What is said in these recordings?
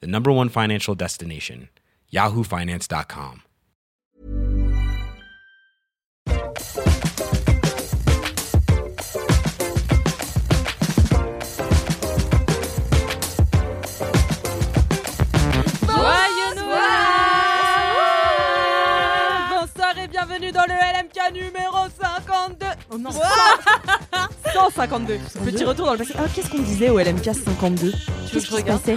the number one financial destination, yahoofinance.com. Joyeux Noël! Bonsoir! Et bienvenue dans le LMK numéro 52 Oh non 152 Petit retour dans le passé. Ah, qu'est-ce qu'on disait au LMK 52 Qu'est-ce qui se passait?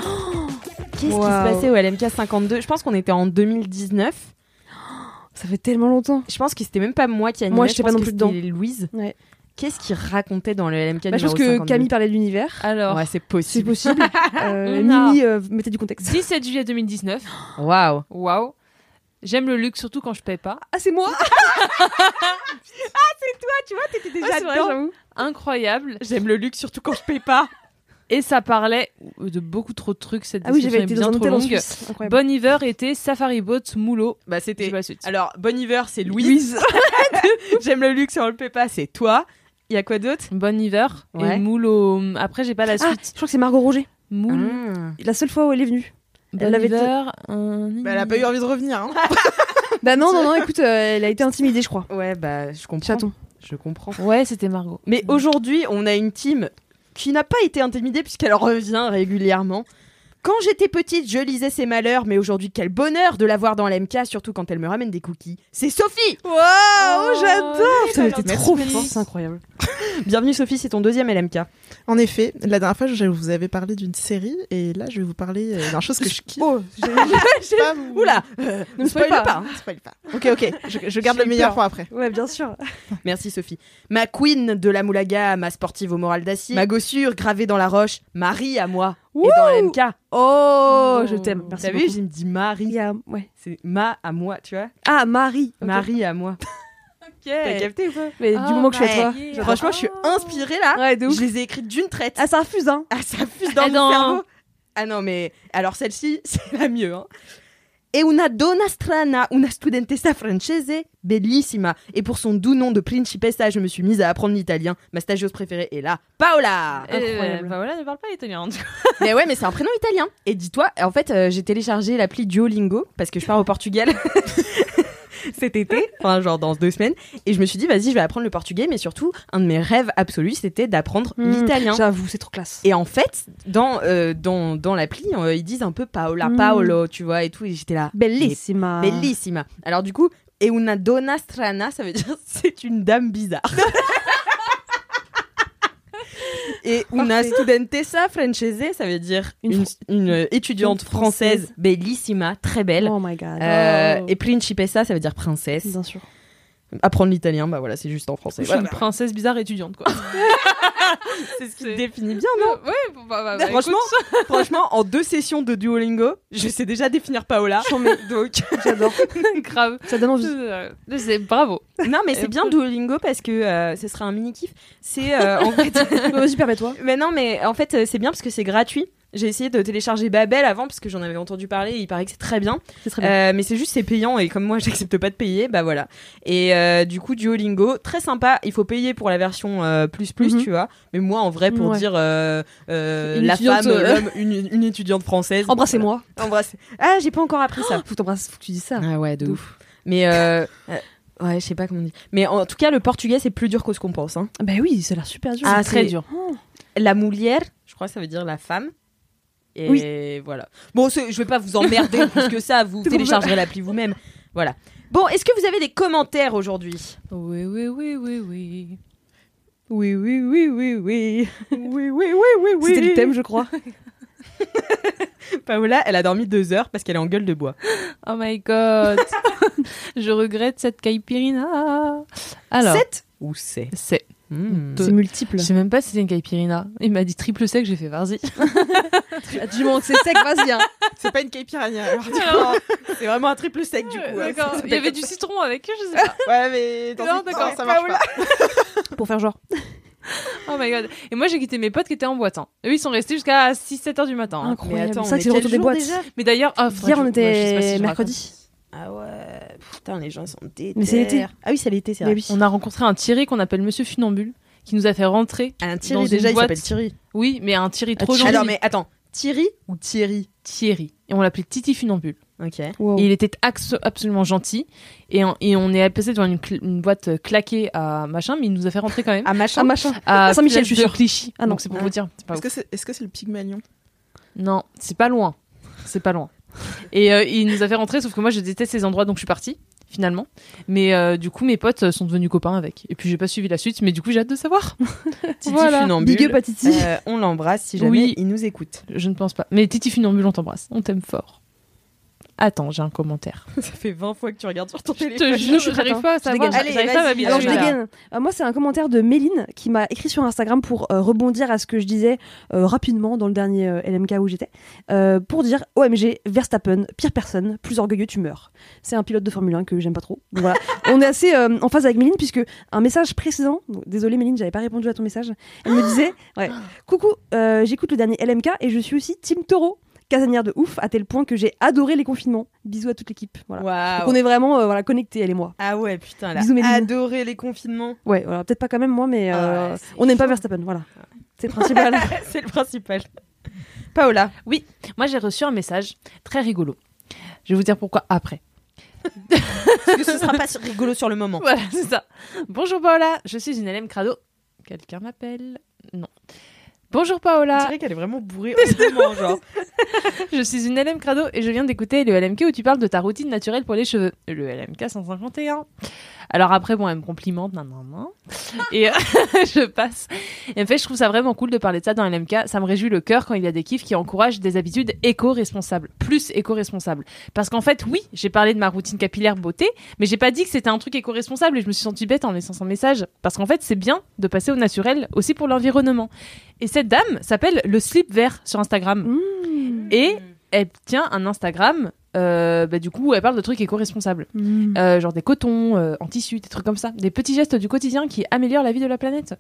Qu'est-ce qui se passait au LMK 52 Je pense qu'on était en 2019. Ça fait tellement longtemps. Je pense que c'était même pas moi qui animais. Moi, je pas non plus c'était dedans. Louise. Ouais. Qu'est-ce qu'il racontait dans le LMK Bah, je pense que 52 Camille parlait de l'univers. Alors, Ouais, c'est C'est possible. possible. Euh, Mimi euh, mettait du contexte. 17 juillet 2019. Waouh Waouh. J'aime le luxe, surtout quand je paye pas. Ah, c'est moi Tu vois, t'étais déjà Ah, c'est vrai. Incroyable. J'aime le luxe surtout quand je paye pas. Et ça parlait de beaucoup trop de trucs. Cette Ah oui, j'avais été dans bien un trop longue. Bon hiver était Safari Boat Moulot. Bah c'était pas la suite. Alors, Bon hiver, c'est Louise. J'aime le luxe, on le paie pas, c'est toi. Il y a quoi d'autre? Bon hiver Ouais. et Moulot. Après, j'ai pas la Ah, suite. je crois que c'est Margot Roger. Moule. La seule fois où elle est venue. Bon elle l'avait hiver. un- Bah, elle a pas eu envie de revenir. Hein. Bah non, non, non, écoute, euh, elle a été intimidée, je crois. Ouais, bah je comprends. Chaton. Je comprends. Ouais, c'était Margot. Mais aujourd'hui, on a une team qui n'a pas été intimidée puisqu'elle revient régulièrement. Quand j'étais petite, je lisais ses malheurs, mais aujourd'hui, quel bonheur de la voir dans l'MK, surtout quand elle me ramène des cookies. C'est Sophie Waouh, Oh, j'adore elle était Merci, trop forte, c'est incroyable. Bienvenue Sophie, c'est ton deuxième LMK. En effet, la dernière fois, je vous avais parlé d'une série, et là, je vais vous parler euh, d'une chose que je kiffe. Oh, Pas vous- Oula euh, Ne me spoil pas. Ne spoil pas. Ok, ok, je, je garde le meilleur pour après. Ouais, bien sûr. Merci Sophie. Ma queen de la moulaga, ma sportive au moral d'acier, ma gossure gravée dans la roche, Marie à moi, et dans l'MK. Oh, je t'aime. Merci T'as vu, j'ai me dit Marie. Ouais. C'est ma à moi, tu vois. Ah, Marie. Marie à moi. T'as capté ou pas Mais Oh, du moment que je suis à toi. yeah. Franchement, je suis inspirée là. Ouais, de ouf. Je les ai écrites d'une traite. Ah, ça refuse, hein. Ah, ça fuse dans Ah, mon non. cerveau. Ah non, mais alors celle-ci, c'est la mieux. Hein. E una donna strana, una studentessa francese, bellissima. Et pour son doux nom de principessa, je me suis mise à apprendre l'italien. Ma stagieuse préférée est là, Paola. Euh, bah voilà, ne parle pas italien. en tout cas. mais ouais, mais c'est un prénom italien. Et dis-toi, en fait, euh, j'ai téléchargé l'appli Duolingo parce que je pars au Portugal. cet été, enfin genre dans deux semaines, et je me suis dit vas-y je vais apprendre le portugais, mais surtout un de mes rêves absolus c'était d'apprendre Hmm, l'italien. J'avoue, c'est trop classe. Et en fait, dans, euh, dans, dans l'appli, euh, ils disent un peu Paola, Mm. Paolo, tu vois, et tout. Et j'étais là. Bellissima. Bellissima. Alors, du coup, et una donna strana, ça veut dire c'est une dame bizarre. et una studentessa francese, ça veut dire une, Une une, euh, étudiante Une française, Française. bellissima, très belle. Oh my god. Euh, Oh. Et principessa, ça veut dire princesse. Bien sûr. Apprendre l'italien, bah voilà, c'est juste en français. Je suis Voilà. une princesse bizarre étudiante, quoi. C'est ce qui te définit bien, non Ouais, bah, bah, bah, Franchement, franchement, en deux sessions de Duolingo, je sais déjà définir Paola. Donc, J'adore. grave. Ça donne envie. Euh, C'est bravo. non, mais c'est bien Duolingo parce que euh, ce sera un mini kiff. C'est euh, en fait, Vas-y, permets-toi. mais non, mais en fait, euh, c'est bien parce que c'est gratuit. J'ai essayé de télécharger Babel avant parce que j'en avais entendu parler. Et il paraît que c'est très bien, C'est très bien. Euh, mais c'est juste c'est payant et comme moi j'accepte pas de payer, bah voilà. Et euh, du coup Duolingo, très sympa. Il faut payer pour la version euh, plus plus, Mhm. tu vois. Mais moi en vrai pour Ouais. dire la femme, l'homme, une, une étudiante française. Embrassez-moi. Voilà. Embrassez. Ah j'ai pas encore appris ça. Faut que t'embrasses, faut que tu dises ça. Ah ouais, de De ouf. Mais ouais, je sais pas comment on dit. Mais en tout cas, le portugais c'est plus dur que ce qu'on pense. Hein. Bah oui, ça a l'air super dur. Ah, très dur. La moulière, je crois que ça veut dire la femme. Et Oui. voilà. Bon, je vais pas vous emmerder plus que ça. Vous téléchargerez l'appli vous-même. Voilà. Bon, est-ce que vous avez des commentaires aujourd'hui? Oui, oui, oui, oui, oui. Oui, oui, oui, oui, oui. Oui, oui, oui, oui, oui. C'était le thème, je crois. Paola, elle a dormi deux heures parce qu'elle est en gueule de bois. Oh my god. Je regrette cette caipirina. Alors, Sept Ou c'est C'est. Hmm. C'est multiple. Je sais même pas si c'est une caipirinha. Il m'a dit triple sec, j'ai fait vas-y. Du moment que c'est sec, vas-y. Hein. C'est pas une caipirinha. Alors. Alors, C'est vraiment un triple sec du coup. hein. D'accord. Il y avait du citron avec, je sais pas. Ouais, mais dans Non, ce- d'accord, ça marche pas. Pour faire genre. Oh my god. Et moi, j'ai quitté mes potes qui étaient en boîte. Hein. Eux, ils sont restés jusqu'à 6-7 heures du matin. hein. Incroyable. attends, c'est ça c'est le retour des boîtes. déjà? Mais d'ailleurs, ah, Hier, on que je- ouais, je sais pas si était mercredi. Ah ouais. Putain, les gens ils sont déter. Mais c'est l'été. Ah oui, c'est l'été, c'est vrai. oui. On a rencontré un Thierry qu'on appelle Monsieur Funambule, qui nous a fait rentrer. Un Dans Thierry une déjà, il boîte. s'appelle Thierry. Oui, mais un Thierry trop gentil. Alors mais attends, Thierry ou Thierry? Thierry. Et on l'appelait Titi Funambule. Ok. Wow. Et il était absolument gentil. Et on, et on est passé devant une, une boîte claquée à machin, mais il nous a fait rentrer quand même. Ah machin. Ah, machin. à Saint-Michel, je suis sûre. Clichy. Ah non. Donc c'est pour Ah. vous dire. c'est pas Est-ce que c'est est-ce que c'est le Pygmalion? Non, c'est pas loin. C'est pas loin. Et euh, il nous a fait rentrer, sauf que moi je déteste ces endroits, donc je suis partie finalement. Mais euh, du coup, mes potes euh, sont devenus copains avec. Et puis j'ai pas suivi la suite, mais du coup j'ai hâte de savoir. Titi Voilà. Funambule. Big up à Titi. Euh, on l'embrasse si jamais Oui. il nous écoute. Je ne pense pas. Mais Titi Funambule, on t'embrasse. On t'aime fort. Attends, j'ai un commentaire. Ça fait 20 fois que tu regardes sur ton Je téléphone. te jure, je j'arrive pas à Je savoir. Allez, J'arrive pas à vas-y, m'habiller. Alors je dégaine. Euh, moi, c'est un commentaire de Méline qui m'a écrit sur Instagram pour euh, rebondir à ce que je disais euh, rapidement dans le dernier euh, LMK où j'étais. Euh, pour dire OMG, Verstappen, pire personne, plus orgueilleux, tu meurs. C'est un pilote de Formule 1 que j'aime pas trop. Donc voilà. On est assez euh, en phase avec Méline puisque un message précédent, donc, désolé Méline, j'avais pas répondu à ton message, elle me disait ouais, Coucou, euh, j'écoute le dernier LMK et je suis aussi Team Taureau. Casanière de ouf, à tel point que j'ai adoré les confinements. Bisous à toute l'équipe. Voilà. Donc on est vraiment euh, voilà, connectés, elle et moi. Ah ouais, putain, elle a Bisous, adoré les confinements. Ouais, voilà, peut-être pas quand même moi, mais Ah euh, ouais, on n'aime pas. Verstappen, voilà. C'est le principal. C'est le principal. Paola. Moi, j'ai reçu un message très rigolo. Je vais vous dire pourquoi après. Parce que ce sera pas rigolo sur le moment. Voilà, c'est ça. Bonjour Paola, je suis une LM Crado. Quelqu'un m'appelle Non. Bonjour On Paola, dirait qu'elle est vraiment bourrée en ce moment, genre. je suis une LM Crado et je viens d'écouter le LMK où tu parles de ta routine naturelle pour les cheveux. Le LMK 151. Alors après, bon, elle me complimente, nan, nan, nan. Et euh, je passe. Et en fait, je trouve ça vraiment cool de parler de ça dans LMK. Ça me réjouit le cœur quand il y a des kiffs qui encouragent des habitudes éco-responsables. Plus éco-responsables. Parce qu'en fait, oui, j'ai parlé de ma routine capillaire beauté, mais j'ai pas dit que c'était un truc éco-responsable et je me suis sentie bête en laissant son message. Parce qu'en fait, c'est bien de passer au naturel aussi pour l'environnement. Et cette dame s'appelle le slip vert sur Instagram. Mmh. Et elle tient un Instagram, euh, bah, du coup, elle parle de trucs éco-responsables. Mmh. Euh, genre des cotons euh, en tissu, des trucs comme ça. Des petits gestes du quotidien qui améliorent la vie de la planète.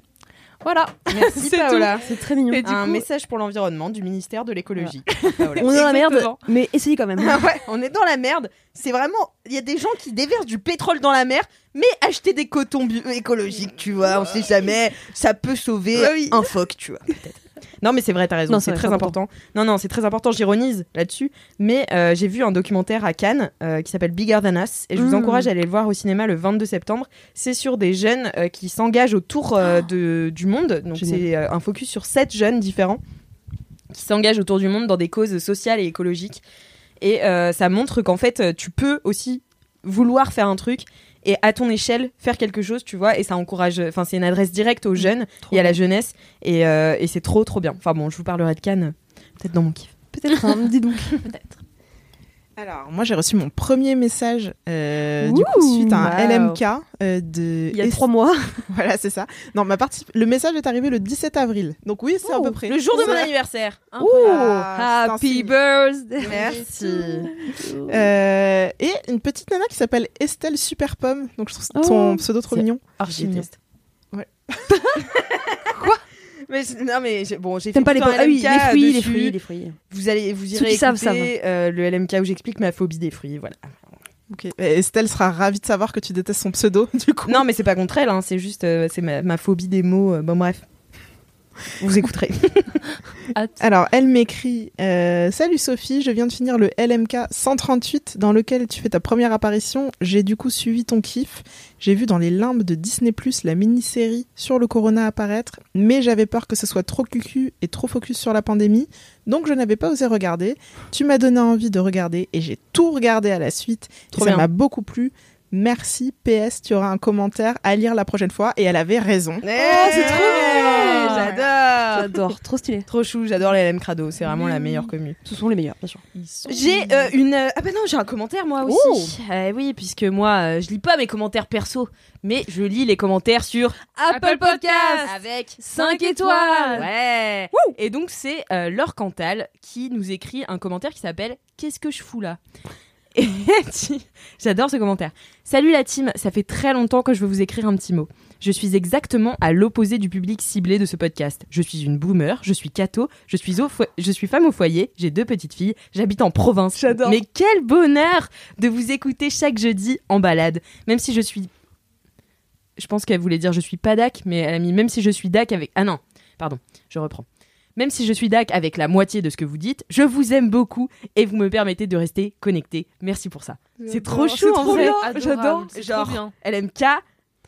Voilà. Merci C'est Paola. C'est très mignon. Et du un coup- message pour l'environnement du ministère de l'écologie. Paola. On est dans la merde, mais essayez quand même. Ah ouais, on est dans la merde. C'est vraiment, il y a des gens qui déversent du pétrole dans la mer, mais acheter des cotons bio- écologiques, tu vois, on sait jamais, ça peut sauver Ouais, oui. un phoque, tu vois. peut-être. Non mais c'est vrai, t'as raison, Non, c'est très important. Non non, c'est très important. J'ironise là-dessus, mais euh, j'ai vu un documentaire à Cannes euh, qui s'appelle Bigger Than Us, et je vous Mm. encourage à aller le voir au cinéma le 22 septembre. C'est sur des jeunes euh, qui s'engagent autour euh, de, du monde, donc c'est un focus sur sept jeunes différents qui s'engagent autour du monde dans des causes sociales et écologiques. Et ça montre qu'en fait, tu peux aussi vouloir faire un truc et à ton échelle faire quelque chose, tu vois. Et ça encourage. Enfin, c'est une adresse directe aux jeunes et à la jeunesse. Et, euh, et c'est trop, trop bien. Enfin bon, je vous parlerai de Cannes peut-être dans mon kiff. Peut-être, hein, dis donc. Alors, moi, j'ai reçu mon premier message euh, du coup, Ouh, suite à un wow. LMK euh, de. Il y a trois mois. Voilà, c'est ça. Non, ma partie... le message est arrivé le 17 avril. Donc, oui, c'est à Oh, peu près. Le jour de mon anniversaire. Ouh, Ah, happy birthday. Merci. Euh, et une petite nana qui s'appelle Estelle Super Pomme. Donc, je trouve Oh, son pseudo trop mignon. Archi Je mignon. déteste. Ouais. Quoi? Mais, non mais bon j'ai fait T'aimes pas les Ah oui, les fruits, les fruits, les fruits. Vous allez vous irez qui savent, écouter euh, le LMK où j'explique ma phobie des fruits voilà. Et Estelle sera ravie de savoir que tu détestes son pseudo, du coup. Non mais c'est pas contre elle hein, c'est juste euh, c'est ma, ma phobie des mots euh, bon bref. Vous écouterez. Alors, elle m'écrit euh, Salut Sophie, je viens de finir le LMK 138 dans lequel tu fais ta première apparition. J'ai du coup suivi ton kiff. J'ai vu dans les limbes de Disney Plus la mini-série sur le corona apparaître, mais j'avais peur que ce soit trop cucu et trop focus sur la pandémie, donc je n'avais pas osé regarder. Tu m'as donné envie de regarder et j'ai tout regardé à la suite. Trop et ça m'a beaucoup plu. Merci, PS, tu auras un commentaire à lire la prochaine fois. Et elle avait raison. Oh, c'est trop bien. J'adore J'adore, trop stylé. Trop chou, j'adore les LM Crado, c'est vraiment la meilleure commu. Ce sont les meilleurs, bien sûr. J'ai euh, une. euh, Ah bah non, j'ai un commentaire moi aussi. Euh, oui, puisque moi, euh, je lis pas mes commentaires perso, mais je lis les commentaires sur Apple Podcast avec 5 étoiles. Ouais. Et donc c'est euh, Laure Cantal qui nous écrit un commentaire qui s'appelle Qu'est-ce que je fous là? Et j'adore ce commentaire. Salut la team, ça fait très longtemps que je veux vous écrire un petit mot. Je suis exactement à l'opposé du public ciblé de ce podcast. Je suis une boomer, je suis catho, je suis, au je suis femme au foyer, j'ai deux petites filles, j'habite en province. J'adore. Mais quel bonheur de vous écouter chaque jeudi en balade. Même si je suis. Je pense qu'elle voulait dire je suis pas DAC, mais elle a mis même si je suis DAC avec. Ah non, pardon, je reprends. Même si je suis DAC avec la moitié de ce que vous dites, je vous aime beaucoup et vous me permettez de rester connecté. Merci pour ça. C'est trop chou en trop vrai. J'adore. c'est Genre, trop bien. LMK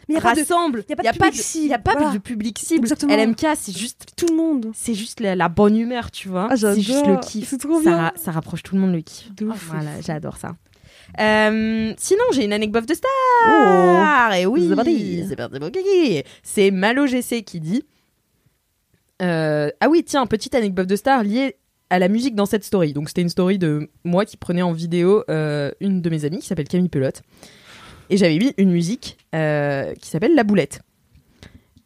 Mais y a pas de- rassemble. y a pas de Y public de- cible, y a pas voilà. de public cible. Exactement. LMK, c'est juste, tout le monde. c'est juste la, la bonne humeur, tu vois. Ah, c'est juste le kiff. C'est trop ça, bien. ra- ça rapproche tout le monde le kiff. Ouf. Voilà, j'adore ça. Euh, sinon, j'ai une anecdote de star. Oh. Et oui, C'est parti. c'est parti, mon kiki. C'est Malo GC qui dit. Euh, ah oui, tiens, petite anecdote de star liée à la musique dans cette story. Donc, c'était une story de moi qui prenais en vidéo euh, une de mes amies qui s'appelle Camille Pelote. Et j'avais mis une musique euh, qui s'appelle La Boulette.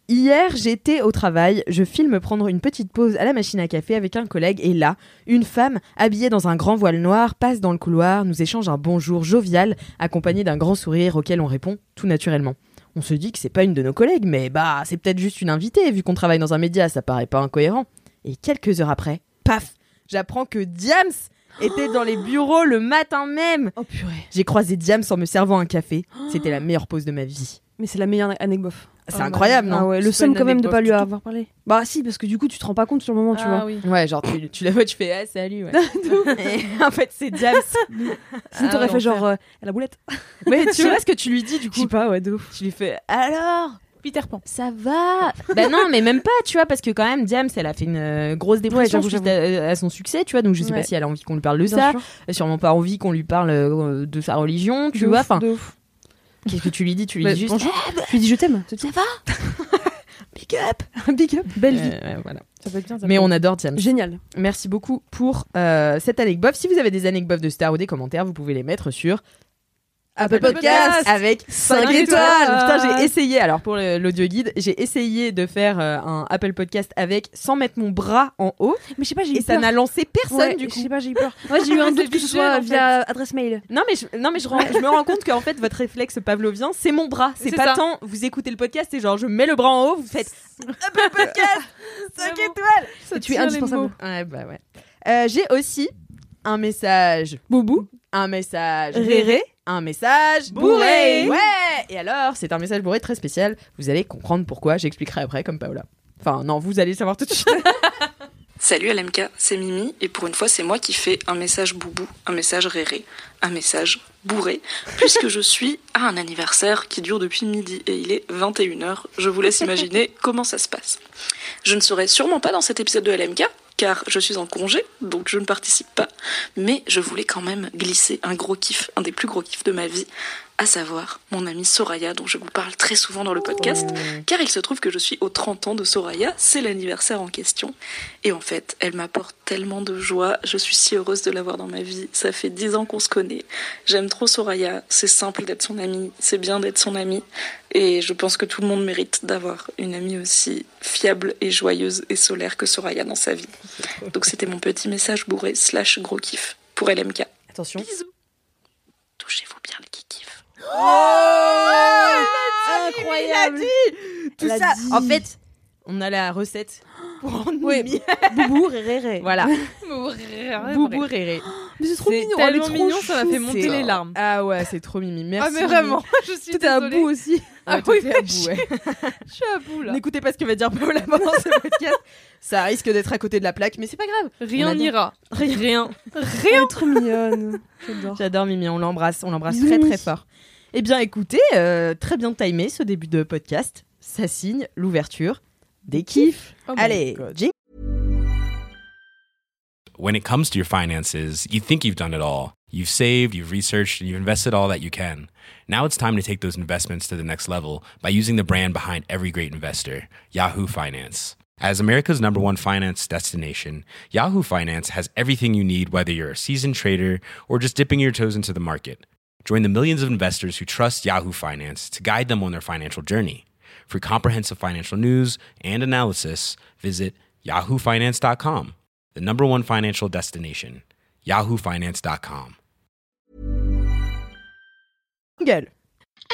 Hier, j'étais au travail, je filme prendre une petite pause à la machine à café avec un collègue et là, une femme habillée dans un grand voile noir passe dans le couloir, nous échange un bonjour jovial accompagné d'un grand sourire auquel on répond tout naturellement. On se dit que c'est pas une de nos collègues, mais bah c'est peut-être juste une invitée vu qu'on travaille dans un média, ça paraît pas incohérent. Et quelques heures après, paf, j'apprends que Diams était dans les bureaux le matin même. Oh purée. J'ai croisé Diams en me servant un café. C'était la meilleure pause de ma vie. Mais c'est la meilleure anecdote. C'est Oh, incroyable, Ah non ouais, le seum quand même de pas lui avoir parlé. Bah si, parce que du coup tu te rends pas compte sur le moment, tu Ah vois. oui. Ouais, genre tu, tu la vois, tu fais ah salut. Ouais. Et en fait, c'est Diams. Sinon Ah, t'aurais fait l'enfer. genre euh, à la boulette. Mais tu vois ce que tu lui dis du Je sais coup pas, ouais, de ouf. Tu lui fais alors Peter Pan. ça va Bah non, mais même pas, tu vois, parce que quand même, Diams, elle a fait une euh, grosse dépression suite à, à son succès, tu vois, donc je sais Ouais. pas si elle a envie qu'on lui parle de Bien ça, sûr. sûrement pas envie qu'on lui parle euh, de sa religion, tu De vois, enfin. Qu'est-ce que tu lui dis? Tu lui Bah, dis juste bonjour. Je lui dis je t'aime. c'est tout. big up Big up. Belle vie. Euh, voilà. Ça peut être bien. ça Mais peut on adore Diams. Génial. Merci beaucoup pour euh, cette anecdote. Si vous avez des anecdotes de stars ou des commentaires, vous pouvez les mettre sur Apple Podcast avec 5 Cinq étoiles. Putain, j'ai essayé. Alors pour l'audio guide, j'ai essayé de faire euh, un Apple Podcast avec sans mettre mon bras en haut Mais je sais pas, j'ai eu et ça peur. n'a lancé personne Ouais, du Je coup. sais pas, j'ai eu peur. Ouais, j'ai eu un doute que ce visuel, soit en fait. via adresse mail. Non mais je, non mais je, rends- je me rends compte qu'en fait votre réflexe pavlovien c'est mon bras. C'est C'est pas ça. tant vous écoutez le podcast et genre je mets le bras en haut, vous faites Apple Podcast 5 Vraiment. étoiles. Ça Et tu es les indispensable. mots. Ouais bah ouais. Euh, j'ai aussi un message Boubou. un message Réré. Un message Bourré. Ouais Et alors, c'est un message bourré très spécial. Vous allez comprendre pourquoi, j'expliquerai après comme Paola. Enfin, non, vous allez le savoir tout de suite. Salut LMK, c'est Mimi et pour une fois c'est moi qui fais un message boubou, un message réré, un message bourré, puisque je suis à un anniversaire qui dure depuis midi et il est 21h. Je vous laisse imaginer comment ça se passe. Je ne serai sûrement pas dans cet épisode de LMK car je suis en congé, donc je ne participe pas, mais je voulais quand même glisser un gros kiff, un des plus gros kiffs de ma vie, à savoir mon amie Soraya dont je vous parle très souvent dans le podcast, car il se trouve que je suis aux 30 ans de Soraya, c'est l'anniversaire en question. Et en fait, elle m'apporte tellement de joie. Je suis si heureuse de l'avoir dans ma vie. Ça fait dix ans qu'on se connaît. J'aime trop Soraya. C'est simple d'être son amie. C'est bien d'être son amie. Et je pense que tout le monde mérite d'avoir une amie aussi fiable et joyeuse et solaire que Soraya dans sa vie. Donc c'était mon petit message bourré slash gros kiff pour LMK. Attention. Bisous. Touchez-vous bien le kiff. Incroyable. Tout Elle a ça. dit. En fait, on a la recette pour rendre Ouais. Mimi. Boubou, ré, ré. Voilà. Boubou. Réré. Mais c'est trop C'est mignon. elle est tellement trop mignon, ça m'a fait monter C'est- les larmes. Ah ouais, c'est trop Mimi. Merci. Ah mais vraiment, je suis Tout est à bout aussi. Ah oui, à bout, ouais. Je suis à bout là. N'écoutez pas ce que va dire Paola pendant ce podcast. Ça risque d'être à côté de la plaque, mais c'est pas grave. Rien n'ira. Rien. Elle est trop mignonne. J'adore. J'adore Mimi, on l'embrasse, on l'embrasse très très fort. Eh bien écoutez, euh, très bien timé ce début de podcast. Ça signe l'ouverture des kiffs. Oh Allez, jingle. When it comes to your finances, you think you've done it all. You've saved, you've researched, and you've invested all that you can. Now it's time to take those investments to the next level by using the brand behind every great investor, Yahoo Finance. As America's number one finance destination, Yahoo Finance has everything you need, whether you're a seasoned trader or just dipping your toes into the market. Join the millions of investors who trust Yahoo Finance to guide them on their financial journey. For comprehensive financial news and analysis, visit yahoofinance.com, the number one financial destination, yahoofinance.com. Gueule.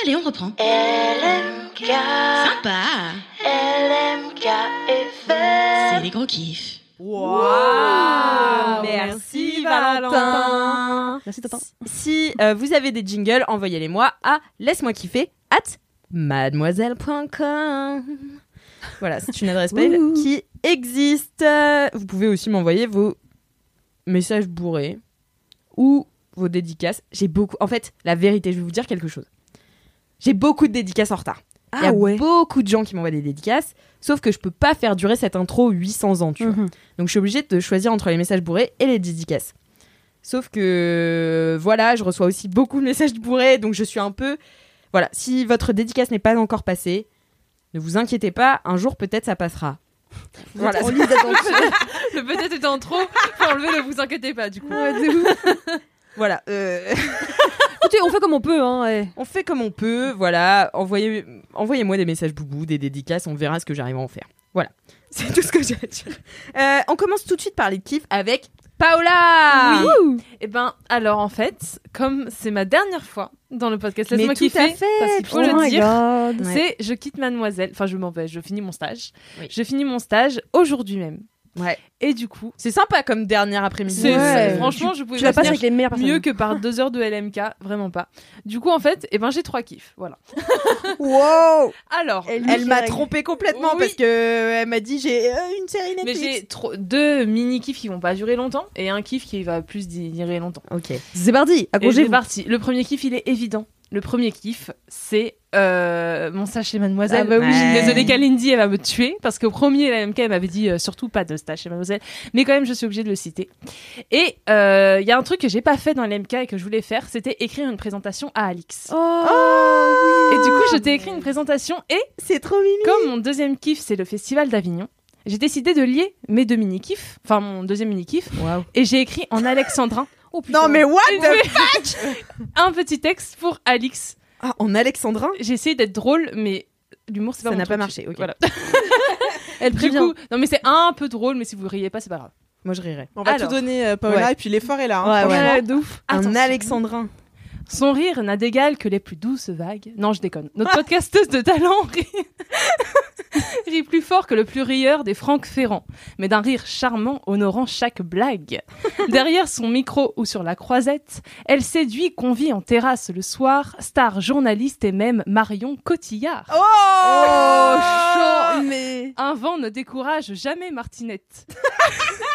Allez, on reprend. LMK, Sympa. LMK FM. C'est les gros kiffs. Waouh Merci Valentin. Merci Tintin. Si euh, vous avez des jingles, envoyez-les moi à laisse-moi kiffer at mademoiselle.com. Voilà, c'est une adresse mail qui existe. Vous pouvez aussi m'envoyer vos messages bourrés ou vos dédicaces. J'ai beaucoup. En fait, la vérité, je vais vous dire quelque chose. J'ai beaucoup de dédicaces en retard. Il y a Ah ouais. beaucoup de gens qui m'envoient des dédicaces, sauf que je peux pas faire durer cette intro 800 ans, tu vois. Mhm. Donc je suis obligée de choisir entre les messages bourrés et les dédicaces. Sauf que voilà, je reçois aussi beaucoup de messages bourrés, donc je suis un peu voilà. Si votre dédicace n'est pas encore passée, ne vous inquiétez pas, un jour peut-être ça passera. Voilà. En. Le peut-être était en trop, faut enlever, ne vous inquiétez pas du coup. voilà. euh, Écoutez, on fait comme on peut. Hein, eh. on fait comme on peut. Voilà. Envoyez, envoyez-moi des messages boubou, des dédicaces. On verra ce que j'arrive à en faire. Voilà. C'est tout ce que j'ai à dire. Euh, on commence tout de suite par les kiffs avec Paola. Et ben alors en fait, comme c'est ma dernière fois dans le podcast, laisse-moi tout à kiffer, fait. parce qu'il faut Oh le my dire. Ouais. C'est je quitte Mademoiselle, enfin je m'en vais, je finis mon stage. Oui. Je finis mon stage aujourd'hui même. Ouais. Et du coup, C'est sympa comme dernier après-midi. Ouais. c'est- franchement, je pouvais Tu vas pas passer finir avec les meilleures personnes. mieux que par deux heures de LMK, vraiment pas. Du coup, en fait, eh ben j'ai trois kiffs, voilà. Wow. Alors, Elle- Elle m'a trompé complètement Oui. parce que euh, elle m'a dit j'ai euh, une série mais Netflix. j'ai trop- deux mini kiffs qui vont pas durer longtemps et un kiff qui va plus durer longtemps. Ok. C'est parti. C'est parti. Le premier kiff, il est évident. Le premier kiff, c'est euh, mon stage chez Mademoiselle. Ah bah oui. Je suis Ouais. désolée qu'Alindy, elle va me tuer parce qu'au premier, la MK, elle m'avait dit euh, surtout pas de stage chez Mademoiselle. Mais quand même, je suis obligée de le citer. Et euh, il y a un truc que j'ai pas fait dans l'MK et que je voulais faire, c'était écrire une présentation à Alix. Oh, Et du coup, je t'ai écrit une présentation et C'est trop mimi. comme mon deuxième kiff, c'est le Festival d'Avignon, j'ai décidé de lier mes deux mini-kiffs, enfin mon deuxième mini-kiff, Waouh. et j'ai écrit en alexandrin Oh, putain. Non mais what the... j'ai- un petit texte pour Alix. Ah, en alexandrin? J'ai essayé d'être drôle, mais l'humour, c'est pas Ça n'a pas marché, ok. Voilà. Elle Du coup, non mais c'est un peu drôle, mais si vous riez pas, c'est pas grave. Moi je rirais. On va Alors. tout donner, euh, Paola, Ouais. et puis l'effort est là. hein, Ouais, franchement. Ouais, de ouf. Un Attention. alexandrin. Son rire n'a d'égal que les plus douces vagues. Non, je déconne. Notre podcasteuse de talent rit... rit plus fort que le plus rieur des Franck Ferrand, mais d'un rire charmant honorant chaque blague. Derrière son micro ou sur la croisette, elle séduit, convie en terrasse le soir, star journaliste et même Marion Cotillard. Oh, chaud, mais. Un vent ne décourage jamais Martinette.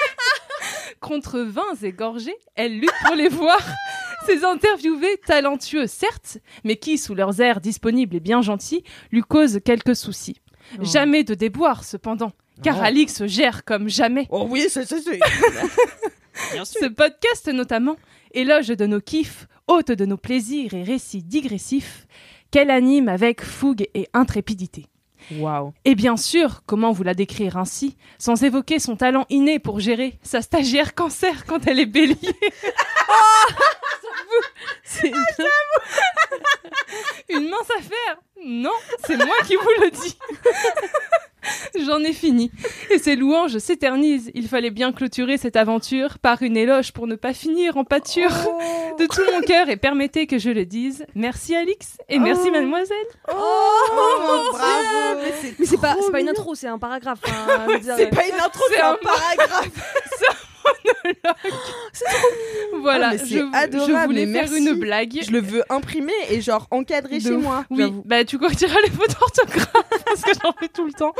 Contre vins et gorgées, elle lutte pour les voir. Ses interviewés, talentueux certes, mais qui, sous leurs airs disponibles et bien gentils, lui causent quelques soucis. Jamais de déboire, cependant, car Oh. Alix gère comme jamais. Oh oui, c'est c'est c'est. Ce podcast, notamment, éloge de nos kiffs, hôte de nos plaisirs et récits digressifs, qu'elle anime avec fougue et intrépidité. Waouh. Et bien sûr, comment vous la décrire ainsi, sans évoquer son talent inné pour gérer sa stagiaire cancer quand elle est bélier. C'est une mince affaire Non, c'est moi qui vous le dis J'en ai fini. Et ces louanges s'éternisent. Il fallait bien clôturer cette aventure par une éloge pour ne pas finir en pâture. De tout mon cœur, et permettez que je le dise, merci Alix et merci mademoiselle. Oh, bravo. Mais c'est pas, pas une intro, c'est un paragraphe. hein, C'est pas une intro, C'est c'est un un paragraphe. Voilà, Ah, mais je, c'est adorable, je voulais faire merci. une blague. Je le veux imprimer et genre encadrer De chez moi. Oui, bah tu corrigeras les fautes d'orthographe parce que j'en fais tout le temps.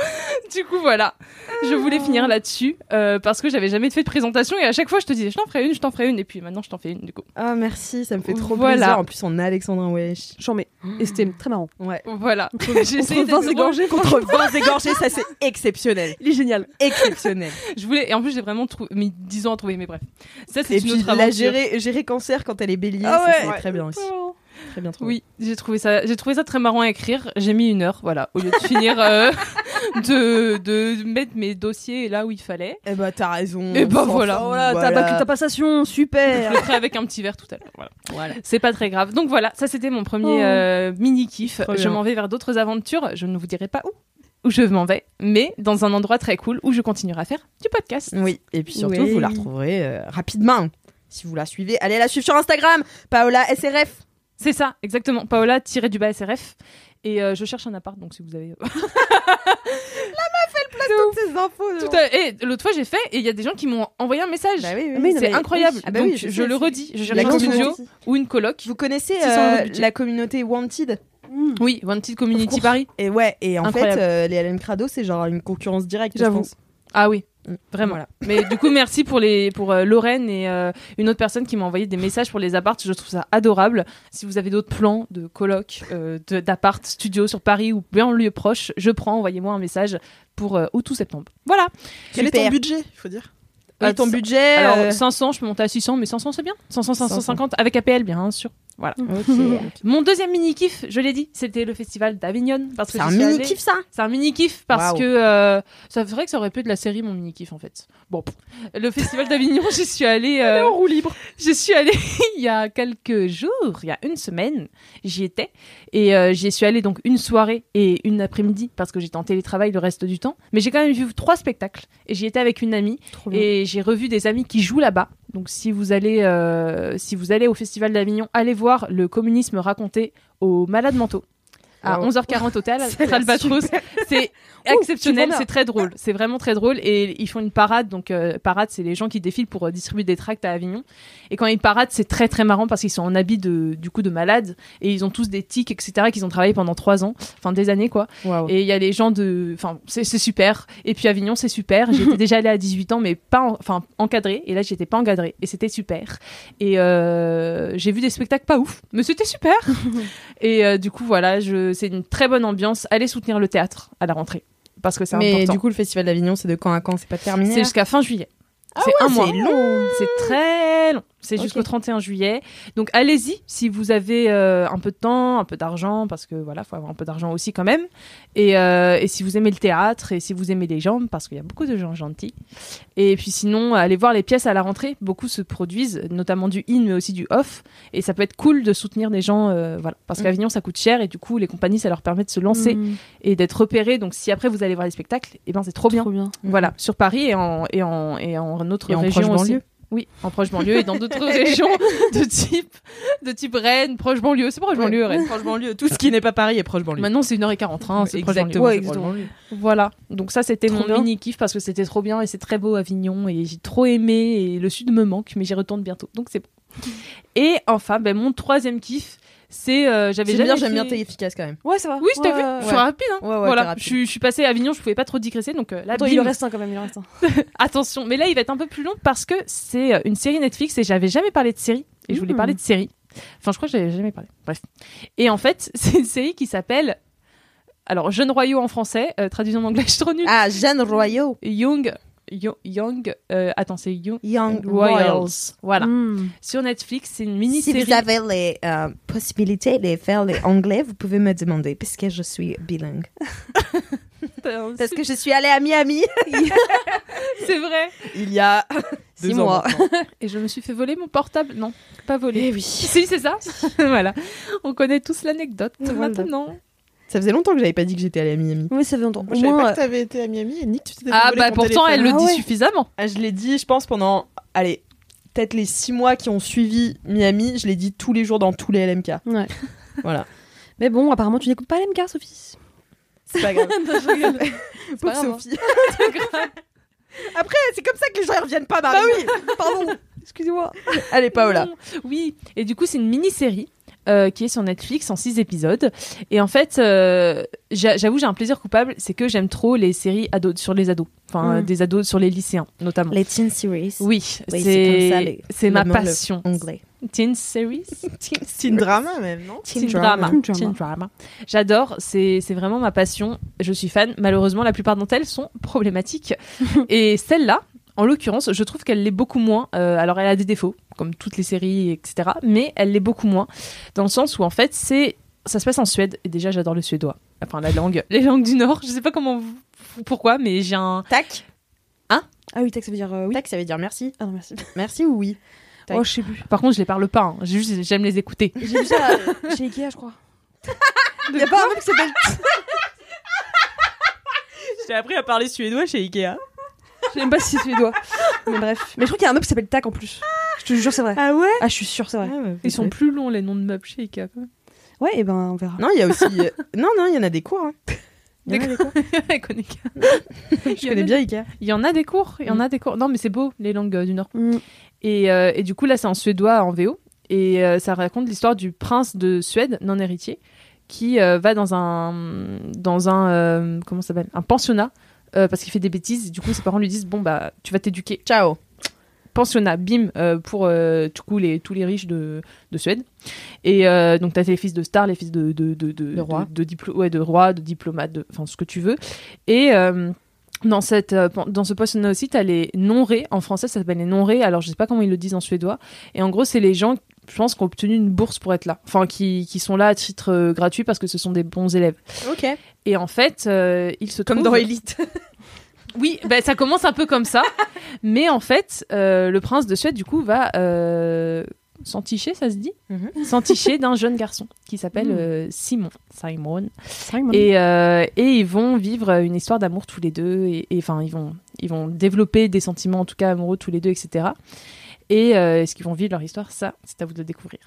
Du coup, voilà. Je voulais finir là-dessus euh, parce que j'avais jamais fait de présentation et à chaque fois je te disais je t'en ferai une, je t'en ferai une et puis maintenant je t'en fais une du coup. Ah merci, ça me fait trop Voilà. plaisir. En plus on a Alexandrin Wesh. J'en mets. Et c'était très marrant. Ouais. Voilà. J'ai essayé Contre 20 d'être drôle. égorgés, Contre 20 égorgés, ça c'est exceptionnel. Il est génial. Exceptionnel. Je voulais et en plus j'ai vraiment mis 10 ans à trouver mais bref. Ça, c'est une puis autre la gérer, gérer cancer quand elle est bélier, Ah c'est- ouais. très bien aussi. Très bien trouvé. Oui, j'ai trouvé ça, j'ai trouvé ça très marrant à écrire. J'ai mis une heure, voilà, au lieu de finir euh, de, de mettre mes dossiers là où il fallait. Eh bah t'as raison. Et bah on s'en voilà. fout, Voilà, t'as ta passation, Je super. le ferai avec un petit verre tout à l'heure. Voilà. Voilà. C'est pas très grave. Donc voilà, ça c'était mon premier Oh. euh, mini kiff. Je m'en vais vers d'autres aventures. Je ne vous dirai pas où où je m'en vais, mais dans un endroit très cool où je continuerai à faire du podcast. Oui, et puis surtout, Oui. vous la retrouverez euh, rapidement. Si vous la suivez, allez la suivre sur Instagram, Paola SRF. C'est ça, exactement. Paola tiré du bas SRF. Et euh, je cherche un appart, donc si vous avez. Toutes ces infos. Tout à- Et l'autre fois j'ai fait, et il y a des gens qui m'ont envoyé un message. Bah oui, oui. C'est incroyable. Ah bah donc je le redis, je cherche La un studio ou une coloc. Vous connaissez 600 euh, la communauté Wanted? Oui, Wanted Community. Paris. Et ouais, et en Incroyable. fait, euh, les LM Crado, c'est genre une concurrence directe, je J'avoue. pense. Ah oui, Mm. vraiment. Voilà. Mais du coup, merci pour les pour euh, Lorraine et euh, une autre personne qui m'a envoyé des messages pour les apparts. Je trouve ça adorable. Si vous avez d'autres plans de coloc, euh, de- d'appart, studio sur Paris ou bien en lieu proche, je prends. Envoyez-moi un message pour euh, août ou septembre. Voilà. Quel est ton budget, il faut dire? Et ton Euh, budget Alors euh, 500, je peux monter à 600, mais 500 c'est bien. 500, 550 avec APL bien sûr. Voilà. Mon deuxième mini kiff, je l'ai dit, c'était le festival d'Avignon parce que C'est un j'y mini kiff ça C'est un mini kiff parce que euh, ça vrai que ça aurait pu être de la série mon mini kiff en fait. Bon, pff. le festival d'Avignon, j'y suis allée. euh, roue libre. je suis allée il y a quelques jours, il y a une semaine, j'y étais et euh, j'y suis allée donc une soirée et une après-midi parce que j'étais en télétravail le reste du temps. Mais j'ai quand même vu trois spectacles et j'y étais avec une amie et j'ai revu des amis qui jouent là-bas. Donc si vous allez euh, si vous allez au festival d'Avignon, allez voir le communisme raconté aux malades mentaux. À Wow. 11h40 au l'air Albatros. C'est exceptionnel, super. c'est très drôle. C'est vraiment très drôle. Et ils font une parade. Donc, euh, parade, c'est les gens qui défilent pour euh, distribuer des tracts à Avignon. Et quand ils paradent, c'est très très marrant parce qu'ils sont en habit de, du coup de malades. Et ils ont tous des tics, etc., qu'ils ont travaillé pendant trois ans. Enfin, des années, quoi. Et il y a les gens de. Enfin, c'est super. Et puis Avignon, c'est super. J'étais déjà allée à 18 ans, mais pas. en- Enfin, encadrée. Et là, j'étais pas encadrée. Et c'était super. Et euh, j'ai vu des spectacles pas ouf, mais c'était super. et du coup, voilà, je... c'est une très bonne ambiance. Allez soutenir le théâtre à la rentrée. Parce que c'est Mais important. du coup, le festival d'Avignon, c'est de quand à quand? C'est pas terminé c'est jusqu'à fin juillet. Ah c'est ouais, un mois. c'est long. C'est très long. C'est jusqu'au 31 juillet. Donc allez-y si vous avez euh, un peu de temps, un peu d'argent, parce que voilà, faut avoir un peu d'argent aussi quand même. Et, euh, et si vous aimez le théâtre et si vous aimez les gens, parce qu'il y a beaucoup de gens gentils. Et puis sinon, allez voir les pièces à la rentrée. Beaucoup se produisent, notamment du in, mais aussi du off. Et ça peut être cool de soutenir des gens, euh, voilà, parce Mm. qu'Avignon ça coûte cher et du coup les compagnies ça leur permet de se lancer Mmh, et d'être repérés. Donc si après vous allez voir les spectacles, et ben c'est trop bien. Trop bien. Voilà, sur Paris et en, et en, et en autre Et région aussi. banlieue. Oui, en proche banlieue et dans d'autres régions de type, de type Rennes, proche banlieue. C'est proche banlieue, Rennes. Proche banlieue. Tout ce qui n'est pas Paris est proche banlieue. Maintenant, c'est 1h40, hein, c'est proche banlieue. Exactement. Ouais, exactement. Voilà, donc ça c'était mon bien. mini kiff parce que c'était trop bien et c'est très beau Avignon et j'ai trop aimé et le sud me manque, mais j'y retourne bientôt, donc c'est bon. Et enfin, ben, mon troisième kiff, c'est. euh, J'avais J'aime jamais bien, j'aime fait- bien, t'es efficace quand même. Ouais, ça va. Oui, je t'ai Ouais, vu, ouais, je suis rapide. Hein. Ouais, ouais, t'es voilà, rapide. je suis, je suis passée à Avignon, je pouvais pas trop digresser, donc euh, là, Attends, il en reste un quand même, il en reste un. Attention, mais là il va être un peu plus long parce que c'est euh, une série Netflix et j'avais jamais parlé de série et je voulais Mmh. parler de série. Enfin, je crois que j'avais jamais parlé. Bref. Et en fait, c'est une série qui s'appelle alors Jeunes Royaux en français, euh, traduit en anglais, je suis trop nulle. Ah, Jeanne Royaux. Young Yo- Young euh, attends, c'est Young Young Royals. Royals. Voilà. Mmh. Sur Netflix, c'est une Si mini-série. vous avez les euh, possibilités de faire les anglais, vous pouvez me demander, puisque je suis bilingue. Parce que je suis allée à Miami c'est vrai. il y a Six ans mois. Et je me suis fait voler mon portable. Non, pas volé. Eh oui. Si, c'est ça. voilà. On connaît tous l'anecdote maintenant. Ça faisait longtemps que j'avais pas dit que j'étais allée à Miami. Oui, ça fait longtemps. Je savais pas euh, que t'avais été à Miami et Nick, tu t'étais Ah bah pourtant, elle le Ah dit ouais. suffisamment. Ah, je l'ai dit, je pense, pendant, allez, peut-être les six mois qui ont suivi Miami, je l'ai dit tous les jours dans tous les LMK. Ouais. Voilà. Mais bon, apparemment, tu n'écoutes pas l'MK, Sophie. C'est pas grave. Pour grave, hein. Sophie. Après, c'est comme ça que les gens ne reviennent pas, Marie. Bah oui, pardon. Excusez-moi. Allez, Paola. Oui, et du coup, c'est une mini-série. Euh, qui est sur Netflix en six épisodes et en fait euh, j'a- j'avoue j'ai un plaisir coupable c'est que j'aime trop les séries ados sur les ados enfin Mm. euh, des ados sur les lycéens notamment Les teen series. oui, Oui, c'est c'est les- c'est ma passion Anglais. teen series? Teen drama même, non? Teen drama. Teen drama. Teen drama. J'adore, c'est c'est vraiment ma passion. Je suis fan. Malheureusement, la plupart d'entre elles sont problématiques. Et celle-là, En l'occurrence, je trouve qu'elle l'est beaucoup moins. Euh, alors, elle a des défauts, comme toutes les séries, etc. Mais elle l'est beaucoup moins, dans le sens où, en fait, c'est ça se passe en Suède. Et déjà, j'adore le suédois. Enfin, la langue, les langues du Nord. Je sais pas comment, vous- pourquoi, mais j'ai un. Tac. Ah oui, tac, ça veut dire euh, oui. Tac, ça veut dire merci. Ah non, merci. Merci ou oui? Tac. Oh, je sais plus. Par contre, je les parle pas. hein. J'ai juste, j'aime les écouter. J'ai vu ça euh, chez Ikea, je crois. Il y a pas un mec qui s'appelle. J'ai appris à parler suédois chez Ikea. Je sais même pas si c'est suédois. Mais bref. Mais je crois qu'il y a un meuble qui s'appelle Tac en plus. Je te jure, c'est vrai. Ah ouais Ah, je suis sûre, c'est vrai. Ils sont plus longs les noms de meubles chez Ikea. Ouais, et ben on verra. Non, il y a aussi. euh, Non, non, il y en a des cours. hein. Il y en a des cours. Je connais bien Ikea. Il y en a des cours. Il y en a des cours. Non, mais c'est beau les langues euh, du Nord. Mm. Et, euh, et du coup, là, c'est en suédois en VO. Et euh, ça raconte l'histoire du prince de Suède, non héritier, qui euh, va dans un, dans un, euh, comment ça s'appelle, un pensionnat, euh, parce qu'il fait des bêtises. Du coup, ses parents lui disent, bon, bah, tu vas t'éduquer. Ciao. Pensionnat, bim, euh, pour euh, du coup, les, tous les riches de, de Suède. Et euh, donc, t'as les fils de stars, les fils de, de, de, de, De rois. de, ouais, de rois, de diplomates, de- enfin, ce que tu veux. Et. dans, cette, dans ce pensionnat aussi, tu as les non-rés. En français, ça s'appelle les non-rés. Alors, je sais pas comment ils le disent en suédois. Et en gros, c'est les gens, je pense, qui ont obtenu une bourse pour être là. Enfin, qui, qui sont là à titre euh, gratuit parce que ce sont des bons élèves. Ok. Et en fait, euh, ils se Comme trouvent- dans Elite. Oui, ben, ça commence un peu comme ça. mais en fait, euh, le prince de Suède, du coup, va s'enticher, ça se dit Mhm. S'enticher d'un jeune garçon qui s'appelle euh, Simon. Simon. Simon. Et, euh, et ils vont vivre une histoire d'amour tous les deux. Et et, enfin, ils, vont, ils vont développer des sentiments, en tout cas amoureux tous les deux, etc. Et euh, est-ce qu'ils vont vivre leur histoire? Ça, c'est à vous de découvrir.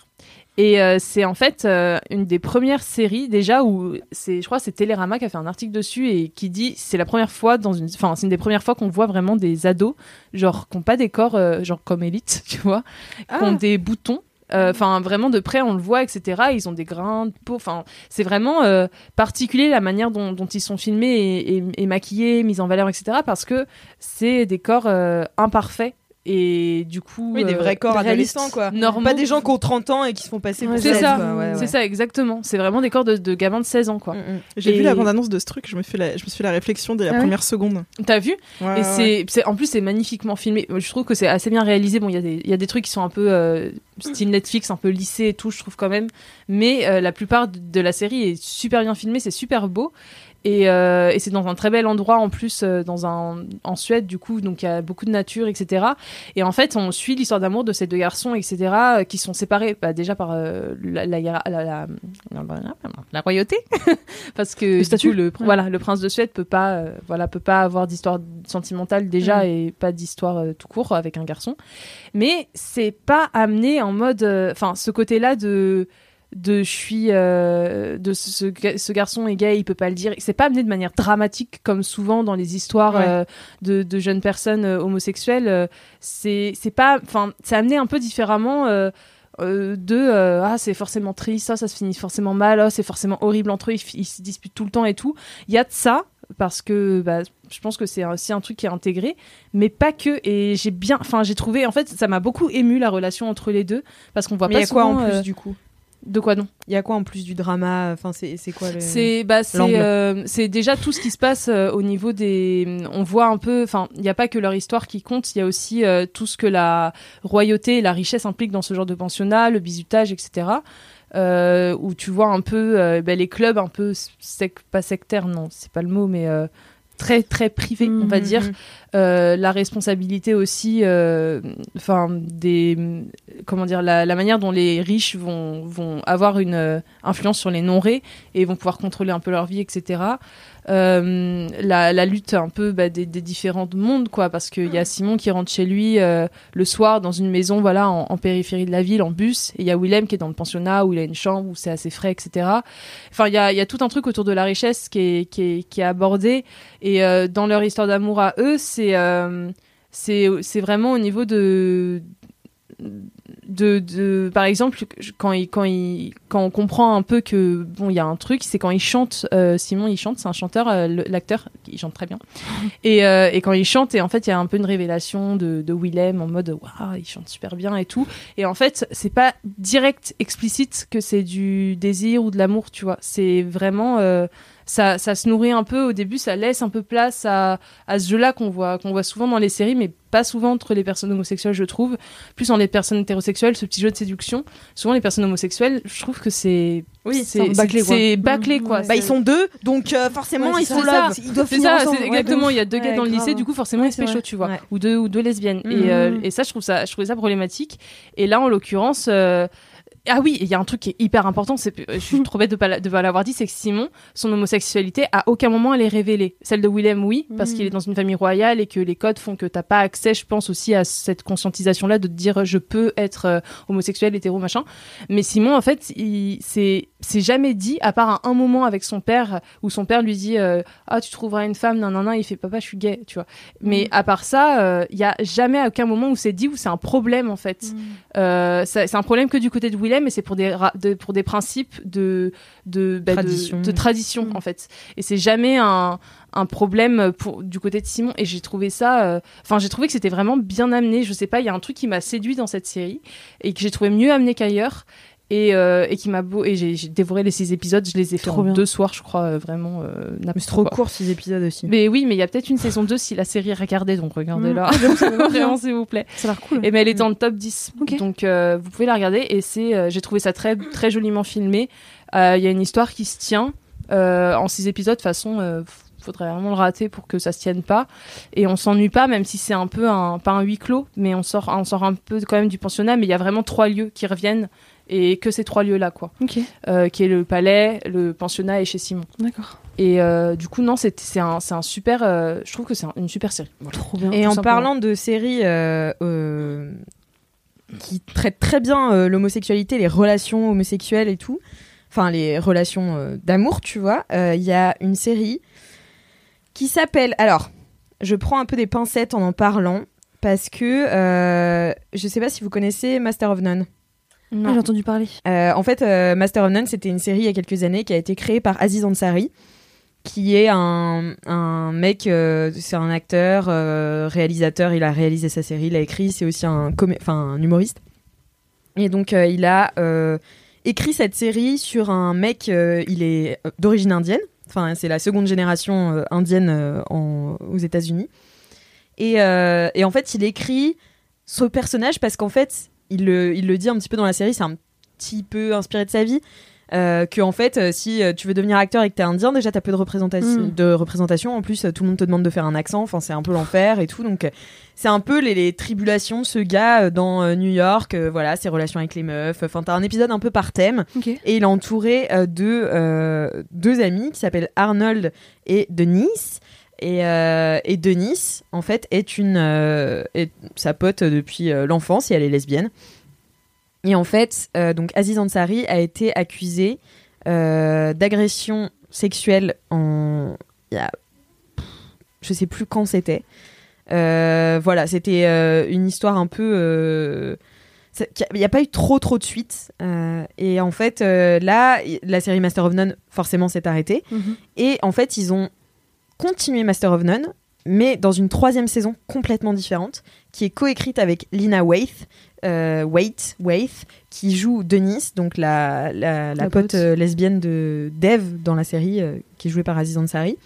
Et euh, c'est en fait euh, une des premières séries déjà où c'est, je crois, que c'est Télérama qui a fait un article dessus et qui dit c'est la première fois dans une, enfin c'est une des premières fois qu'on voit vraiment des ados genre qui n'ont pas des corps genre comme élite, tu vois, qui ont des boutons. Euh, Enfin, vraiment de près, on le voit, etc. Ils ont des grains de peau. Enfin, c'est vraiment euh, particulier la manière dont, dont ils sont filmés et, et- et maquillés, mis en valeur, etc. Parce que c'est des corps euh, imparfaits et du coup Oui, des euh, vrais corps réalistes, adolescents, quoi. normaux. Pas des gens qui ont 30 ans et qui se font passer pour C'est 16, ça. Ouais, c'est ouais. ça exactement. C'est vraiment des corps de, de gamins de 16 ans, quoi. Mm, mm. J'ai Et- vu la bande-annonce de ce truc, je me, fais la, je me suis fait la réflexion dès la Ah première seconde. T'as vu Ouais, Et c'est, en plus c'est magnifiquement filmé. Je trouve que c'est assez bien réalisé. Bon, il y a des, il y a des trucs qui sont un peu euh, style Netflix, un peu lissé et tout, je trouve quand même. Mais euh, la plupart de- de la série est super bien filmée, c'est super beau. Et, euh, et c'est dans un très bel endroit en plus, euh, dans un, en Suède du coup, donc il y a beaucoup de nature, etc. Et en fait, on suit l'histoire d'amour de ces deux garçons, etc., euh, qui sont séparés bah, déjà par la, la, la, royauté, parce que du statut. le, voilà, le prince de Suède peut pas, voilà, peut pas avoir d'histoire sentimentale déjà Mm. et pas d'histoire tout court avec un garçon. Mais c'est pas amené en mode, enfin, ce côté-là de de je suis euh, de ce, ce ga- ce garçon est gay il peut pas le dire. C'est pas amené de manière dramatique comme souvent dans les histoires Ouais. euh, de, de jeunes personnes euh, homosexuelles. C'est c'est pas enfin c'est amené un peu différemment de ah c'est forcément triste ça ça se finit forcément mal ah, c'est forcément horrible entre eux ils, se disputent tout le temps et tout. Il y a de ça parce que bah, je pense que c'est aussi un truc qui est intégré mais pas que. Et j'ai bien enfin j'ai trouvé en fait ça m'a beaucoup ému la relation entre les deux parce qu'on voit Mais pas il y a quoi en plus euh, du coup? De quoi non Il y a quoi en plus du drama Enfin, c'est quoi le. c'est bah euh, déjà tout ce qui se passe euh, au niveau des on voit un peu enfin il n'y a pas que leur histoire qui compte il y a aussi euh, tout ce que la royauté et la richesse impliquent dans ce genre de pensionnat le bizutage etc euh, où tu vois un peu bah, les clubs un peu sec pas sectaires non c'est pas le mot mais très très privés on va Mhm, dire mhm. euh, la responsabilité aussi, euh, enfin des, comment dire, la, la manière dont les riches vont vont avoir une euh, influence sur les non-rés et vont pouvoir contrôler un peu leur vie, etc. Euh, la, la lutte un peu bah, des, des différents mondes, quoi, parce qu'il y a Simon qui rentre chez lui euh, le soir dans une maison, voilà, en, en périphérie de la ville, en bus, et il y a Willem qui est dans le pensionnat où il a une chambre où c'est assez frais, etc. Enfin, il y a, y a tout un truc autour de la richesse qui est, qui est, qui est abordé et euh, dans leur histoire d'amour à eux, c'est euh, c'est c'est vraiment au niveau de de, de par exemple quand il, quand il quand on comprend un peu que bon il y a un truc c'est quand il chante euh, Simon il chante c'est un chanteur euh, l'acteur il chante très bien. Et, euh, et quand il chante et en fait il y a un peu une révélation de, de Willem en mode waouh il chante super bien et tout. Et en fait c'est pas direct explicite que c'est du désir ou de l'amour tu vois. C'est vraiment euh, ça, ça se nourrit un peu au début, ça laisse un peu place à, à ce jeu-là qu'on voit, qu'on voit souvent dans les séries, mais pas souvent entre les personnes homosexuelles, je trouve. Plus dans les personnes hétérosexuelles, ce petit jeu de séduction. Souvent, les personnes homosexuelles, je trouve que c'est. Oui, c'est bâclé, quoi. c'est bâclé, quoi. Bah, ils sont deux, donc euh, forcément, Ouais, ils c'est sont ça. love. Ils doivent C'est finir ça, ensemble. c'est Ouais, exactement. Il y a deux ouf. gars dans le Ouais, lycée, du coup, forcément, Ouais, ils se pécho, tu vois. Ouais. Ou, deux, ou deux lesbiennes. Et, euh, et ça, je trouve ça, je trouvais ça problématique. Et là, en l'occurrence. euh, ah oui, il y a un truc qui est hyper important, c'est je suis trop bête de pas, la- de pas l'avoir dit, c'est que Simon, son homosexualité, à aucun moment elle est révélée. Celle de Willem, oui, parce qu'il est dans une famille royale et que les codes font que t'as pas accès, je pense aussi à cette conscientisation-là de te dire je peux être euh, homosexuel, hétéro, machin. Mais Simon, en fait, il c'est c'est jamais dit, à part à un moment avec son père, où son père lui dit euh, ah tu trouveras une femme, non non non, il fait papa, je suis gay, tu vois. Mais à part ça, euh, il y a jamais à aucun moment où c'est dit où c'est un problème en fait. Euh, ça- c'est un problème que du côté de Willem, mais c'est pour des de- pour des principes de de bah, Tradition. de, tradition Mm. en fait. Et c'est jamais un un problème pour du côté de Simon. Et j'ai trouvé ça, euh, enfin j'ai trouvé que c'était vraiment bien amené. Je sais pas, il y a un truc qui m'a séduit dans cette série et que j'ai trouvé mieux amené qu'ailleurs. Et, euh, et qui m'a beau et j'ai dévoré les six épisodes je les ai fait en bien. deux soirs je crois euh, vraiment euh, c'est trop quoi. court ces épisodes aussi. mais oui mais il y a peut-être une saison 2 si la série est regardée donc regardez-la vraiment s'il vous plaît Ça a l'air cool. et mais elle est dans le top 10. Ok. Donc euh, vous pouvez la regarder et c'est j'ai trouvé ça très très joliment filmé. Il y a une histoire qui se tient en six épisodes de toute façon faudrait vraiment le rater pour que ça se tienne pas et on s'ennuie pas même si c'est un peu un pas un huis clos mais on sort on sort un peu quand même du pensionnat mais il y a vraiment trois lieux qui reviennent et que ces trois lieux là quoi Ok, Euh, qui est le palais le pensionnat et chez Simon d'accord. et euh, du coup non c'est un super euh, je trouve que c'est un- une super série Voilà. Trop bien. Et en simplement. parlant de séries euh, euh, qui traitent très bien euh, l'homosexualité, les relations homosexuelles et tout, enfin les relations euh, d'amour, tu vois, euh, il y a une série qui s'appelle. Alors, je prends un peu des pincettes en en parlant parce que euh, je sais pas si vous connaissez Master of None. Ah, j'ai entendu parler. Euh, en fait, euh, Master of None, c'était une série il y a quelques années qui a été créée par Aziz Ansari, qui est un, un mec, euh, c'est un acteur, réalisateur, il a réalisé sa série, il a écrit, c'est aussi un, un humoriste. Et donc, il a écrit cette série sur un mec, il est d'origine indienne, enfin, c'est la seconde génération indienne en- aux États-Unis. Et, et en fait, il écrit ce personnage parce qu'en fait, il le, il le dit un petit peu dans la série, c'est un petit peu inspiré de sa vie. Euh, que en fait, euh, si euh, tu veux devenir acteur et que t'es indien, déjà t'as peu de représentation. Mm. De représentation. En plus, tout le monde te demande de faire un accent. Enfin, c'est un peu l'enfer et tout. Donc, c'est un peu les, les tribulations de ce gars dans New York. voilà, ses relations avec les meufs. Enfin, t'as un épisode un peu par thème. Et il est entouré de deux amis qui s'appellent Arnold et Denise. Et, euh, et Denise, en fait, est une euh, est sa pote depuis euh, l'enfance et elle est lesbienne. Et en fait, euh, donc Aziz Ansari a été accusé d'agression sexuelle en il y a je sais plus quand c'était. Voilà, c'était une histoire un peu il n'y a pas eu trop trop de suites Euh, et en fait euh, là la série Master of None forcément s'est arrêtée Mhm. et en fait ils ont continué Master of None mais dans une troisième saison complètement différente qui est coécrite avec Lina Waith euh, Waith, Waith qui joue Denise donc la, la, la La pote pote. euh, lesbienne de Dev dans la série euh, qui est jouée par Aziz Ansari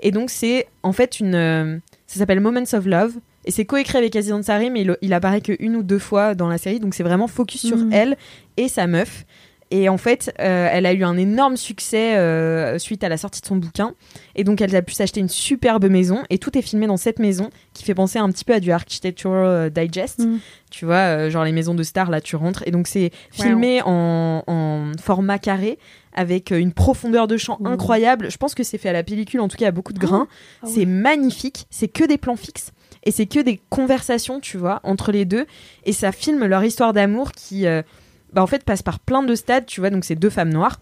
et donc c'est en fait une euh, ça s'appelle Moments of Love et c'est coécrit avec Aziz Ansari mais il, il apparaît que une ou deux fois dans la série donc c'est vraiment focus sur Mhm. elle et sa meuf et en fait euh, elle a eu un énorme succès euh, suite à la sortie de son bouquin. Et donc elle a pu s'acheter une superbe maison. Et tout est filmé dans cette maison qui fait penser un petit peu à du Architectural Digest. Mhm. tu vois euh, genre les maisons de stars là tu rentres. Et donc c'est filmé en, en format carré avec une profondeur de champ incroyable. Je pense que c'est fait à la pellicule en tout cas à beaucoup de grains. Ah ouais. c'est magnifique, c'est que des plans fixes. Et c'est que des conversations, tu vois, entre les deux. Et ça filme leur histoire d'amour qui euh, bah, en fait passe par plein de stades, tu vois, donc c'est deux femmes noires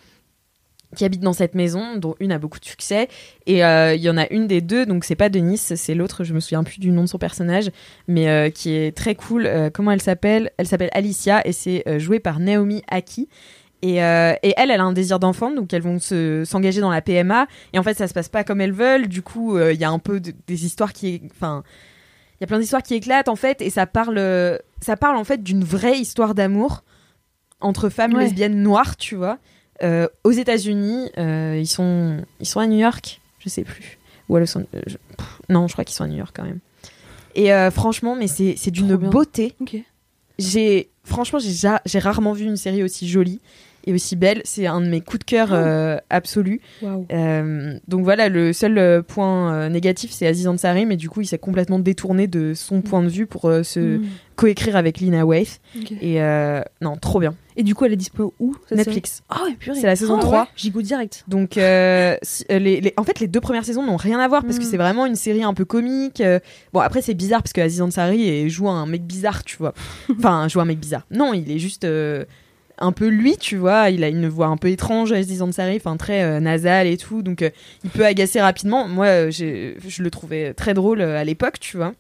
qui habitent dans cette maison, dont une a beaucoup de succès, et euh, il y en a une des deux, donc c'est pas Denise, c'est l'autre, je me souviens plus du nom de son personnage, mais euh, qui est très cool. Euh, comment elle s'appelle? Elle s'appelle Alicia, et c'est euh, joué par Naomi Aki. Et, et elle, elle a un désir d'enfant, donc elles vont se- s'engager dans la PMA. Et en fait, ça se passe pas comme elles veulent. Du coup, il y a un peu de- des histoires qui, enfin, il y a plein d'histoires qui éclatent en fait, et ça parle, ça parle en fait d'une vraie histoire d'amour entre femmes Ouais. lesbiennes noires, tu vois. Euh, aux États-Unis, euh, ils sont ils sont à New York, je sais plus. Ou à Los Angeles. pff, Non, je crois qu'ils sont à New York quand même. Et euh, franchement, mais c'est c'est d'une beauté. J'ai franchement j'ai ja- j'ai rarement vu une série aussi jolie et aussi belle. C'est un de mes coups de cœur euh, absolus. Euh, donc voilà, le seul euh, point euh, négatif, c'est Aziz Ansari, mais du coup, il s'est complètement détourné de son point de vue pour se Mm. coécrire avec Lina Waithe. Ok. Et non, trop bien. Et du coup, elle est dispo où Netflix. Ah ouais, purée. C'est la saison Ah 3. ouais, J'y go direct. Donc, euh, si- les, les- en fait, les deux premières saisons n'ont rien à voir parce que Mm. c'est vraiment une série un peu comique. Bon, après, c'est bizarre parce que Aziz Ansari joue un mec bizarre, tu vois. Enfin, joue un mec bizarre. Non, il est juste euh, un peu lui, tu vois. Il a une voix un peu étrange, Aziz Ansari, enfin très euh, nasale et tout. Donc, euh, il peut agacer rapidement. Moi, euh, je le trouvais très drôle à l'époque, tu vois.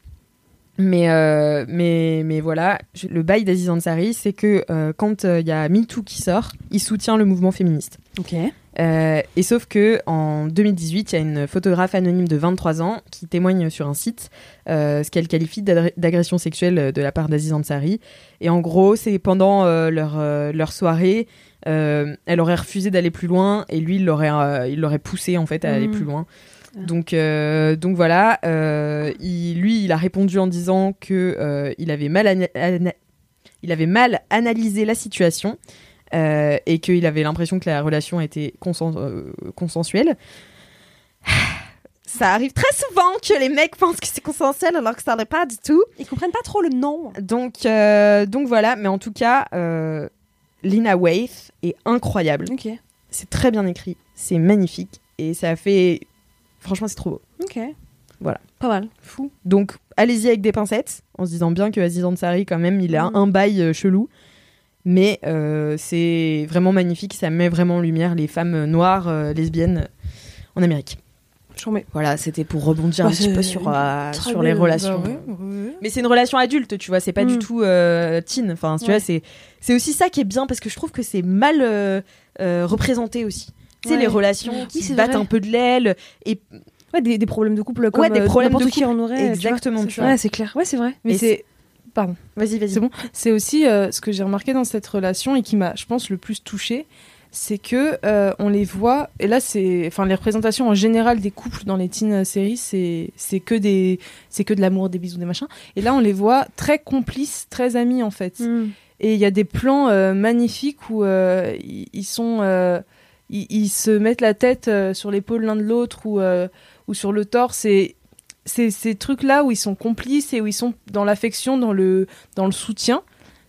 Mais, euh, mais, mais voilà, le bail d'Aziz Ansari, c'est que euh, quand euh, il y a MeToo qui sort, il soutient le mouvement féministe. Ok. Et sauf que en 2018, il y a une photographe anonyme de 23 ans qui témoigne sur un site ce qu'elle qualifie d'agression sexuelle de la part d'Aziz Ansari. Et en gros, c'est pendant leur, leur soirée, elle aurait refusé d'aller plus loin et lui, il l'aurait poussé en fait à aller Mhm. plus loin. Ah. Donc, euh, donc voilà, euh, il, lui, il a répondu en disant que euh, il avait mal il avait mal analysé la situation euh, et qu'il avait l'impression que la relation était consen- euh, consensuelle. Ça arrive très souvent que les mecs pensent que c'est consensuel alors que ça l'est pas du tout. Ils comprennent pas trop le nom. Donc, euh, donc voilà, mais en tout cas, euh, Lina Waithe est incroyable. Ok. C'est très bien écrit, c'est magnifique et ça fait. Franchement, c'est trop beau. Ok. Voilà. Pas mal. Fou. Donc, allez-y avec des pincettes, en se disant bien que Aziz Ansari, quand même, il a Mhm. un bail euh, chelou. Mais euh, c'est vraiment magnifique, ça met vraiment en lumière les femmes noires, euh, lesbiennes en Amérique. Mets. Voilà, c'était pour rebondir Bah, un petit c'est peu sur, sur les relations. Bah ouais, ouais. Mais c'est une relation adulte, tu vois, c'est pas du Mm. tout teen. Enfin, tu Ouais. vois, c'est aussi ça qui est bien parce que je trouve que c'est mal représenté aussi. Tu sais, Ouais. les relations Oui, qui c'est battent vrai. un peu de l'aile et Ouais, des, des problèmes de couple comme Ouais, des euh, problèmes de qui couple. en aurait. exactement, tu C'est- vois. Ouais, c'est clair. Ouais, c'est vrai. Mais c'est. Pardon. Vas-y, vas-y. C'est bon. C'est aussi euh, ce que j'ai remarqué dans cette relation et qui m'a, je pense, le plus touchée, c'est que euh, on les voit. Et là, c'est, enfin, les représentations en général des couples dans les teen séries, c'est, c'est que des, c'est que de l'amour, des bisous, des machins. Et là, on les voit très complices, très amis en fait. Mm. Et il y a des plans euh, magnifiques où ils sont, euh, ils, ils se mettent la tête euh, sur l'épaule l'un de l'autre ou, euh, ou sur le torse. Et c'est ces trucs-là où ils sont complices et où ils sont dans l'affection, dans le, dans le soutien.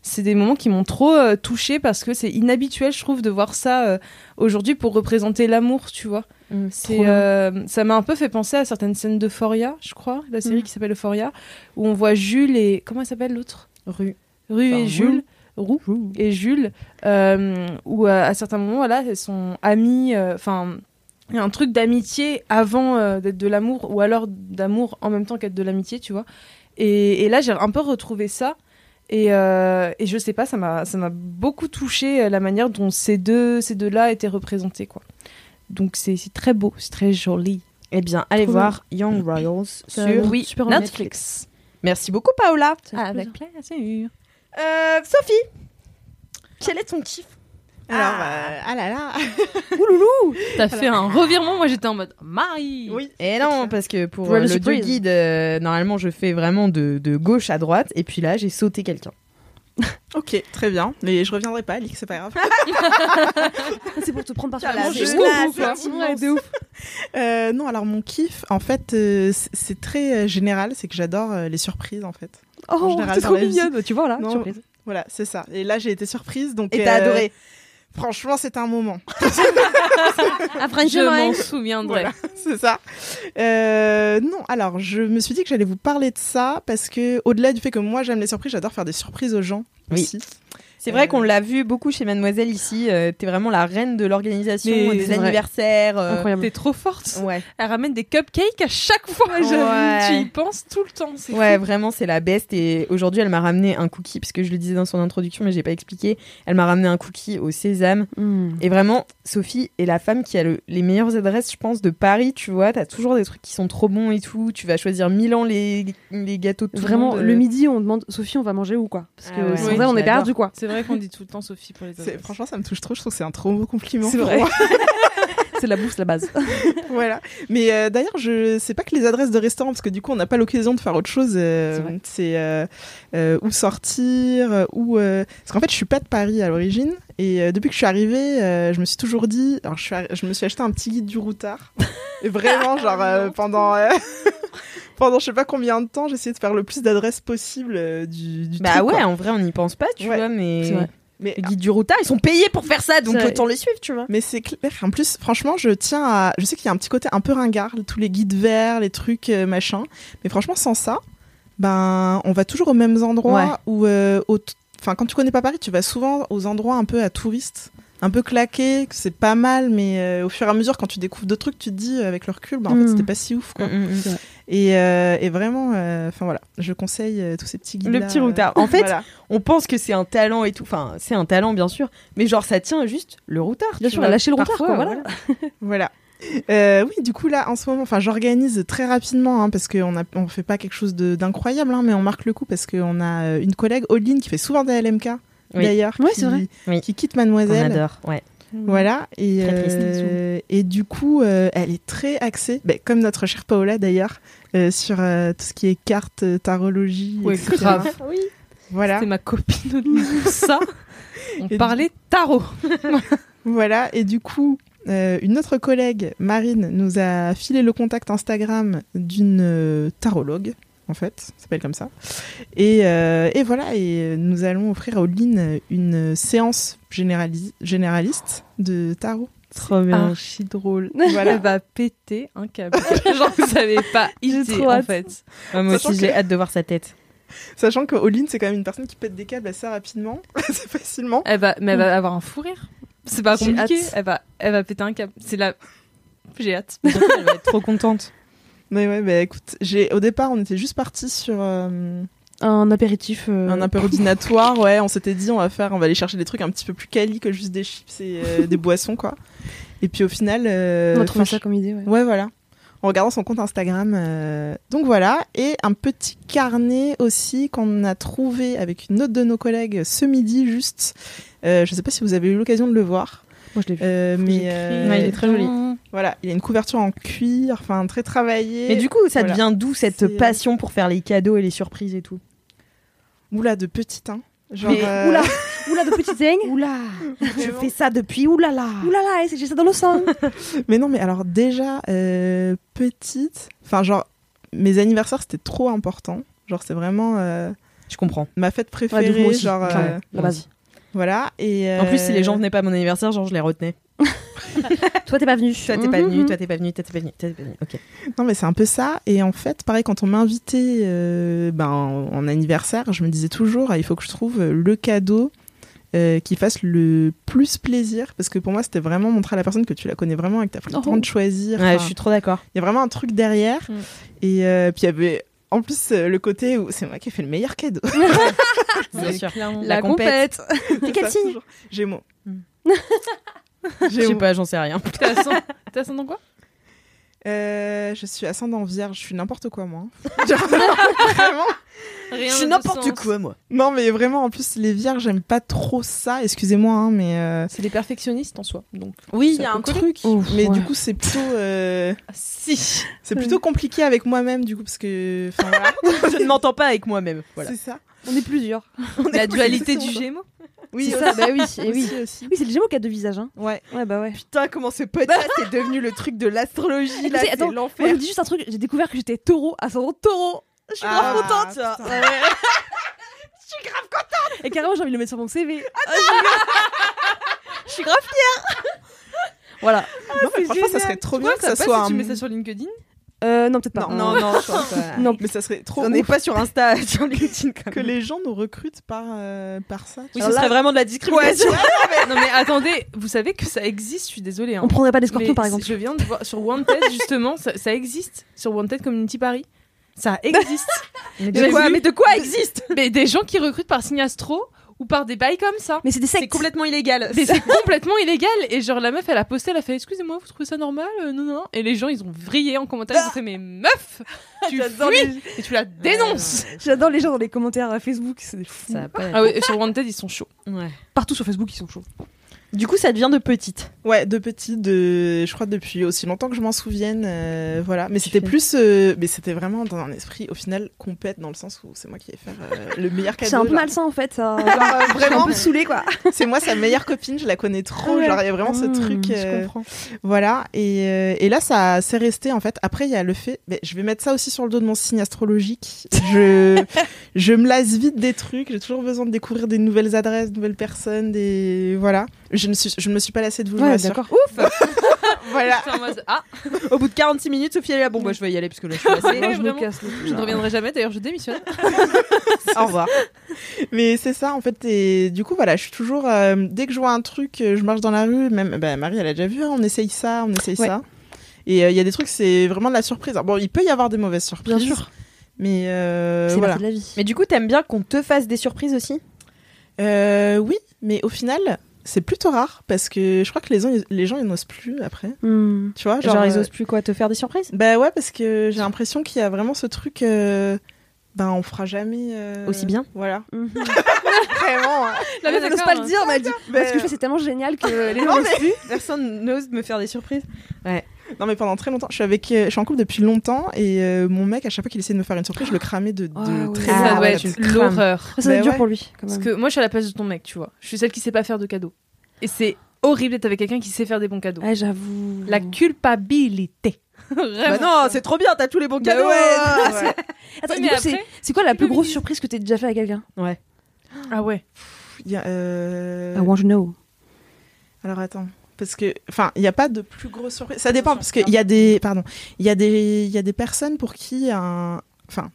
C'est des moments qui m'ont trop euh, touchée parce que c'est inhabituel, je trouve, de voir ça euh, aujourd'hui pour représenter l'amour, tu vois. Mm, C'est, euh, ça m'a un peu fait penser à certaines scènes d'Euphoria, je crois, la série Mm. qui s'appelle Euphoria, où on voit Jules et comment elle s'appelle l'autre? Rue. Rue Enfin, et Jules, Roux et Jules, euh, où euh, à certains moments, voilà, elles sont amies. euh, Enfin, il y a un truc d'amitié avant euh, d'être de l'amour, ou alors d'amour en même temps qu'être de l'amitié, tu vois. Et, et là, j'ai un peu retrouvé ça. Et, euh, et je sais pas, ça m'a ça m'a beaucoup touché la manière dont ces deux ces deux là étaient représentés quoi. Donc c'est très beau, c'est très joli. Eh bien, allez Trop voir Young Royals sur oui, super en Netflix. Merci beaucoup, Paola. Avec plaisir. Euh, Sophie, quel est ton kiff? Alors, Ah. euh, ah là là. T'as fait un revirement, moi j'étais en mode Marie. Oui. Et non, parce que pour Pour euh, le surprise. guide, euh, normalement, je fais vraiment de, de gauche à droite. Et puis là, j'ai sauté quelqu'un. Ok, très bien. Mais je reviendrai pas, Alix, c'est pas grave. C'est pour te prendre par surprise. c'est Ouf. Euh, non, alors mon kiff, en fait, euh, c'est- très euh, général, c'est que j'adore euh, les surprises, en fait. Oh, général, c'est trop mignonne. Tu vois là, Non. surprise. Voilà, c'est ça. Et là, j'ai été surprise, donc. Et t'as euh, adoré. Franchement, c'était un moment. À French Je m'en souviendrai. Voilà, c'est ça. Euh, non, alors je me suis dit que j'allais vous parler de ça parce que au-delà du fait que moi j'aime les surprises, j'adore faire des surprises aux gens Oui. aussi. C'est vrai Euh, qu'on l'a vu beaucoup chez Mademoiselle ici. euh, T'es vraiment la reine de l'organisation, Mais des c'est vrai. anniversaires. euh, Incroyable. T'es trop forte. Ouais. Elle ramène des cupcakes à chaque fois. Ouais. Tu y penses tout le temps. C'est Ouais, fou. vraiment, c'est la best. Et aujourd'hui, elle m'a ramené un cookie, parce que je le disais dans son introduction, mais j'ai pas expliqué. Elle m'a ramené un cookie au sésame. Mm. Et vraiment, Sophie est la femme qui a le- les meilleures adresses, je pense, de Paris. Tu vois, t'as toujours des trucs qui sont trop bons et tout. Tu vas choisir Milan les, les gâteaux de tout Vraiment, monde, le euh. midi, on demande Sophie, on va manger où quoi? Parce que Ah ouais. sans Oui, on est j'adore. perdu quoi. C'est vrai vrai qu'on dit tout le temps Sophie pour les adresses. Franchement, ça me touche trop. Je trouve que c'est un trop beau compliment. C'est vrai. C'est la bouffe, la base. voilà. Mais euh, d'ailleurs, je sais pas que les adresses de restaurants, parce que du coup, on n'a pas l'occasion de faire autre chose. euh, C'est euh, euh, où sortir, où. euh, Parce qu'en fait, je suis pas de Paris à l'origine, et euh, depuis que je suis arrivée, euh, je me suis toujours dit. Alors, je, suis arri- je me suis acheté un petit guide du routard. et vraiment, genre euh, pendant. Pendant je sais pas combien de temps, j'ai essayé de faire le plus d'adresses possible euh, du, du Bah truc, ouais, quoi. en vrai, on n'y pense pas, tu Ouais. vois, mais. C'est vrai. Mais Les guides du routard, ils sont payés pour faire ça, donc C'est vrai. autant les suivre, tu vois. Mais c'est clair. En plus, franchement, je tiens à. Je sais qu'il y a un petit côté un peu ringard, tous les guides verts, les trucs euh, machin. Mais franchement, sans ça, ben, on va toujours aux mêmes endroits où, euh, au- enfin, quand tu connais pas Paris, tu vas souvent aux endroits un peu à touristes, un peu claqués, que c'est pas mal, mais euh, au fur et à mesure, quand tu découvres d'autres trucs, tu te dis euh, avec le recul, ben, en Mm. fait, c'était pas si ouf, quoi. Mm, Et, euh, et vraiment, enfin voilà, je conseille tous ces petits guides. Le petit routard. En fait, voilà. On pense que c'est un talent et tout. Enfin, c'est un talent, bien sûr. Mais genre, ça tient juste le routard. Bien tu sûr, vois. lâcher le routard, quoi, voilà. Voilà. Euh, oui, du coup là, en ce moment, enfin, j'organise très rapidement hein, parce qu'on on fait pas quelque chose d'incroyable, hein, mais on marque le coup parce qu'on a une collègue, Audeline, qui fait souvent des LMK Oui. d'ailleurs, Ouais, qui, c'est vrai. Oui. qui quitte On Mademoiselle. adore, ouais. Voilà, et, Très triste. euh, et du coup, euh, elle est très axée, ben, comme notre chère Paola d'ailleurs, euh, sur euh, tout ce qui est cartes, tarologie, Ouais, etc. grave. Voilà, C'est ma copine au ça. On Et parlait tarot. voilà, et du coup, euh, une autre collègue, Marine, nous a filé le contact Instagram d'une euh, tarologue, en fait, ça s'appelle comme ça. Et, euh, et voilà, et nous allons offrir à Audeline une séance générali- généraliste de tarot. Trop bien. Archi drôle. Voilà. Elle va péter un câble. Genre, vous savez pas J'ai idée, trop en hâte. fait. Ouais, moi Sachant aussi, que- j'ai hâte de voir sa tête. Sachant que Audeline, c'est quand même une personne qui pète des câbles assez rapidement, assez facilement. Elle va, mais elle va avoir un fou rire. C'est pas compliqué. Elle va, elle va péter un câble. C'est la. J'ai hâte. Elle va être trop contente. Mais ouais, bah écoute, j'ai, au départ, on était juste parti sur euh, Un apéritif. euh, un apérodinatoire, ouais, on s'était dit, on va faire, on va aller chercher des trucs un petit peu plus quali que juste des chips et euh, des boissons, quoi. Et puis au final, euh, On a trouvé ça comme idée, ouais. Ouais, voilà. En regardant son compte Instagram. euh, Donc voilà. Et un petit carnet aussi qu'on a trouvé avec une autre de nos collègues ce midi, juste. Euh, je sais pas si vous avez eu l'occasion de le voir. Moi, je l'ai vu. Euh, mais euh, Ouais, il est très joli. Voilà, il y a une couverture en cuir, enfin très travaillée. Mais du coup, ça Voilà. devient d'où cette passion pour faire les cadeaux et les surprises et tout? Oula, de petit, hein. Genre, Mais euh, oula, oula de petite zing. Oula Je fais ça depuis oulala Oulala, c'est- j'ai ça dans le sang. Mais non, mais alors déjà, euh, petite, enfin genre, mes anniversaires c'était trop important. Genre c'est vraiment euh, Je comprends. ma fête Ouais, de préférée. moi aussi, genre, euh, la base. voilà. Et, En plus, si les gens euh, venaient pas à mon anniversaire, genre je les retenais. Toi, t'es pas venu. Toi, t'es pas Mhm. venu, toi, t'es pas venu, toi, t'es pas venu, toi, t'es pas venu. Ok. Non, mais c'est un peu ça. Et en fait, pareil, quand on m'invitait euh, ben, en, en anniversaire, je me disais toujours, ah, il faut que je trouve le cadeau euh, qui fasse le plus plaisir. Parce que pour moi, c'était vraiment montrer à la personne que tu la connais vraiment et que tu as pris le Oh. temps de choisir. Ouais, Enfin, je suis trop d'accord. Il y a vraiment un truc derrière. Mm. Et euh, puis il y avait en plus euh, le côté où c'est moi qui ai fait le meilleur cadeau. Bien sûr. La compète. T'es quel signe Gémeaux. Mm. Je sais pas, j'en sais rien. T'es ascendant- quoi? Euh, je suis ascendant vierge, je suis n'importe quoi moi. Vraiment. Rien Je suis n'importe quoi, moi. Non mais vraiment en plus les vierges j'aime pas trop ça, excusez-moi hein, mais euh, C'est des perfectionnistes en soi. Donc. oui il y a un truc, Ouf, mais ouais. du coup c'est plutôt euh, Ah, si. c'est plutôt compliqué avec moi-même du coup parce que enfin voilà Je ne m'entends pas avec moi-même. Voilà. c'est ça. On est plusieurs. La dualité du. Gémeaux. Oui C'est ça, bah oui, et oui. aussi, aussi. Oui, c'est le Gémeaux qui a deux visages. Hein. Ouais. Ouais, bah ouais. Putain, comment ce podcast est devenu le truc de l'astrologie là C'est je l'enfer. vous dis juste un truc. J'ai découvert que j'étais taureau, ascendant taureau. Je suis Ah, grave contente. putain. Ouais. je suis grave contente. Et carrément, j'ai envie de le mettre sur mon CV. Ah, je suis grave fière. voilà. non mais franchement ça serait trop bien que ça ça soit si un tu mets ça sur LinkedIn. Euh, non, peut-être pas. Non, non, non, je pense pas. Non. mais ça serait trop On n'est pas sur Insta, sur LinkedIn quand que même. les gens nous recrutent par euh, par ça. Oui, ce serait vraiment de la discrimination. non mais attendez, vous savez que ça existe, je suis désolée. hein. On prendrait pas des scorpions Mais par exemple. Je viens de voir sur Wanted justement, ça, ça existe sur Wanted Community Paris. Ça existe. Mais de quoi, vu- mais de quoi existe mais des gens qui recrutent par signe astro ou par des bails comme ça. Mais c'est des C'est sectes. complètement illégal. Mais c'est complètement illégal. Et genre, la meuf, elle a posté, elle a fait Excusez-moi, vous trouvez ça normal Euh, Non, non, non. Et les gens, ils ont vrillé en commentaire. Ils ont fait Mais meuf, tu fuis et tu la dénonces. J'adore les gens dans les commentaires à Facebook, c'est des fous. Ça Ah ouais, et sur Wanted, ils sont chauds. Ouais. Partout sur Facebook, ils sont chauds. Du coup, ça devient de petite. Ouais, de petit, de, je crois depuis aussi longtemps que je m'en souvienne, euh, voilà. Mais c'était plus, euh, mais c'était vraiment dans un esprit au final compète dans le sens où c'est moi qui vais faire euh, le meilleur cadeau. C'est un peu malsain en fait, ça. Genre, vraiment, un peu saoulé quoi. c'est moi sa meilleure copine, je la connais trop. Ouais. Genre il y a vraiment ce Mmh, truc. je comprends. Voilà. Et, et là, ça c'est resté en fait. Après, il y a le fait. Mais je vais mettre ça aussi sur le dos de mon signe astrologique. Je je me lasse vite des trucs. J'ai toujours besoin de découvrir des nouvelles adresses, de nouvelles personnes, des voilà. Je ne suis, je me suis pas lassée de vous. vous Ouais, d'accord. Voilà. En mode Ah, Au bout de 46 minutes, Sophie elle est là. Bon, bah, je vais y aller parce que là, je suis lassée. Moi, je me vraiment. casse le je ne reviendrai jamais. D'ailleurs, je démissionne. Au revoir. Mais c'est ça en fait. Et du coup, voilà, je suis toujours. euh, dès que je vois un truc, euh, je marche dans la rue. Même bah, Marie, elle a déjà vu. hein, on essaye ça, on essaye Ouais. ça. Et euh, il y a des trucs, c'est vraiment de la surprise. Alors, bon, il peut y avoir des mauvaises surprises. Bien sûr. Mais euh, voilà. de la vie. Mais du coup, t'aimes bien qu'on te fasse des surprises aussi? Euh, oui, mais au final, c'est plutôt rare parce que je crois que les gens, les gens ils n'osent plus après. Hmm. Tu vois, Genre, genre. ils euh, osent plus quoi te faire des surprises? Bah ouais, parce que j'ai l'impression qu'il y a vraiment ce truc. euh, Ben, on fera jamais. euh, Aussi bien Voilà. Mhm. Vraiment. hein. La meuf, elle n'ose pas le dire, mais elle dit Mais- Ce que je fais, c'est tellement génial que les gens Non, n'osent mais- plus. Personne n'ose me faire des surprises. Non, mais pendant très longtemps, je suis avec, euh, je suis en couple depuis longtemps et euh, mon mec, à chaque fois qu'il essayait de me faire une surprise, je le cramais de, de Ah très Ah ça loin, doit être l'horreur. Ça va être dur ouais. pour lui, quand Parce que moi, je suis à la place de ton mec, tu vois. Je suis celle qui sait pas faire de cadeaux. Et c'est horrible d'être avec quelqu'un qui sait faire des bons cadeaux. Ouais, j'avoue. La culpabilité. Bah non, c'est trop bien, t'as tous les bons Bah cadeaux. ouais. Ah, Ouais. Attends, c'est- après, c'est quoi la plus grosse surprise que t'aies déjà fait à quelqu'un? Ouais. Ah ouais. Il y a, euh, I want to know. Alors attends, parce que, enfin, il n'y a pas de plus grosse surprise. Ça dépend parce qu'il y a des, pardon, il y a des, il y a des personnes pour qui un, enfin,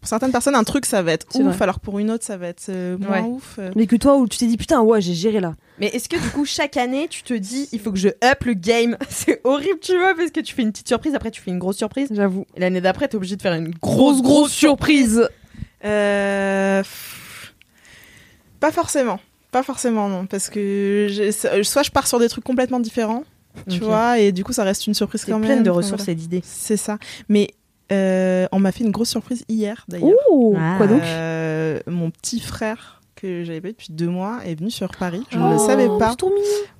pour certaines personnes un truc ça va être ouf, vrai. alors pour une autre ça va être euh, moins Ouais. ouf. euh. Mais que toi, où tu t'es dit putain, ouais, j'ai géré là. Mais est-ce que du coup, chaque année, tu te dis, il faut que je up le game? C'est horrible, tu vois, parce que tu fais une petite surprise, après tu fais une grosse surprise. J'avoue. Et l'année d'après, t'es obligé de faire une Grosse, grosse surprise. Euh, pff, Pas forcément. Pas forcément, non. Parce que soit je pars sur des trucs complètement différents, tu vois, et du coup, ça reste une surprise C'est quand même. pleine de ressources voilà. et d'idées. C'est ça. Mais euh, on m'a fait une grosse surprise hier, d'ailleurs. Ouh, Ah. quoi donc? Euh, Mon petit frère, que j'avais pas vu depuis deux mois, est venu sur Paris. Je Oh, ne le savais pas.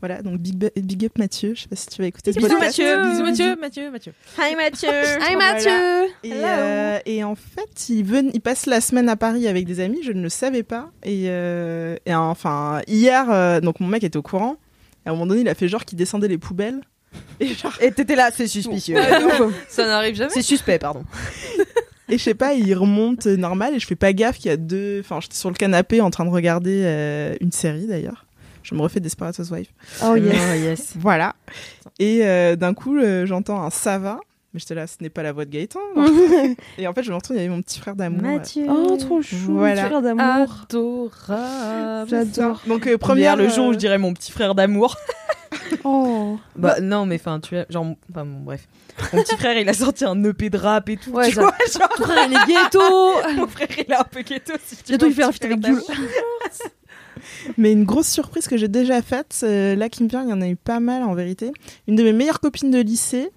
Voilà, donc big, big up Mathieu. Je sais pas si tu vas écouter ce Bisous, podcast. Mathieu. Bisous Mathieu, Mathieu, Mathieu. Hi Mathieu Hi Voilà. Mathieu Et, euh, et en fait, il, ven- il passe la semaine à Paris avec des amis, je ne le savais pas. Et, euh, et enfin, hier, euh, donc mon mec était au courant. Et à un moment donné, il a fait genre qu'il descendait les poubelles. Et genre, Et t'étais là, c'est suspicieux. Ça n'arrive jamais. c'est suspect, pardon. et je sais pas, il remonte euh, normal et je fais pas gaffe qu'il y a deux. Enfin, j'étais sur le canapé en train de regarder euh, une série d'ailleurs. Je me refais Desperate Housewives. Oh yes. Oh, yes. Voilà. Et euh, d'un coup, euh, j'entends un ça va. Mais j'étais là, ce n'est pas la voix de Gaëtan. et en fait, je me retourne, il y avait mon petit frère d'amour. Mathieu. Oh, trop chou. Voilà. Petit frère d'amour. Adorable. J'adore. Donc, euh, Première première. le jour où euh, je dirais mon petit frère d'amour. Oh. Bah non, mais enfin, tu as genre, enfin bon, bref. Mon petit frère, il a sorti un EP de rap et tout. Ouais, tu vois, genre, Ton frère, il est ghetto. mon frère, il est un peu ghetto. Si tu veux, il fait un petit feat avec Jules. Mais une grosse surprise que j'ai déjà faite, euh, là qui me vient, il y en a eu pas mal en vérité. Une de mes meilleures copines de lycée,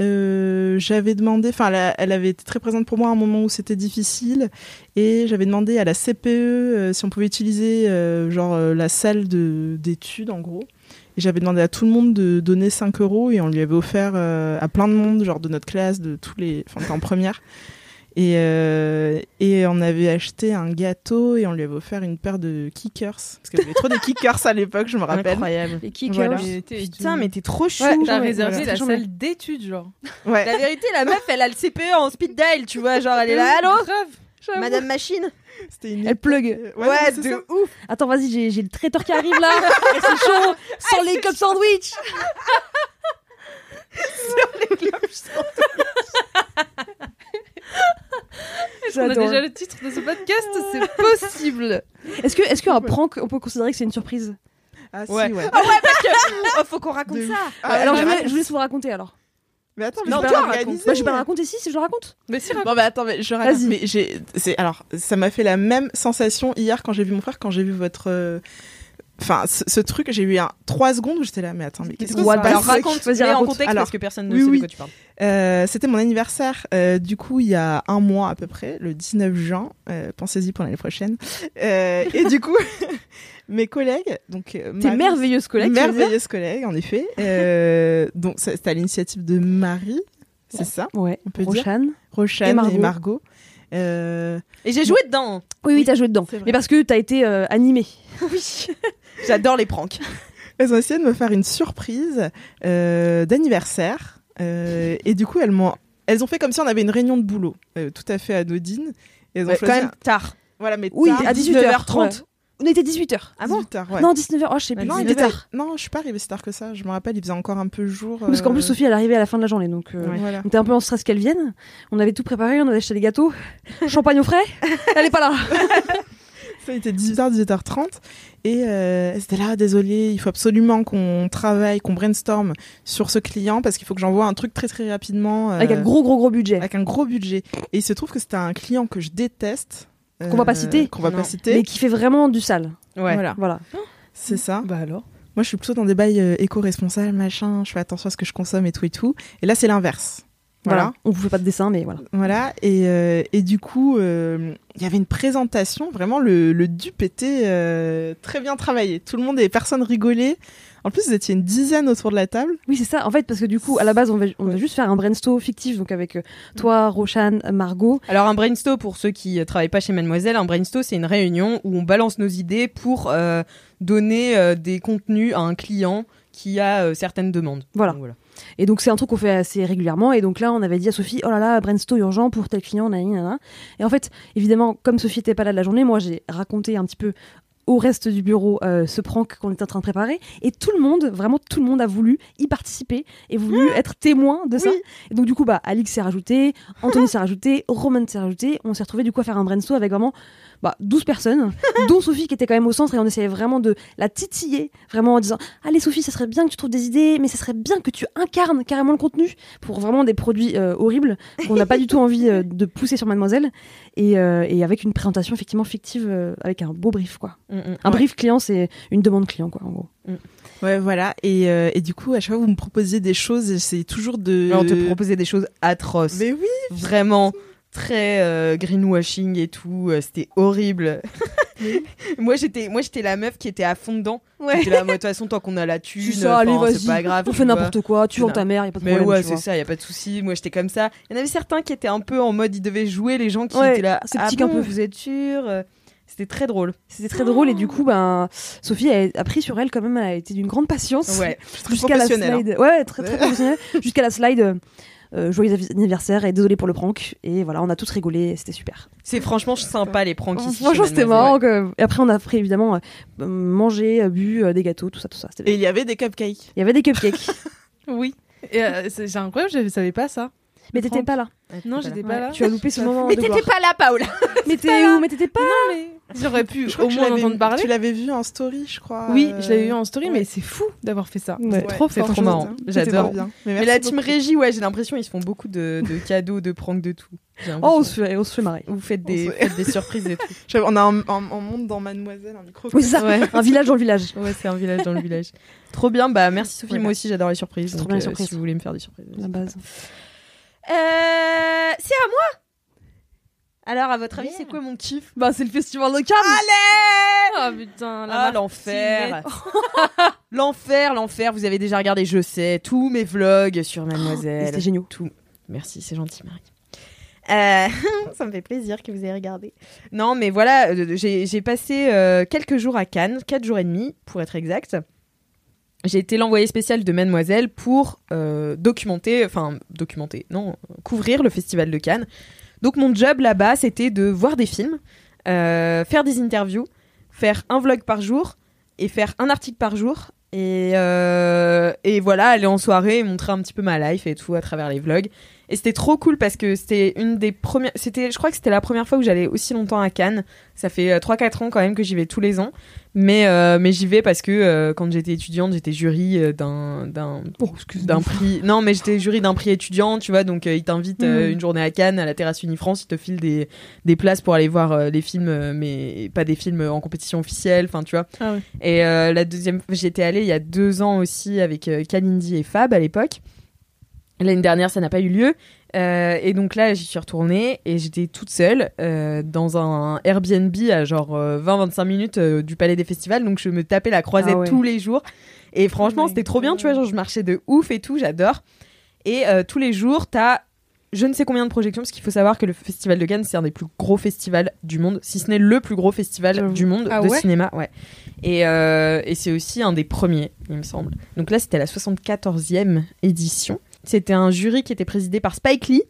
euh, j'avais demandé, enfin elle, avait été très présente pour moi à un moment où c'était difficile, et j'avais demandé à la CPE euh, si on pouvait utiliser genre la salle de- d'études en gros. Et j'avais demandé à tout le monde de donner 5 euros et on lui avait offert euh, à plein de monde, genre de notre classe, de tous les, enfin on était en première. Et, euh, et on avait acheté un gâteau et on lui avait offert une paire de kickers. Parce qu'il y avait trop de kickers à l'époque, je me rappelle. Incroyable. Les kickers. Voilà. Mais Putain, mais t'es trop chou. Ouais, T'as réservé voilà. la salle d'études, genre. Ouais. La vérité, la meuf, elle a le CPE en speed dial, tu vois, genre elle est là, allô. Madame Machine C'était une Elle plug. Ouais, non, c'est de ça. ouf Attends, vas-y, j'ai j'ai le traiteur qui arrive là. C'est chaud. Sans les cups sandwich. On a déjà le titre de ce podcast, c'est possible. Est-ce que, est-ce qu'un prank, on peut considérer que c'est une surprise? Ah, si, Ouais. ouais. Oh, faut qu'on raconte De ça Ah, Alors, je, ouais. vais- je vous laisse vous raconter alors. Mais attends, mais Non, je vais toi, l'organiser. raconte. Bah, je vais pas le raconter ici si je le raconte. Mais si, Bon bah attends, mais je raconte. Vas-y. Mais j'ai, c'est alors ça m'a fait la même sensation hier quand j'ai vu mon frère, quand j'ai vu votre, euh, enfin ce, ce truc, j'ai eu un trois secondes où j'étais là, mais attends, mais qu'est-ce passe the Alors raconte, Vas-y, mets en raconte. contexte Alors, parce que personne ne oui, sait de oui. quoi tu parles. Euh, C'était mon anniversaire, euh, du coup il y a un mois à peu près, le 19 juin. euh, Pensez-y pour l'année prochaine. Euh, et du coup, mes collègues, donc euh, Tes Marie- merveilleuses collègues. merveilleuses collègues en effet. Euh, donc c'était à l'initiative de Marie, c'est ça, Ouais. on peut dire. Rochane. Rochane Et et Margot. Margot. Euh, Et j'ai joué dedans. Oui, oui, t'as joué dedans. c'est. Mais parce que t'as été euh, animé. Oui. J'adore les pranks. Elles ont essayé de me faire une surprise euh, d'anniversaire. euh, et du coup, elles m'ont, elles ont fait comme si on avait une réunion de boulot, euh, tout à fait anodine. Et elles ont Ouais, quand même tard. Voilà, mais Oui, tard, à 18h30. 19h30. On était 18h. Ah bon 18h, ouais. Non, 19h. Oh, je sais plus. non, il était était tard. Non, je suis pas arrivée si tard que ça. Je me rappelle, il faisait encore un peu jour. Parce qu'en euh, plus, Sophie, elle arrivait à la fin de la journée. Donc, euh, Ouais. Voilà. on était un peu en stress qu'elle vienne. On avait tout préparé, on avait acheté des gâteaux, champagne au frais. Elle est pas là. Ça, il était 18h, 18h30. Et euh, elles étaient là, désolé, il faut absolument qu'on travaille, qu'on brainstorm sur ce client parce qu'il faut que j'envoie un truc très très rapidement. euh, Avec un gros, gros, gros budget. avec un gros budget. Et il se trouve que c'était un client que je déteste. Euh, Qu'on va pas citer. Qu'on va Non. pas citer. Mais qui fait vraiment du sale. Ouais. Voilà, Voilà. c'est ça. Bah alors. Moi, je suis plutôt dans des bails euh, éco-responsables, machin. Je fais attention à ce que je consomme et tout et tout. Et là, c'est l'inverse. Voilà. Voilà. On vous fait pas de dessin, mais voilà. Voilà. Et, euh, et du coup, euh, il y avait une présentation. Vraiment, le, le dupe était euh, très bien travaillé. Tout le monde et personne rigolait. En plus, vous étiez une dizaine autour de la table. Oui, c'est ça. En fait, parce que du coup, à la base, on va, on va juste faire un brainstorm fictif, donc avec toi, Rochane, Margot. Alors un brainstorm pour ceux qui euh, travaillent pas chez Mademoiselle, un brainstorm c'est une réunion où on balance nos idées pour euh, donner euh, des contenus à un client qui a euh, certaines demandes. Voilà. Donc, voilà. Et donc, c'est un truc qu'on fait assez régulièrement. Et donc là, on avait dit à Sophie, oh là là, brainstorm urgent pour tel client, nani, nana. Et en fait, évidemment, comme Sophie était pas là de la journée, moi, j'ai raconté un petit peu au reste du bureau euh, ce prank qu'on était en train de préparer et tout le monde vraiment tout le monde a voulu y participer et voulu être témoin de ça et donc du coup bah Alix s'est rajouté Anthony s'est rajouté Roman s'est rajouté on s'est retrouvé du coup à faire un brainstorm avec vraiment bah, 12 personnes dont Sophie qui était quand même au centre et on essayait vraiment de la titiller vraiment en disant allez Sophie ça serait bien que tu trouves des idées mais ça serait bien que tu incarnes carrément le contenu pour vraiment des produits euh, horribles qu'on n'a pas du tout envie euh, de pousser sur Mademoiselle et, euh, et avec une présentation effectivement fictive euh, avec un beau brief quoi Mm, mm. un brief client, c'est une demande client, quoi, en gros. Ouais, voilà. Et, euh, et du coup, à chaque fois, vous me proposiez des choses. et C'est toujours de. Mais on te proposait des choses atroces. Mais oui. Vraiment très euh, greenwashing et tout. euh, C'était horrible. moi j'étais moi j'étais la meuf qui était à fond dedans. J'étais là, moi, de toute façon tant qu'on a la thune, C'est enfin, pas grave. On tu fait vois. n'importe quoi, tu vends ta mère, y a pas de Mais problème. ouais, tu c'est vois. ça, y a pas de souci. Moi, j'étais comme ça. Il y en avait certains qui étaient un peu en mode, ils devaient jouer les gens qui Ouais, étaient là. sceptiques ah un peu. Vous êtes sûr Euh, C'était très drôle. C'était très drôle et du coup, ben, Sophie a, a pris sur elle quand même, elle a été d'une grande patience. Ouais. Très Jusqu'à la hein. slide. Ouais, très très professionnel. Jusqu'à la slide. euh, euh, joyeux anniversaire et désolé pour le prank. Et voilà, on a tous rigolé, et c'était super. C'est franchement sympa les pranks ici. Franchement, c'était marrant. Et après, on a pris évidemment euh, mangé, euh, bu euh, des gâteaux, tout ça, tout ça. Et il y avait des cupcakes. Il y avait des cupcakes. Oui. Euh, c'est c'est incroyable, je savais pas ça. mais t'étais pas là. Ouais, Non, j'étais pas là. Tu as loupé ce moment. Mais t'étais pas là, Paola Mais t'es où Mais t'étais pas Non, mais j'aurais pu Je au moins entendre parler. Tu l'avais vu en story, je crois. Oui, euh, je l'avais vu en story, ouais. mais c'est fou d'avoir fait ça. Ouais. C'est trop C'est trop marrant. J'adore. trop bien. Mais, la team régie, ouais, j'ai l'impression ils se font beaucoup de, de cadeaux, de pranks, de tout. Oh, on se fait, on se fait marrer. Vous faites des, On se- faites des surprises et tout. Je- On a un, un- un monde dans Mademoiselle, un micro. Oui, c'est ça. Ouais. Un village dans le village. Ouais, c'est un village dans le village. Trop bien, bah merci Sophie, moi aussi j'adore les surprises. Trop bien les euh, surprises. Si vous voulez me faire des surprises. La base. Euh, c'est à moi Alors, à votre avis, c'est quoi mon kiff? Bah, c'est le festival de Cannes. Allez Oh putain, la Ah, l'enfer. L'enfer, l'enfer, vous avez déjà regardé, je sais, tous mes vlogs sur Mademoiselle. C'était génial. Tout. Merci, c'est gentil, Marie. Euh, ça me fait plaisir que vous ayez regardé. Non, mais voilà, euh, j'ai j'ai passé euh, quelques jours à Cannes, 4 jours et demi, pour être exact. J'ai été l'envoyé spécial de Mademoiselle pour euh, documenter, enfin, documenter, non, couvrir le festival de Cannes. Donc, mon job là-bas, c'était de voir des films, euh, faire des interviews, faire un vlog par jour et faire un article par jour. Et, euh, et voilà, aller en soirée et montrer un petit peu ma life et tout à travers les vlogs. Et c'était trop cool parce que c'était une des premières. C'était, je crois que c'était la première fois où j'allais aussi longtemps à Cannes. Ça fait euh, 3-4 ans quand même que j'y vais tous les ans. Mais, euh, mais j'y vais parce que euh, quand j'étais étudiante, j'étais jury euh, d'un d'un d'un prix. Non, mais j'étais jury d'un prix étudiant, tu vois. Donc euh, ils t'invitent euh, Mhm. une journée à Cannes, à la terrasse Unifrance, ils te filent des, des places pour aller voir euh, les films, euh, mais pas des films en compétition officielle. Enfin, tu vois. Ah. Et euh, la deuxième, j'étais allée il y a deux ans aussi avec euh, Kalindi et Fab à l'époque. L'année dernière, ça n'a pas eu lieu. Euh, et donc là, j'y suis retournée et j'étais toute seule euh, dans un Airbnb à genre euh, 20-25 minutes euh, du Palais des Festivals. Donc je me tapais la croisette Ah ouais. tous les jours. Et franchement, Oh c'était trop bien, tu vois. Genre, je marchais de ouf et tout, j'adore. Et tous les jours, t'as je ne sais combien de projections, parce qu'il faut savoir que le Festival de Cannes, c'est un des plus gros festivals du monde, si ce n'est le plus gros festival du monde Ah de ouais cinéma. Ouais. Et, euh, et c'est aussi un des premiers, il me semble. Donc là, c'était la 74e édition. C'était un jury qui était présidé par Spike Lee,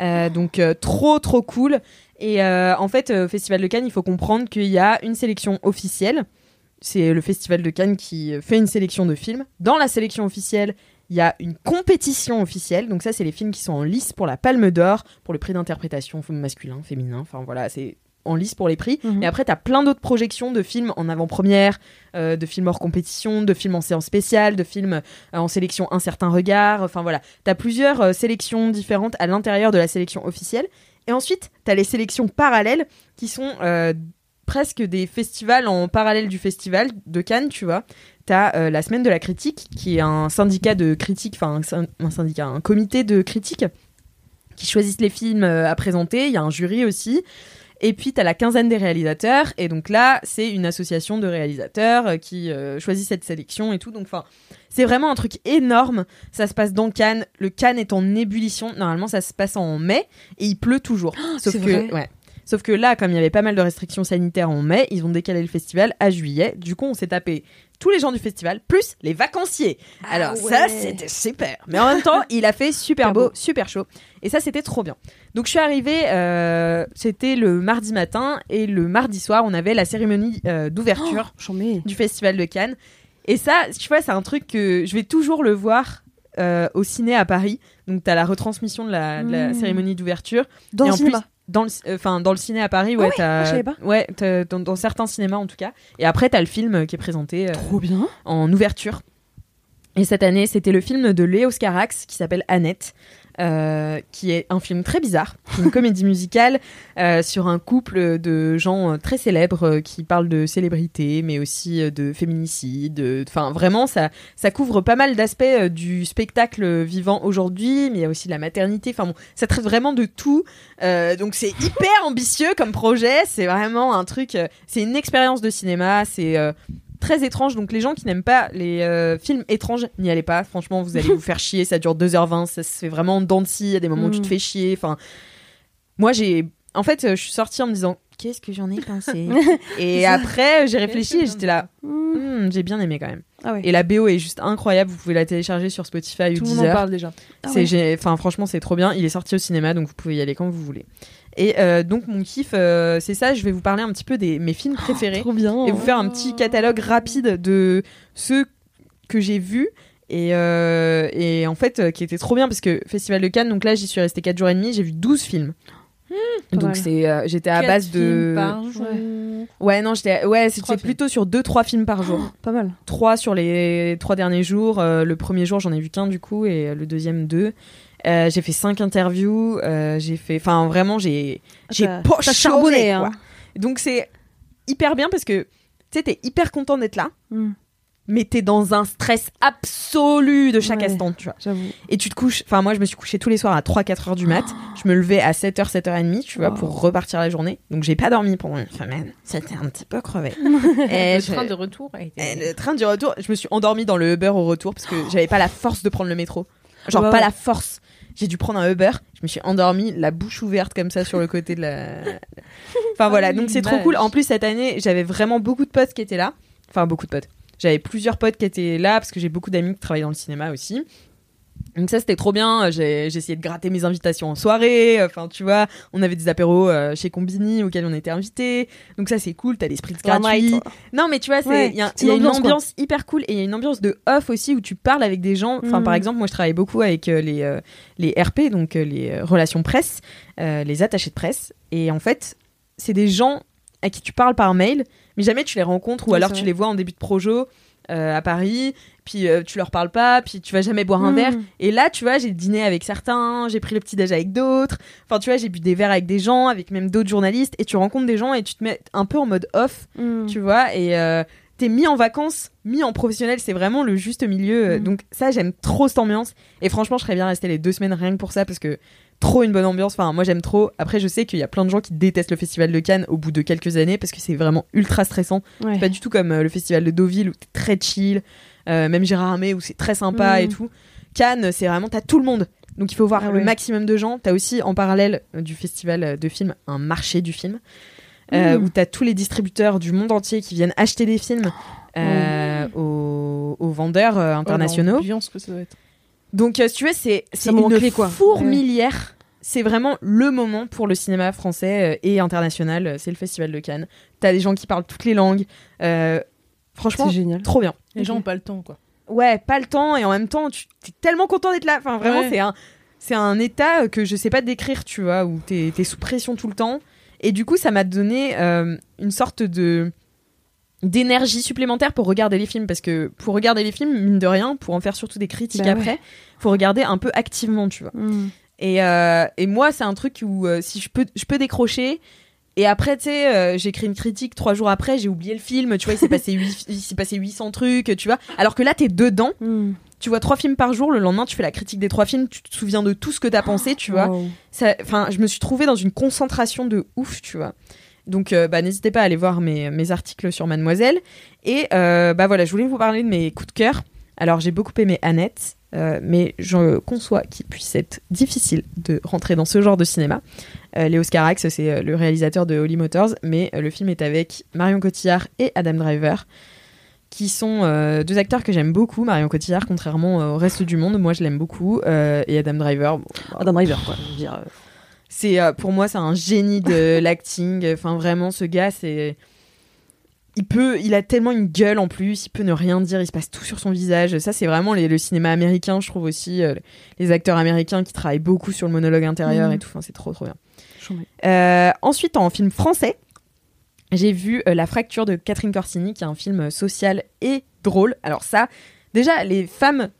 euh, donc euh, trop trop cool. Et euh, en fait, au Festival de Cannes, il faut comprendre qu'il y a une sélection officielle. C'est le Festival de Cannes qui fait une sélection de films. Dans la sélection officielle, il y a une compétition officielle. Donc ça, c'est les films qui sont en lice pour la Palme d'Or, pour le prix d'interprétation masculin, féminin. Enfin voilà, c'est en lice pour les prix. Mhm. Et après, tu as plein d'autres projections de films en avant-première, euh, de films hors compétition, de films en séance spéciale, de films euh, en sélection un certain regard. Enfin voilà, tu as plusieurs euh, sélections différentes à l'intérieur de la sélection officielle. Et ensuite, tu as les sélections parallèles qui sont presque des festivals en parallèle du festival de Cannes, tu vois. Tu as la semaine de la critique, qui est un syndicat de critiques, enfin un, syn- un syndicat, un comité de critiques qui choisissent les films à présenter. Il y a un jury aussi. Et puis, tu as la quinzaine des réalisateurs. Et donc là, c'est une association de réalisateurs euh, qui euh, choisit cette sélection et tout. Donc, enfin, c'est vraiment un truc énorme. Ça se passe dans Cannes. Le Cannes est en ébullition. Normalement, ça se passe en mai et il pleut toujours. Sauf c'est que, vrai ouais. Sauf que là, comme il y avait pas mal de restrictions sanitaires en mai, ils ont décalé le festival à juillet. Du coup, on s'est tapé tous les gens du festival, plus les vacanciers. Alors ça, c'était super. Mais en même temps, il a fait super beau, beau. super chaud. Et ça, c'était trop bien. Donc je suis arrivée, euh, c'était le mardi matin, et le mardi soir, on avait la cérémonie euh, d'ouverture mets. du festival de Cannes. Et ça, tu vois, c'est un truc que je vais toujours le voir euh, au ciné à Paris. Donc tu as la retransmission de la, de la Mmh. cérémonie d'ouverture. Dans Et le en cinéma. Dans le, euh, enfin, dans le ciné à Paris, ouais, ouais Ah, savais pas. ouais, t'as- dans, dans certains cinémas en tout cas. Et après, t'as le film euh, qui est présenté euh, Trop bien. en ouverture. Et cette année, c'était le film de Léo Scarax qui s'appelle Annette, euh, qui est un film très bizarre, une comédie musicale euh, sur un couple de gens euh, très célèbres qui parlent de célébrité, mais aussi de féminicide. de- Enfin, vraiment, ça, ça couvre pas mal d'aspects du spectacle vivant aujourd'hui, mais il y a aussi de la maternité. Enfin bon, ça traite vraiment de tout. Donc c'est hyper ambitieux comme projet. C'est vraiment un truc. c'est une expérience de cinéma. C'est très étrange. Donc les gens qui n'aiment pas les euh, films étranges, n'y allez pas. Franchement, vous allez vous faire chier. Ça dure 2h20. Ça se fait vraiment en dents de scie. Il y a des moments où tu te Mm. fais chier. Enfin, moi j'ai. En fait, euh, je suis sortie en me disant qu'est-ce que j'en ai pensé? et après, j'ai réfléchi et j'étais là. Mmh. Hmm, j'ai bien aimé quand même. Ah ouais. Et la BO est juste incroyable. Vous pouvez la télécharger sur Spotify ou Tout le monde en parle déjà. Ah C'est ouais. gé- enfin franchement c'est trop bien. Il est sorti au cinéma donc vous pouvez y aller quand vous voulez. Et euh, donc mon kiff euh, c'est ça. Je vais vous parler un petit peu des mes films préférés Trop bien. et vous faire un petit catalogue rapide de ceux que j'ai vus. Et, euh, et en fait, euh, qui était trop bien parce que Festival de Cannes, donc là j'y suis restée 4 jours et demi, j'ai vu 12 films. pas donc c'est euh, j'étais à base de jour. ouais non j'étais ouais c'était plutôt sur 2 3 films par jour Pas mal. trois sur les trois derniers jours. Le premier jour, j'en ai vu qu'un du coup, et le deuxième deux. Euh, j'ai fait cinq interviews. euh, j'ai fait, enfin vraiment, j'ai j'ai pas charbonné. hein. quoi. Donc c'est hyper bien parce que tu sais, t'es hyper content d'être là, Mm. mais t'es dans un stress absolu de chaque Ouais. instant, tu vois. J'avoue. Et tu te couches, enfin moi je me suis couchée tous les soirs à 3-4 heures du mat. Je me levais à 7h, 7h30, tu vois, pour repartir la journée. Donc j'ai pas dormi pendant une semaine. C'était un petit peu crevé. Et Le je- train de retour a été. et le train du retour, je me suis endormie dans le Uber au retour parce que j'avais pas la force de prendre le métro. Genre Ah bah pas ouais. la force. J'ai dû prendre un Uber, je me suis endormie, la bouche ouverte comme ça sur le côté de la. Enfin voilà, donc c'est trop cool. En plus cette année, j'avais vraiment beaucoup de potes qui étaient là. Enfin beaucoup de potes. J'avais plusieurs potes qui étaient là parce que j'ai beaucoup d'amis qui travaillent dans le cinéma aussi. Donc ça c'était trop bien, j'ai j'ai essayé de gratter mes invitations en soirée, enfin tu vois, on avait des apéros euh, chez Combini auxquels on était invités. Donc ça c'est cool, t'as des spritz gratuits. Non, mais tu vois, il Ouais, y a, y une ambiance, ambiance, hyper cool et il y a une ambiance de off aussi où tu parles avec des gens. Enfin, Mm. par exemple, moi, je travaille beaucoup avec euh, les, euh, les RP, donc euh, les euh, relations presse, euh, les attachés de presse. Et en fait, c'est des gens à qui tu parles par mail, mais jamais tu les rencontres ou alors tu les vois en début de projo euh, à Paris, puis euh, tu leur parles pas, puis tu vas jamais boire un Mm. verre. Et là, tu vois, j'ai dîné avec certains, j'ai pris le petit déj avec d'autres. Enfin, tu vois, j'ai bu des verres avec des gens, avec même d'autres journalistes, et tu rencontres des gens et tu te mets un peu en mode off, Mm. tu vois, et euh, t'es mis en vacances, mis en professionnel, c'est vraiment le juste milieu. Mm. Donc ça, j'aime trop cette ambiance. Et franchement, je serais bien rester les deux semaines rien que pour ça, parce que trop une bonne ambiance. Enfin, moi, j'aime trop. Après, je sais qu'il y a plein de gens qui détestent le festival de Cannes au bout de quelques années, parce que c'est vraiment ultra stressant. Ouais. C'est pas du tout comme euh, le festival de Deauville où t'es très chill, euh, même Gérard Armé où c'est très sympa Mm. et tout. Cannes, c'est vraiment, t'as tout le monde. Donc il faut voir Ah le ouais. maximum de gens. T'as aussi en parallèle euh, du festival euh, de films un marché du film. euh, Mm. où t'as tous les distributeurs du monde entier qui viennent acheter des films euh, Oh. aux, aux vendeurs euh, internationaux. L'ambiance que ça doit être. Donc, si tu veux, c'est une clé, quoi. fourmilière. C'est vraiment le moment pour le cinéma français et international. C'est le Festival de Cannes. T'as des gens qui parlent toutes les langues. Euh, franchement, C'est génial. trop bien. Les gens ont pas le temps, quoi. Ouais, pas le temps et en même temps, tu es tellement content d'être là. Enfin, vraiment, Ouais. c'est un, c'est un état que je sais pas décrire, tu vois, où t'es es sous pression tout le temps. Et du coup, ça m'a donné euh, une sorte de d'énergie supplémentaire pour regarder les films parce que pour regarder les films mine de rien pour en faire surtout des critiques Bah après faut regarder un peu activement tu vois Mm. et, euh, et moi, c'est un truc où euh, si je peux, je peux décrocher. Et après, tu sais, euh, j'écris une critique trois jours après, j'ai oublié le film. Tu vois, il s'est passé, huit- il s'est passé 800 trucs, tu vois. Alors que là, t'es dedans. Mm. Tu vois trois films par jour. Le lendemain, tu fais la critique des trois films. Tu te souviens de tout ce que t'as pensé, tu vois. Wow. Enfin, je me suis trouvée dans une concentration de ouf, tu vois. Donc, euh, bah, n'hésitez pas à aller voir mes, mes articles sur Mademoiselle. Et euh, bah voilà, je voulais vous parler de mes coups de cœur. Alors, j'ai beaucoup aimé Annette, euh, mais je conçois qu'il puisse être difficile de rentrer dans ce genre de cinéma. Euh, Léo Scarax, c'est euh, le réalisateur de Holy Motors, mais euh, le film est avec Marion Cotillard et Adam Driver, qui sont deux acteurs que j'aime beaucoup. Marion Cotillard, contrairement au reste du monde, moi je l'aime beaucoup. et Adam Driver, bon, Adam Driver, quoi. Je veux dire, c'est pour moi c'est un génie de l'acting. Enfin vraiment ce gars c'est il peut il a tellement une gueule en plus, il peut ne rien dire, il se passe tout sur son visage. Ça c'est vraiment les- le cinéma américain, je trouve aussi les acteurs américains qui travaillent beaucoup sur le monologue intérieur Mhm. et tout. Enfin c'est trop trop bien. Euh, ensuite en film français, j'ai vu euh, La fracture de Catherine Corsini qui est un film social et drôle. Alors ça déjà les femmes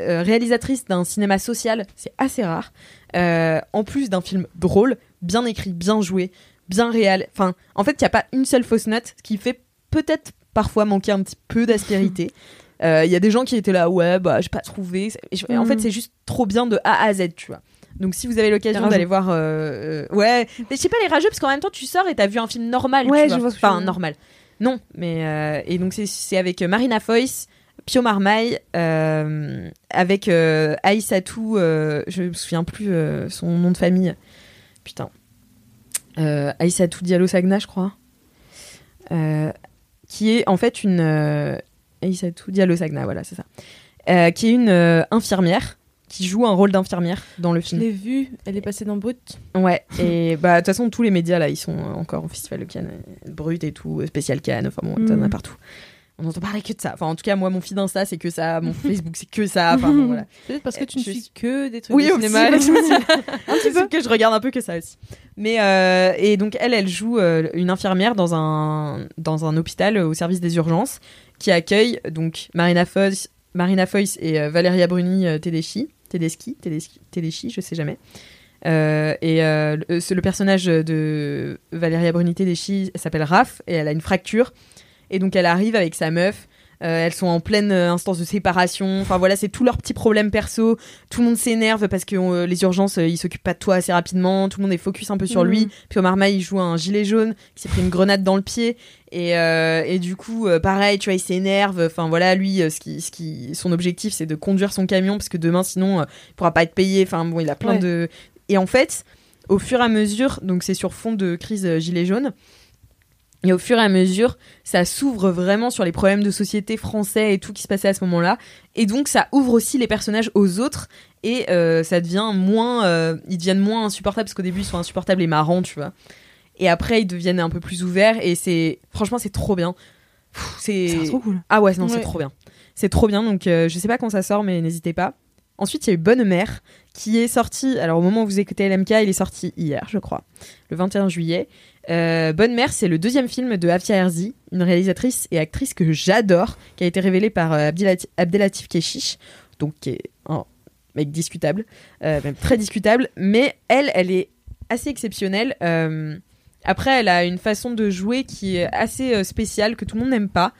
euh, réalisatrices d'un cinéma social, c'est assez rare. Euh, en plus d'un film drôle, bien écrit, bien joué, bien réel. Enfin, en fait, il n'y a pas une seule fausse note, ce qui fait peut-être parfois manquer un petit peu d'aspérité. Euh, Il y a des gens qui étaient là, ouais, bah, j'ai pas trouvé. En fait, c'est juste trop bien de A à Z, tu vois. Donc, si vous avez l'occasion d'aller voir. euh, euh, ouais, mais je sais pas, les rageux, parce qu'en même temps, tu sors et t'as vu un film normal. Ouais, tu je vois. vois ce Enfin, normal. Non, mais. euh, et donc, c'est- c'est avec Marina Foïs, Pio Marmaille, avec Aïssatou, je me souviens plus son nom de famille. Putain. Aïssatou Diallo Sagna, je crois. Qui est en fait une. Aïssatou Diallo Sagna, voilà, c'est ça. Qui est une infirmière qui joue un rôle d'infirmière dans le Je film. l'ai vue, elle est passée dans Brut. Ouais, et bah de toute façon tous les médias là ils sont encore au festival de Cannes, euh, Brut et tout, spécial Cannes, enfin bon, t'en as Mm. partout. On n'entend parler que de ça. Enfin en tout cas moi mon feed Insta c'est que ça, mon Facebook c'est que ça, enfin bon, voilà. Peut-être parce que tu ne Je suis suis- que des trucs Oui, de aussi, cinéma. je suis- un petit peu que je regarde un peu que ça aussi. Mais euh, et donc elle, elle joue euh, une infirmière dans un dans un hôpital euh, au service des urgences qui accueille donc Marina Foïs, Marina Foïs et euh, Valeria Bruni euh, Tedeschi, Tedeschi, Tedeschi, Tedeschi, je sais jamais. Euh, et euh, le, personnage de Valeria Bruni Tedeschi s'appelle Raph et elle a une fracture et donc elle arrive avec sa meuf. Euh, elles sont en pleine instance de séparation. Enfin voilà, c'est tous leurs petits problèmes perso tout le monde s'énerve parce que les urgences, ils s'occupent pas de toi assez rapidement. Tout le monde est focus un peu sur Mhm. lui. Puis Omar Marmaille, il joue un gilet jaune qui s'est pris une grenade dans le pied. Et, euh, et du coup, euh, pareil, tu vois, il s'énerve. Enfin voilà, lui, euh, ce qui, ce qui, son objectif, c'est de conduire son camion parce que demain, sinon, il pourra pas être payé. Enfin bon, il a plein Ouais. de. Et en fait, au fur et à mesure, donc c'est sur fond de crise gilet jaune. Et au fur et à mesure, ça s'ouvre vraiment sur les problèmes de société français et tout qui se passait à ce moment-là. Et donc, ça ouvre aussi les personnages aux autres. Et ça devient moins. ils deviennent moins insupportables parce qu'au début, ils sont insupportables et marrants, tu vois. Et après, ils deviennent un peu plus ouverts. Et c'est. Franchement, c'est trop bien. C'est trop cool. Ah ouais, non, c'est trop bien. C'est trop bien. Donc, euh, je sais pas quand ça sort, mais n'hésitez pas. Ensuite, il y a eu Bonne Mère, qui est sorti. Alors, au moment où vous écoutez LMK, il est sorti hier, je crois, le 21 juillet. Euh, Bonne Mère, c'est le deuxième film de Afia Herzi, une réalisatrice et actrice que j'adore, qui a été révélée par euh, Abdelati- Abdelatif Keshish, donc qui est un mec discutable, euh, même très discutable, mais elle, elle est assez exceptionnelle. Après, elle a une façon de jouer qui est assez euh, spéciale, que tout le monde n'aime pas.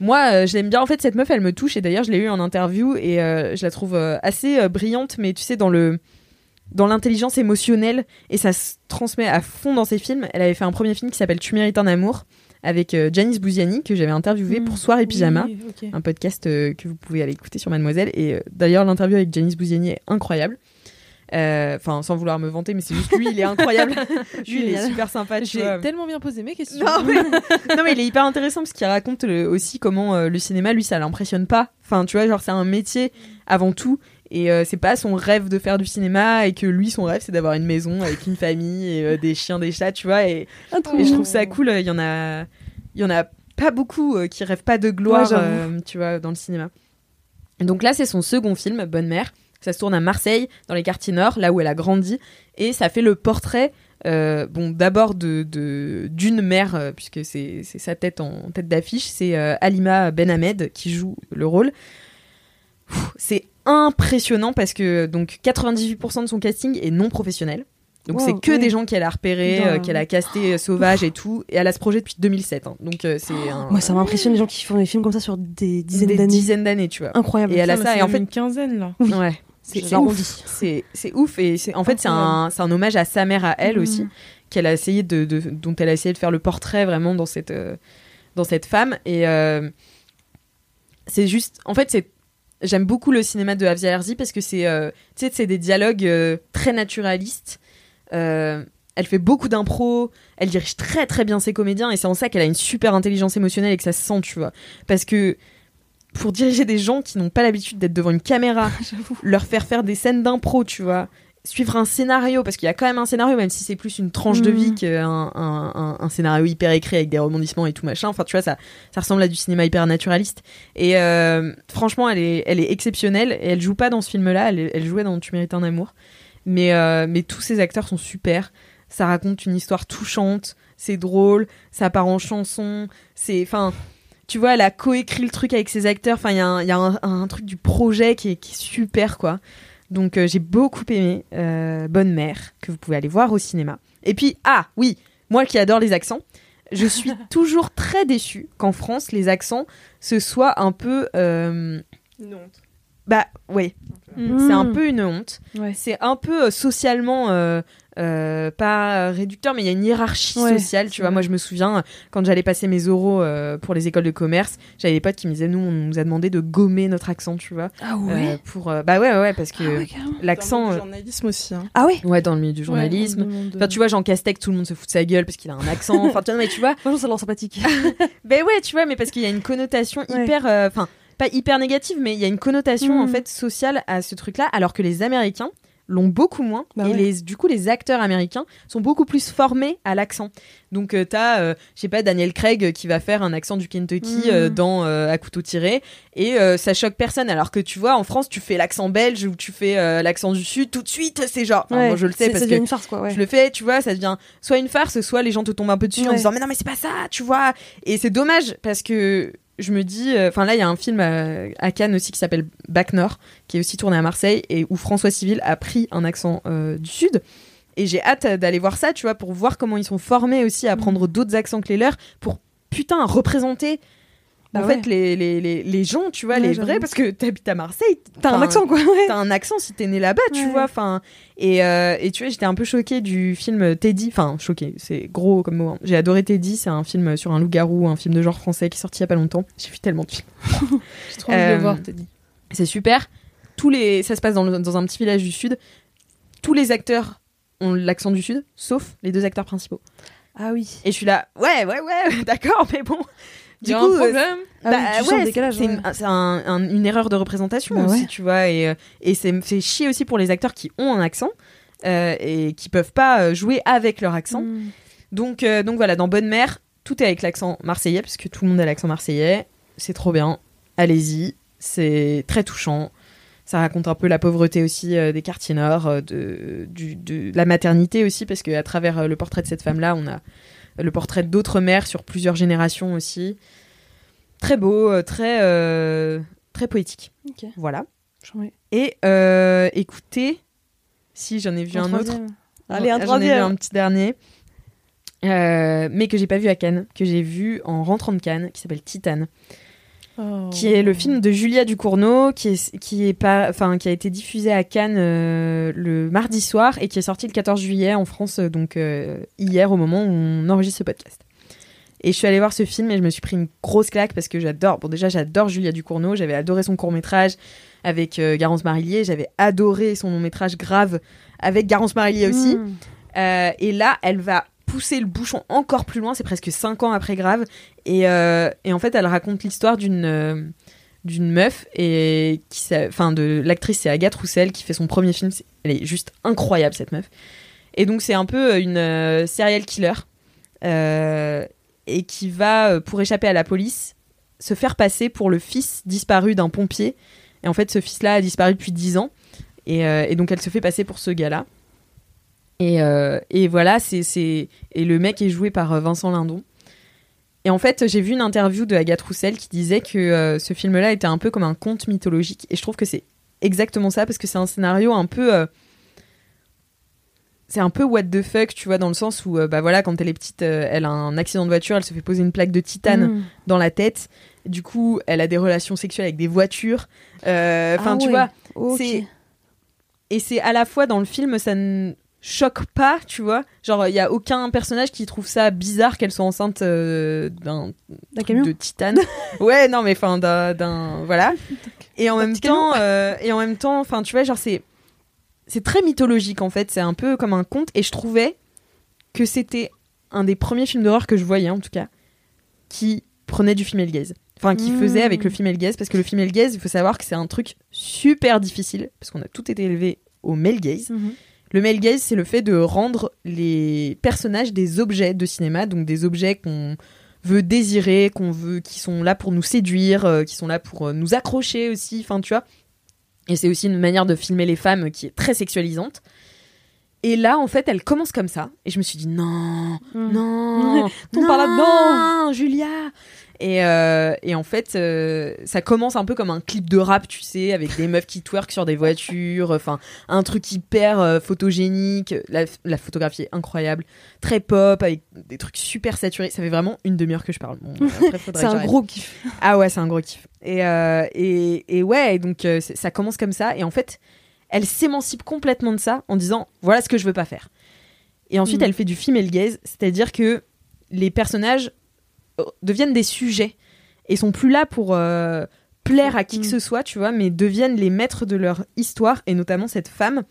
Moi, euh, je l'aime bien. En fait, cette meuf, elle me touche. Et d'ailleurs, je l'ai eu en interview et euh, je la trouve assez brillante, mais tu sais, dans le dans l'intelligence émotionnelle et ça se transmet à fond dans ses films. Elle avait fait un premier film qui s'appelle Tu mérites un amour avec euh, Janice Bouziani que j'avais interviewé pour Soir et Pyjama, Oui, un podcast euh, que vous pouvez aller écouter sur Mademoiselle. Et euh, d'ailleurs, l'interview avec Janice Bouziani est incroyable. Euh, Enfin, sans vouloir me vanter, mais c'est juste lui, il est incroyable. lui, il est super sympa. Tu J'ai tellement bien posé mes questions. Non mais, non, mais il est hyper intéressant parce qu'il raconte le- aussi comment euh, le cinéma, lui, ça l'impressionne pas. Enfin, tu vois, genre, c'est un métier avant tout. Et euh, c'est pas son rêve de faire du cinéma et que lui, son rêve, c'est d'avoir une maison avec une famille et euh, des chiens, des chats, tu vois. Et, et je trouve ça cool. Il y en a, il y en a pas beaucoup euh, qui rêvent pas de gloire, Ouais, euh, tu vois, dans le cinéma. Et donc là, c'est son second film, Bonne Mère. Ça se tourne à Marseille, dans les quartiers nord, là où elle a grandi, et ça fait le portrait, euh, bon, d'abord de de- d'une mère, euh, puisque c'est c'est sa tête en tête d'affiche, c'est euh, Halima Ben Ahmed qui joue le rôle. C'est impressionnant parce que donc 98% de son casting est non professionnel. Donc Wow, c'est que ouais. des gens qu'elle a repérés, euh, qu'elle a casté euh, sauvages et tout, et elle a ce projet depuis 2007. hein. Donc euh, c'est Moi, ça m'impressionne les gens qui font des films comme ça sur des dizaines des d'années. dizaines d'années, tu vois. Incroyable. Et elle a ça, et en fait, une quinzaine là. ouais, c'est ouf. C'est ouf et en fait c'est un un hommage à sa mère à elle aussi qu'elle a essayé de, de- dont elle a essayé de faire le portrait vraiment dans cette euh, dans cette femme et euh, c'est juste en fait c'est j'aime beaucoup le cinéma de Avia Herzi parce que c'est euh, tu sais c'est des dialogues très naturalistes elle fait beaucoup d'impro, elle dirige très très bien ses comédiens et c'est en ça qu'elle a une super intelligence émotionnelle et que ça se sent, tu vois. Parce que pour diriger des gens qui n'ont pas l'habitude d'être devant une caméra, leur faire faire des scènes d'impro, tu vois, suivre un scénario, parce qu'il y a quand même un scénario, même si c'est plus une tranche de Mhm. vie qu'un un, un- un scénario hyper écrit avec des rebondissements et tout machin. Enfin, tu vois, ça, ça ressemble à du cinéma hyper naturaliste. Et euh, franchement, elle est, elle est exceptionnelle et elle joue pas dans ce film-là, elle, elle jouait dans Tu mérites un amour. Mais, euh, mais tous ces acteurs sont super. Ça raconte une histoire touchante, c'est drôle, ça part en chanson, c'est. Enfin, tu vois, elle a coécrit le truc avec ses acteurs. Enfin, il y a, un, il y a un, un truc du projet qui est, qui est super, quoi. Donc, euh, j'ai beaucoup aimé euh, Bonne Mère, que vous pouvez aller voir au cinéma. Et puis, ah, oui, moi qui adore les accents, je suis toujours très déçue qu'en France, les accents, ce soit un peu. euh, Bah, oui, c'est un Mm. peu une honte. Ouais. C'est un peu euh, socialement euh, pas réducteur, mais il y a une hiérarchie Ouais, sociale. Tu vois, vrai. moi je me souviens quand j'allais passer mes oraux euh, pour les écoles de commerce, j'avais des potes qui me disaient nous on nous a demandé de gommer notre accent, tu vois, Ah euh, pour euh, bah ouais ouais, ouais parce que Ah ouais, carrément. l'accent Dans le journalisme aussi. hein. Ah ouais? Ouais dans le milieu du journalisme. Enfin, tu vois, Jean Castex, tout le monde se fout de sa gueule parce qu'il a un accent. Enfin, tu vois, mais tu vois, Franchement, ça l'air sympathique. ben ouais, tu vois, mais parce qu'il y a une connotation Ouais. hyper, enfin, pas hyper négative, mais il y a une connotation en Mhm. fait sociale à ce truc-là, alors que les Américains l'ont beaucoup moins. Bah et ouais. les, du coup, les acteurs américains sont beaucoup plus formés à l'accent. Donc, euh, t'as, euh, je sais pas, Daniel Craig qui va faire un accent du Kentucky Mhm. euh, dans euh, À couteau tiré, et euh, ça choque personne. Alors que tu vois, en France, tu fais l'accent belge ou tu fais l'accent du Sud, tout de suite, c'est genre, enfin, Ouais, moi je le sais c'est- parce que une farce, quoi. Ouais. je le fais, tu vois, ça devient soit une farce, soit les gens te tombent un peu dessus en disant mais non mais c'est pas ça, tu vois. Et c'est dommage parce que je me dis, euh, enfin là il y a un film à, à Cannes aussi qui s'appelle Bac Nord, qui est aussi tourné à Marseille et où François Civil a pris un accent euh, du sud. Et j'ai hâte d'aller voir ça, tu vois, pour voir comment ils sont formés aussi à prendre d'autres accents que les leurs pour putain représenter. Bah en ouais. fait, les, les, les, les gens, tu vois, Ouais, les vrais, parce que t'habites à Marseille, T'as un accent, quoi. Ouais. t'as un accent si t'es né là-bas, tu vois. Enfin, et, euh, et tu vois, j'étais un peu choquée du film Teddy. Enfin, choquée, c'est gros comme mot. hein. J'ai adoré Teddy. C'est un film sur un loup-garou, un film de genre français qui est sorti il y a pas longtemps. J'ai vu tellement de films. J'ai trop envie de Euh, le voir, t'as dit. C'est super. Tous les, ça se passe dans, le- dans un petit village du sud. Tous les acteurs ont l'accent du sud, sauf les deux acteurs principaux. Ah oui. Et je suis là, ouais, ouais, ouais, d'accord, mais bon. Du y a coup, un euh, problème. Ah oui, ouais, c'est ouais. une, c'est un- un- une erreur de représentation Bah aussi, ouais. tu vois. Et, euh, et c'est chier aussi pour les acteurs qui ont un accent euh, et qui peuvent pas jouer avec leur accent. Mm. Donc, euh, donc voilà, dans Bonne Mère, tout est avec l'accent marseillais, parce que tout le monde a l'accent marseillais. C'est trop bien. Allez-y. C'est très touchant. Ça raconte un peu la pauvreté aussi euh, des quartiers nord, de, du- de la maternité aussi, parce qu'à travers euh, le portrait de cette femme-là, on a le portrait d'autres mères sur plusieurs générations aussi. Très beau, euh, très, euh, très poétique. Voilà. Et euh, écoutez, si j'en ai vu un, autre. Allez, un J'en ai vu un petit dernier. Euh, mais que j'ai pas vu à Cannes, que j'ai vu en rentrant de Cannes, qui s'appelle Titane, qui est le film de Julia Ducournau, qui est qui est pas, enfin qui a été diffusé à Cannes euh, le mardi soir et qui est sorti le 14 juillet en France, euh, donc euh, hier au moment où on enregistre ce podcast. Et je suis allée voir ce film et je me suis pris une grosse claque parce que j'adore. Bon déjà j'adore Julia Ducournau, j'avais adoré son court métrage avec euh, Garance Marillier, j'avais adoré son long métrage Grave avec Garance Marillier aussi. Mm. Euh, et là, elle va pousser le bouchon encore plus loin. C'est presque 5 ans après Grave. Et, euh, et en fait, elle raconte l'histoire d'une euh, meuf et qui, enfin, de l'actrice, c'est Agathe Roussel qui fait son premier film. Elle est juste incroyable cette meuf. Et donc, c'est un peu une euh, serial killer euh, et qui va, euh, pour échapper à la police, se faire passer pour le fils disparu d'un pompier. Et en fait, ce fils-là a disparu depuis 10 ans. Euh, et donc, elle se fait passer pour ce gars-là. Et, euh, et voilà, c'est, c'est... Et le mec est joué par euh, Vincent Lindon. Et en fait, j'ai vu une interview de Agathe Roussel qui disait que euh, ce film-là était un peu comme un conte mythologique. Et je trouve que c'est exactement ça, parce que c'est un scénario un peu... euh, C'est un peu what the fuck, tu vois, dans le sens où, bah voilà, quand elle est petite, elle a un accident de voiture, elle se fait poser une plaque de titane Mm. dans la tête. Du coup, elle a des relations sexuelles avec des voitures. Enfin, Ah tu vois, c'est et c'est à la fois dans le film ça ne choque pas tu vois. Genre il y a aucun personnage qui trouve ça bizarre qu'elle soit enceinte euh, d'un camion. de titane. Ouais non mais enfin d'un- voilà. Et en même temps euh, et en même temps enfin tu vois genre c'est c'est très mythologique en fait. C'est un peu comme un conte. Et je trouvais que c'était un des premiers films d'horreur que je voyais en tout cas qui prenait du female gaze enfin qui Mmh. faisait avec le female gaze parce que le female gaze il faut savoir que c'est un truc super difficile parce qu'on a tout été élevé au male gaze Mhm. Le male gaze, c'est le fait de rendre les personnages des objets de cinéma, donc des objets qu'on veut désirer, qu'on veut, qui sont là pour nous séduire, euh, qui sont là pour euh, nous accrocher aussi. Enfin, tu vois. Et c'est aussi une manière de filmer les femmes qui est très sexualisante. Et là, en fait, elle commence comme ça. Et je me suis dit, non, Mm. non, non, par là-dedans. Julia. Et, euh, et en fait, euh, ça commence un peu comme un clip de rap, tu sais, avec des meufs qui twerk sur des voitures, enfin, un truc hyper euh, photogénique. La, la photographie est incroyable, très pop, avec des trucs super saturés. Ça fait vraiment une demi-heure que je parle. Bon, C'est un gros kiff. Ah ouais, c'est un gros kiff. Et, et, et ouais, donc ça commence comme ça. Et en fait, elle s'émancipe complètement de ça en disant voilà ce que je veux pas faire. Et ensuite, Mhm. elle fait du female gaze, c'est-à-dire que les personnages deviennent des sujets et sont plus là pour euh, plaire à qui que Mhm. ce soit, tu vois, mais deviennent les maîtres de leur histoire et notamment cette femme.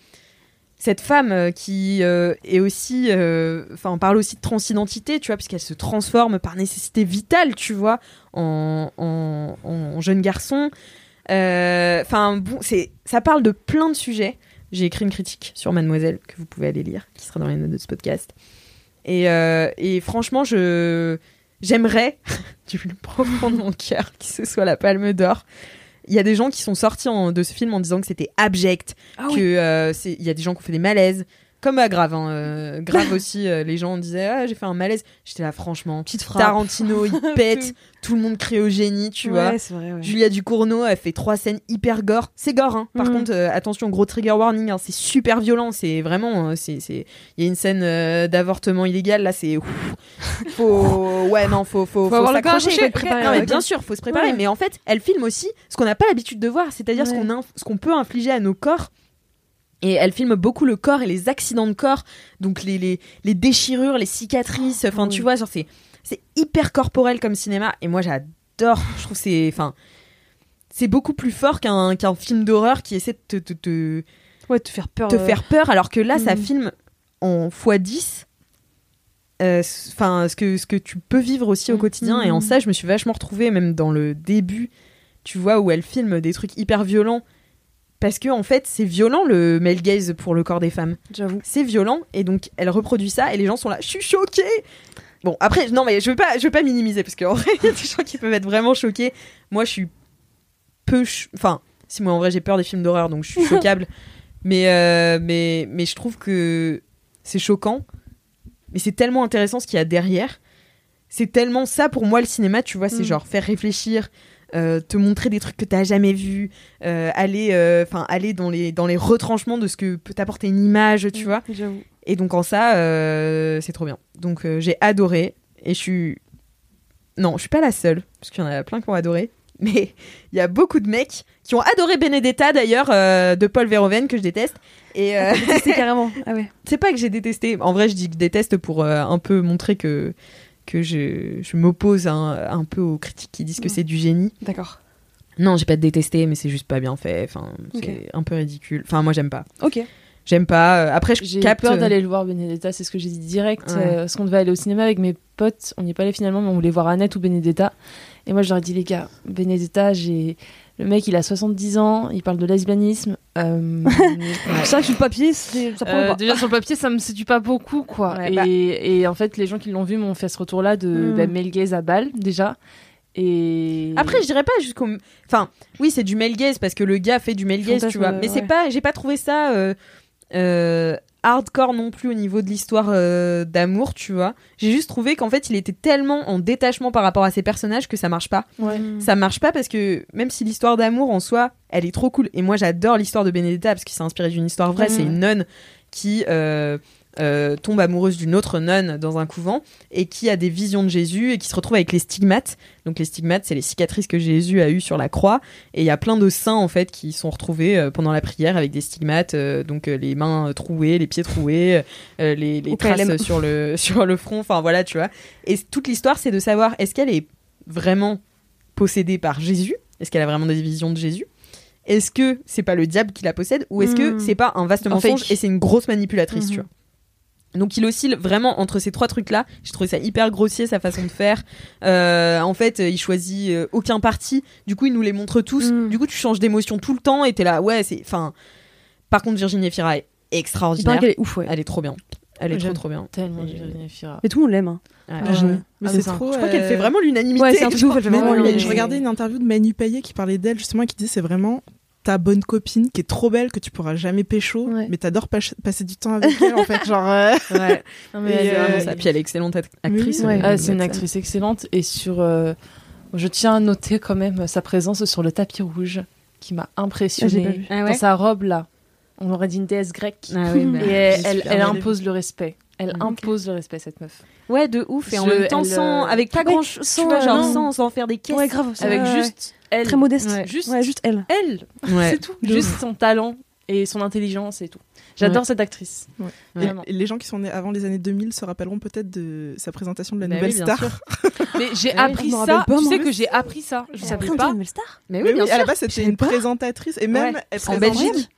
Cette femme euh, qui euh, est aussi, euh, enfin, on parle aussi de transidentité, tu vois, puisqu'elle se transforme par nécessité vitale, tu vois, en, en, en jeune garçon. Enfin, bon, c'est, ça parle de plein de sujets. J'ai écrit une critique sur Mademoiselle que vous pouvez aller lire, qui sera dans les notes de ce podcast. Et, et franchement, je j'aimerais du plus profond de mon cœur que ce soit la Palme d'Or. Il y a des gens qui sont sortis en- de ce film en disant que c'était abject, Ah que euh, il y a des gens qui ont fait des malaises. Comme à Grave, hein, euh, Grave aussi, euh, les gens disaient ah, j'ai fait un malaise. J'étais là, franchement, Petite frappe. Tarantino, il pète, tout le monde crie au génie, tu vois. Ouais, c'est vrai. ouais. Julia Ducournau, elle fait trois scènes hyper gore. C'est gore, hein. Par Mhm. contre, euh, attention, gros trigger warning, hein, c'est super violent. C'est vraiment, euh, c'est, il y a une scène euh, d'avortement illégal là, c'est, faut, ouais, non, faut, faut, faut, avoir s'accrocher. faut être préparé, Non, mais bien sûr, faut se préparer. Ouais. Mais en fait, elle filme aussi ce qu'on n'a pas l'habitude de voir, c'est-à-dire ce qu'on, inf- ce qu'on peut infliger à nos corps. Et elle filme beaucoup le corps et les accidents de corps, donc les, les, les déchirures, les cicatrices. Enfin, tu vois, genre c'est, c'est hyper corporel comme cinéma. Et moi, j'adore. Je trouve que c'est, enfin, c'est beaucoup plus fort qu'un qu'un film d'horreur qui essaie de te, te, te, Ouais, te faire peur. te euh, faire peur, alors que là, ça Mm. filme en x10. euh, Enfin, ce que ce que tu peux vivre aussi au Mm. quotidien. Et en Mm. ça, je me suis vachement retrouvée, même dans le début. Tu vois où elle filme des trucs hyper violents. Parce que en fait, c'est violent le male gaze pour le corps des femmes J'avoue. c'est violent et donc elle reproduit ça et les gens sont là je suis choquée bon après non mais je veux pas je veux pas minimiser parce qu'en vrai il y a des gens qui peuvent être vraiment choqués moi je suis peu ch- enfin Si moi en vrai j'ai peur des films d'horreur, donc je suis choquable. mais, euh, mais, mais je trouve que c'est choquant. Mais c'est tellement intéressant ce qu'il y a derrière. C'est tellement ça pour moi le cinéma, tu vois, c'est Mm. genre faire réfléchir, euh, te montrer des trucs que t'as jamais vus, euh, aller, euh, aller dans les dans les retranchements de ce que peut t'apporter une image, tu vois. J'avoue. Et donc en ça, c'est trop bien. Donc j'ai adoré et je suis non, je suis pas la seule parce qu'il y en a plein qui ont adoré. Mais il y a beaucoup de mecs qui ont adoré Benedetta d'ailleurs de Paul Verhoeven que je déteste. Et C'est carrément. Ah ouais. c'est pas que j'ai détesté. En vrai, je dis que je déteste pour un peu montrer que que je, je m'oppose un, un peu aux critiques qui disent que Ouais. c'est du génie. D'accord. Non, j'ai pas détesté, mais c'est juste pas bien fait. Enfin, c'est un peu ridicule. Enfin, moi, j'aime pas. Ok. J'aime pas. Euh, Après, je J'ai capte. peur d'aller le voir Benedetta, c'est ce que j'ai dit direct. Ouais. euh, parce qu'on devait aller au cinéma avec mes potes, on n'y est pas allé finalement, mais on voulait voir Annette ou Benedetta. Et moi je leur ai dit, les gars, Benedetta, j'ai. Le mec, il a 70 ans, il parle de lesbianisme. euh, C'est vrai que sur le papier, c'est- ça prend euh, pas. déjà sur le papier, ça me séduit pas beaucoup, quoi. Ouais, et, bah. et en fait, les gens qui l'ont vu m'ont fait ce retour-là de Mm. bah, male gaze à balle, déjà. Et Après, je dirais pas jusqu'au. Enfin, oui, c'est du male gaze parce que le gars fait du male gaze, Fantasme, tu vois. euh, Mais c'est ouais. pas. J'ai pas trouvé ça euh, euh, hardcore non plus au niveau de l'histoire euh, d'amour, tu vois. J'ai juste trouvé qu'en fait, il était tellement en détachement par rapport à ses personnages que ça marche pas. Ouais. Mm. Ça marche pas parce que même si l'histoire d'amour en soi, elle est trop cool. Et moi, j'adore l'histoire de Benedetta parce qu'il s'est inspiré d'une histoire vraie. Mhm. C'est une nonne qui euh, euh, tombe amoureuse d'une autre nonne dans un couvent et qui a des visions de Jésus et qui se retrouve avec les stigmates. Donc les stigmates, c'est les cicatrices que Jésus a eues sur la croix. Et il y a plein de saints en fait qui sont retrouvés euh, pendant la prière avec des stigmates, euh, donc les mains trouées, les pieds troués, les, les traces sur le sur le front. Enfin voilà, tu vois. Et toute l'histoire, c'est de savoir est-ce qu'elle est vraiment possédée par Jésus? Est-ce qu'elle a vraiment des visions de Jésus? Est-ce que c'est pas le diable qui la possède? Ou est-ce que Mm. c'est pas un vaste mensonge fake. et c'est une grosse manipulatrice, Mhm. tu vois? Donc il oscille vraiment entre ces trois trucs-là. J'ai trouvé ça hyper grossier sa façon de faire. Euh, en fait, il choisit euh, aucun parti. Du coup, il nous les montre tous. Mm. Du coup, tu changes d'émotion tout le temps et t'es là. Ouais, c'est. Enfin. Par contre, Virginie Efira est extraordinaire. qu'elle est ouf, ouais. Elle est trop bien. Elle est trop trop bien. Tellement Et- Virginie Efira. Mais tout le monde l'aime. hein. Ouais. Virginie. Mais Ah, c'est mais trop. Je crois qu'elle euh, fait vraiment l'unanimité. Ouais, c'est un truc de ouf, elle fait Mais vraiment non, mais le- je regardais une interview de Manu Payet qui parlait d'elle justement, qui disait c'est vraiment ta bonne copine qui est trop belle que tu pourras jamais pécho, Ouais. mais t'adores pas- passer du temps avec elle en fait, genre. euh, Ouais. Non, mais Et, elle est euh, ça. Puis elle est excellente act- actrice. Oui, ouais. euh, Ah, c'est une actrice excellente et sur euh, je tiens à noter quand même sa présence sur le tapis rouge qui m'a Ah, impressionnée vu. Ah dans sa robe là on aurait dit une déesse grecque Ah oui, bah, et elle, impose le respect elle Ok. impose le respect cette meuf Ouais, de ouf. Et en Je- même temps, elle, sans, euh, avec pas grand- vois, genre non. sans, sans faire des caisses. Ouais, grave. c'est- avec juste elle Très modeste. Ouais. juste Ouais, juste elle. elle Ouais. c'est tout De juste son talent et son intelligence et tout j'adore cette actrice. Et les gens qui sont nés avant les années 2000 se rappelleront peut-être de sa présentation de la Bah nouvelle oui, star. mais j'ai Ah oui, appris ça pas, tu sais que j'ai appris ça je savais pas Nouvelle Star Mais Oui, oui, bien oui, à la base c'était une présentatrice et même En Belgique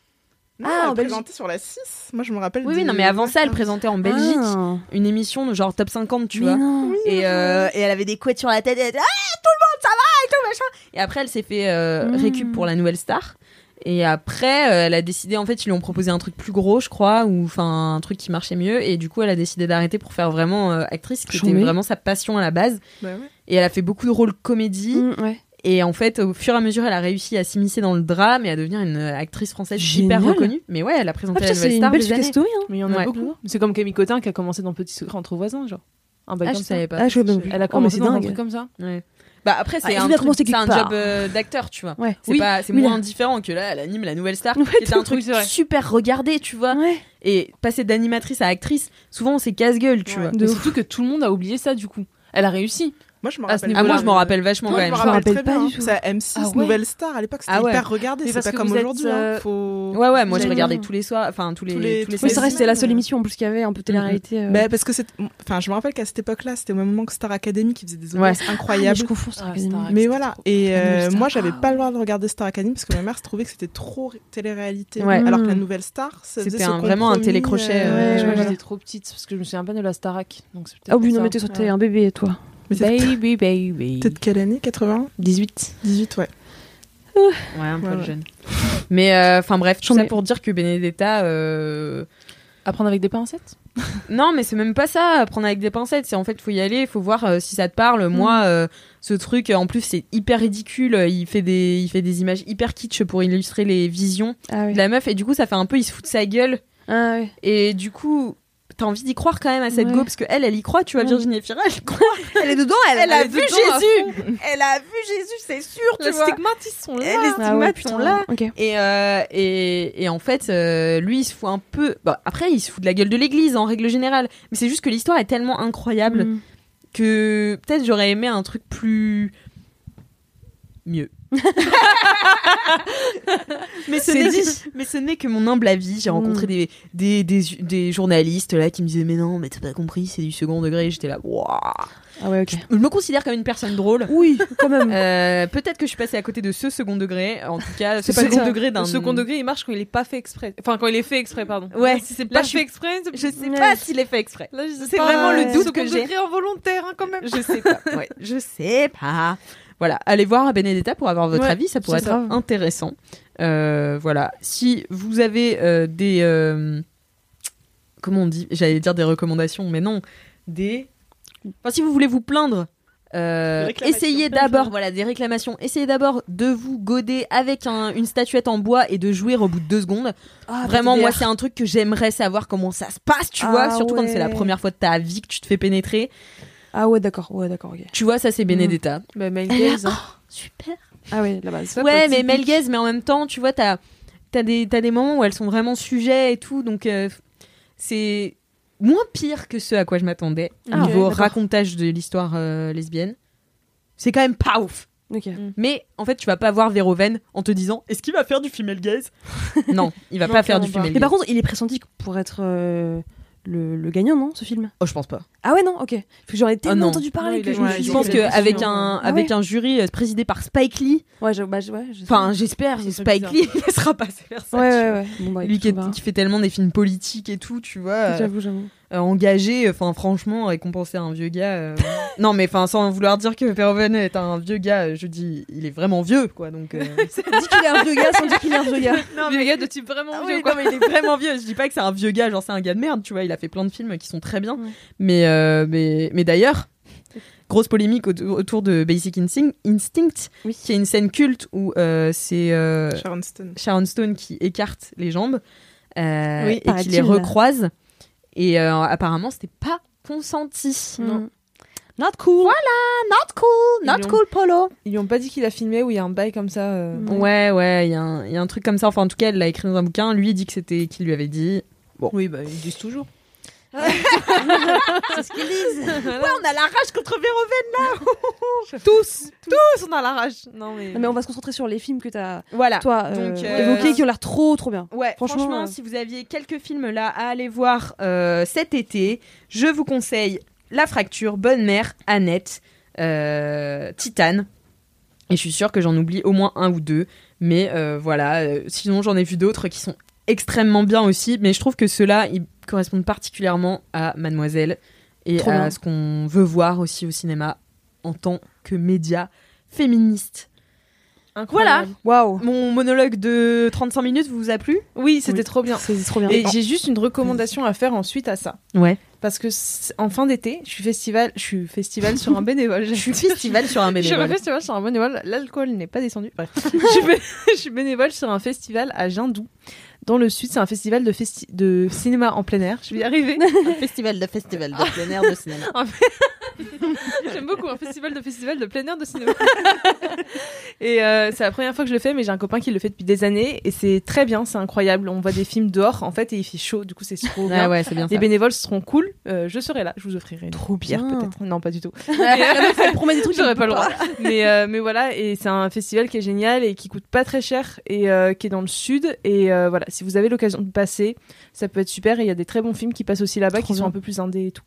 Non, Ah, en elle Belgique. présentait sur la 6. Moi je me rappelle. Oui, oui, non, mais avant ça, elle présentait en Belgique Ah. une émission de genre top 50, tu Mais vois. non. Et, euh, et elle avait des couettes sur la tête. Et elle était, ah, tout le monde, ça va et tout, machin. Et après, elle s'est fait euh, Mm. récup pour la nouvelle star. Et après, euh, elle a décidé, en fait, ils lui ont proposé un truc plus gros, je crois, ou enfin un truc qui marchait mieux. Et du coup, elle a décidé d'arrêter pour faire vraiment euh, actrice, qui était vraiment sa passion à la base. Bah ouais. Et elle a fait beaucoup de rôles comédie. Mm, ouais. Et en fait, au fur et à mesure, elle a réussi à s'immiscer dans le drame et à devenir une actrice française Génial. hyper reconnue. Mais ouais, elle a Ah, présenté putain, la c'est nouvelle une star belle des success années. story. hein. mais il y en a Ouais. beaucoup c'est comme Camille Cotin qui a commencé dans Petit Secret entre voisins genre un bail Ah, comme je ça savais pas. Ah, je plus. elle a Oh, commencé c'est dans un dingue. truc comme ça Ouais. Bah après Ah, c'est il un, truc- c'est un job euh, d'acteur tu vois. Ouais. C'est Oui. pas c'est Oui, moins là. indifférent que là elle anime la nouvelle star était un oui, truc c'est super regardé tu vois. Ouais. Et passer d'animatrice à actrice souvent c'est casse-gueule tu Ouais. vois. Surtout que tout le monde a oublié ça du coup elle a réussi Moi je rappelle. Ah moi m'en rappelle vachement quand je même. me Je me rappelle pas bien. du tout. C'est à M6 Ah. Nouvelle Star à l'époque c'était Ah hyper regardé. C'est pas comme aujourd'hui. euh, hein. Faut. Ouais ouais moi je regardais tous les soirs enfin tous les Oui, c'est vrai, c'était la seule émission en plus qu'il y avait, un peu télé-réalité. euh. Bah, parce que c'est. Enfin, je me rappelle qu'à cette époque-là, c'était au même moment que Star Academy qui faisait des audiences Ah, incroyables. je confonds Star Academy. Mais voilà, et euh, moi j'avais pas le droit de regarder Star Academy parce que ma mère se trouvait que c'était trop ré- télé-réalité. Alors que la Mm. nouvelle Star, C'était vraiment un télécrochet, euh, euh, j'étais trop petite parce que je me souviens pas de la Starac Ah oui, non, mais t'es un bébé, toi. Mais baby baby peut-être quelle année? 80 18 18, ouais. Ouais, un peu ouais. jeune. Mais euh, enfin bref, tout ça pour dire que Benedetta, euh, Apprendre avec des pincettes? Non, mais c'est même pas ça, prendre avec des pincettes. C'est en fait, faut y aller, faut voir euh, si ça te parle. Moi, euh, ce truc, en plus, c'est hyper ridicule. Il fait des, il fait des images hyper kitsch pour illustrer les visions Ah de la meuf, et du coup, ça fait un peu, il se fout de sa gueule. Ah. Et du coup, t'as envie d'y croire quand même à cette Ouais. go, parce que elle, elle y croit, tu vois. Virginie Efira, elle croit. Elle est dedans, elle, Elle a vu Jésus. Elle a vu Jésus, c'est sûr, tu Les vois. stigmates, ils sont là. Les Ah ouais, stigmates putain. sont là. Et, euh, et, et en fait, euh, lui, il se fout un peu. Bah, après, il se fout de la gueule de l'église en règle générale. Mais c'est juste que l'histoire est tellement incroyable Mm. que peut-être j'aurais aimé un truc plus. Mieux. mais ce n'est dit. mais ce n'est que mon humble avis. J'ai rencontré Mm. des, des, des, des journalistes là qui me disaient mais non mais t'as pas compris c'est du second degré. J'étais là waouh. Ah ouais, ok. Je me considère comme une personne drôle. Oui, quand même. Euh, peut-être que je suis passée à côté de ce second degré. En tout cas, ce second ça. degré d'un Le second degré, il marche quand il est pas fait exprès. Enfin, quand il est fait exprès, pardon. Ouais. Si c'est pas je fait exprès, Je sais Ouais. pas s'il est fait exprès. Là, je sais C'est pas, vraiment le doute second que j'ai. degré involontaire, hein, quand même. Je sais pas. Ouais, je sais pas. Voilà, allez voir Benedetta pour avoir votre Ouais, avis, ça pourrait être ça. intéressant. Euh, voilà, si vous avez euh, des euh, comment on dit? J'allais dire des recommandations, mais non, des. Enfin, si vous voulez vous plaindre. euh, essayez d'abord, voilà, des réclamations. Essayez d'abord de vous goder avec un- une statuette en bois et de jouir au bout de deux secondes. Ah, Vraiment, moi, c'est un truc que j'aimerais savoir comment ça se passe, tu Ah vois. Surtout quand c'est la première fois de ta vie que tu te fais pénétrer. Ah ouais, d'accord, ouais, d'accord, ok. Tu vois, ça, c'est Benedetta. Bah, Mel Gaze, hein. Super. Ah ouais, la base. Ouais, mais Mel Gaze, mais en même temps, tu vois, t'as as des, t'as des moments où elles sont vraiment sujets et tout, donc euh, c'est moins pire que ce à quoi je m'attendais Ah, au niveau d'accord. racontage de l'histoire euh, lesbienne. C'est quand même pas ouf. Ok. Mais en fait, tu vas pas voir Véroven en te disant est-ce qu'il va faire du female gaze? Non, il va Non, pas faire du clairement female Mais par gaze. contre, il est pressenti pour être euh, le, le gagnant, non, ce film? Oh, je pense pas. Ah ouais, non, ok. J'en ai tellement non. entendu parler Ouais, que je ouais, suis Je pense que- qu'avec un, Ah avec ouais. un jury euh, présidé par Spike Lee, Ouais, je, bah, je- ouais, je- enfin, j'espère, Spike bizarre. Lee ne laissera pas faire ça. Ouais, ouais, ouais. Bon, bah, Lui qui, est- qui fait tellement des films politiques et tout, tu vois. euh, J'avoue, j'avoue. Euh, engagé, enfin franchement, récompenser un vieux gars. euh, non, mais enfin, sans vouloir dire que Verhoeven est un vieux gars, euh, je dis, il est vraiment vieux, quoi. Donc, euh, Dis qu'il est un vieux gars sans dire qu'il est un vieux gars. non, Vieux gars de type vraiment Ah vieux, oui, quoi. non, mais il est vraiment vieux. Je dis pas que c'est un vieux gars, genre c'est un gars de merde, tu vois. Il a fait plein de films qui sont très bien. Ouais. Mais, euh, mais, mais d'ailleurs, grosse polémique autour, autour de Basic Instinct, Instinct Oui. qui est une scène culte où euh, c'est euh, Sharon Stone. Sharon Stone qui écarte les jambes euh, Oui, et qui paraît-il. les recroise. Et euh, apparemment, c'était pas consenti. Non. Not cool. Voilà, not cool. Ils Not ont- cool, Polo. Ils lui ont pas dit qu'il a filmé ou il y a un bail comme ça. euh. Mm. Ouais, ouais, il y, a un- il y a un truc comme ça. Enfin, en tout cas, elle l'a écrit dans un bouquin. Lui, il dit que c'était qu'il lui avait dit. Oui, bah, ils disent toujours. C'est ce qu'ils disent. Ouais, on a la rage contre Véroven. tous, tous, on a la rage. Non, mais. Non, mais on va se concentrer sur les films que t'as, Voilà. toi, euh, Donc, euh, évoqués qui ont l'air trop, trop bien. Ouais, Franchement, franchement, euh, si vous aviez quelques films là à aller voir euh, cet été, je vous conseille La Fracture, Bonne Mère, Annette, euh, Titane. Et je suis sûre que j'en oublie au moins un ou deux. Mais euh, voilà, sinon j'en ai vu d'autres qui sont extrêmement bien aussi. Mais je trouve que ceux-là, ils correspondent particulièrement à Mademoiselle et Trop à bien. ce qu'on veut voir aussi au cinéma en tant que média féministe. Incroyable. Waouh. Mon monologue de 35 minutes vous a plu? Oui, c'était Oui. trop bien. C'est trop bien. Et j'ai juste une recommandation à faire ensuite à ça. Ouais. Parce que en fin d'été, je suis festival, je suis festival sur un bénévole. Je suis festival sur un Je suis bénévole. festival sur un bénévole. L'alcool n'est pas descendu. Je suis bénévole sur un festival à Jindou. Dans le sud, c'est un festival de, festi- de cinéma en plein air. Je vais y arriver. Un festival de festival de plein air de cinéma. J'aime beaucoup un festival de festival de plein air de cinéma. et euh, c'est la première fois que je le fais, mais j'ai un copain qui le fait depuis des années et c'est très bien, c'est incroyable. On voit des films dehors en fait et il fait chaud, du coup c'est trop bien. Ah ouais, bien Les ça. bénévoles seront cool. Euh, je serai là, je vous offrirai une Trop bière peut-être. Non, pas du tout. Elle promet des trucs J'aurais pas le droit. mais, euh, mais voilà, et c'est un festival qui est génial et qui coûte pas très cher et euh, qui est dans le sud. Et euh, voilà, si vous avez l'occasion de passer, ça peut être super. Et il y a des très bons films qui passent aussi là-bas qui sont un peu plus indés et tout.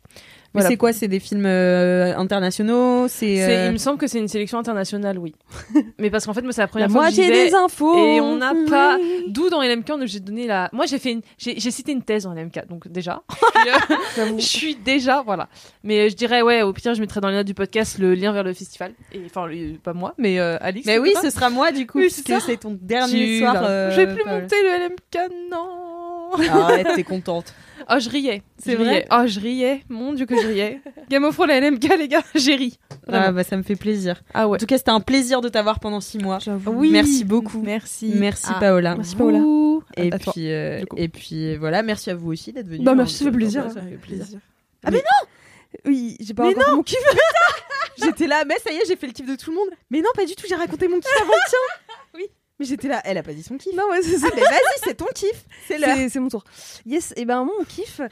Mais Voilà. c'est quoi C'est des films euh, internationaux C'est euh, Il me semble que c'est une sélection internationale, oui. mais parce qu'en fait, moi, c'est la La première fois que j'y vais. des infos. et on n'a pas-. D'où dans LMK, on- j'ai donné la. Moi, j'ai fait une. J'ai cité une thèse dans LMK, donc déjà. Euh, je suis déjà, voilà. Mais je dirais, ouais, au pire, je mettrai dans les notes du podcast le lien vers le festival. Et enfin, pas moi, mais Alix. Mais oui, ce sera moi du coup, Oui, puisque c'est ton dernier Tu soir. je vais plus monter le LMK, non. Arrête, t'es contente. Oh, je riais. C'est vrai. Oh, je riais. Mon dieu que je riais. Game of Thrones, la LMK, les gars, j'ai ri. Ah bah ça me fait plaisir. Ah En ouais. tout cas, c'était un plaisir de t'avoir pendant six mois. J'avoue. Oui. Merci beaucoup. Merci. Merci Ah. Paola. Merci, Paola. Et puis, euh, et puis voilà, merci à vous aussi d'être venus. Bah, merci, ça fait plaisir. ça fait plaisir. Oui, j'ai pas Mais encore fait mon kiff. J'étais là, mais ça y est, j'ai fait le kiff de tout le monde. Mais non, pas du tout, j'ai raconté mon kiff avant le tien. Mais j'étais là, elle a pas dit son kiff. Non, ouais, c'est ça. Ah, mais vas-y, c'est ton kiff. C'est l'heure. C'est mon tour. Yes, et ben mon kiff.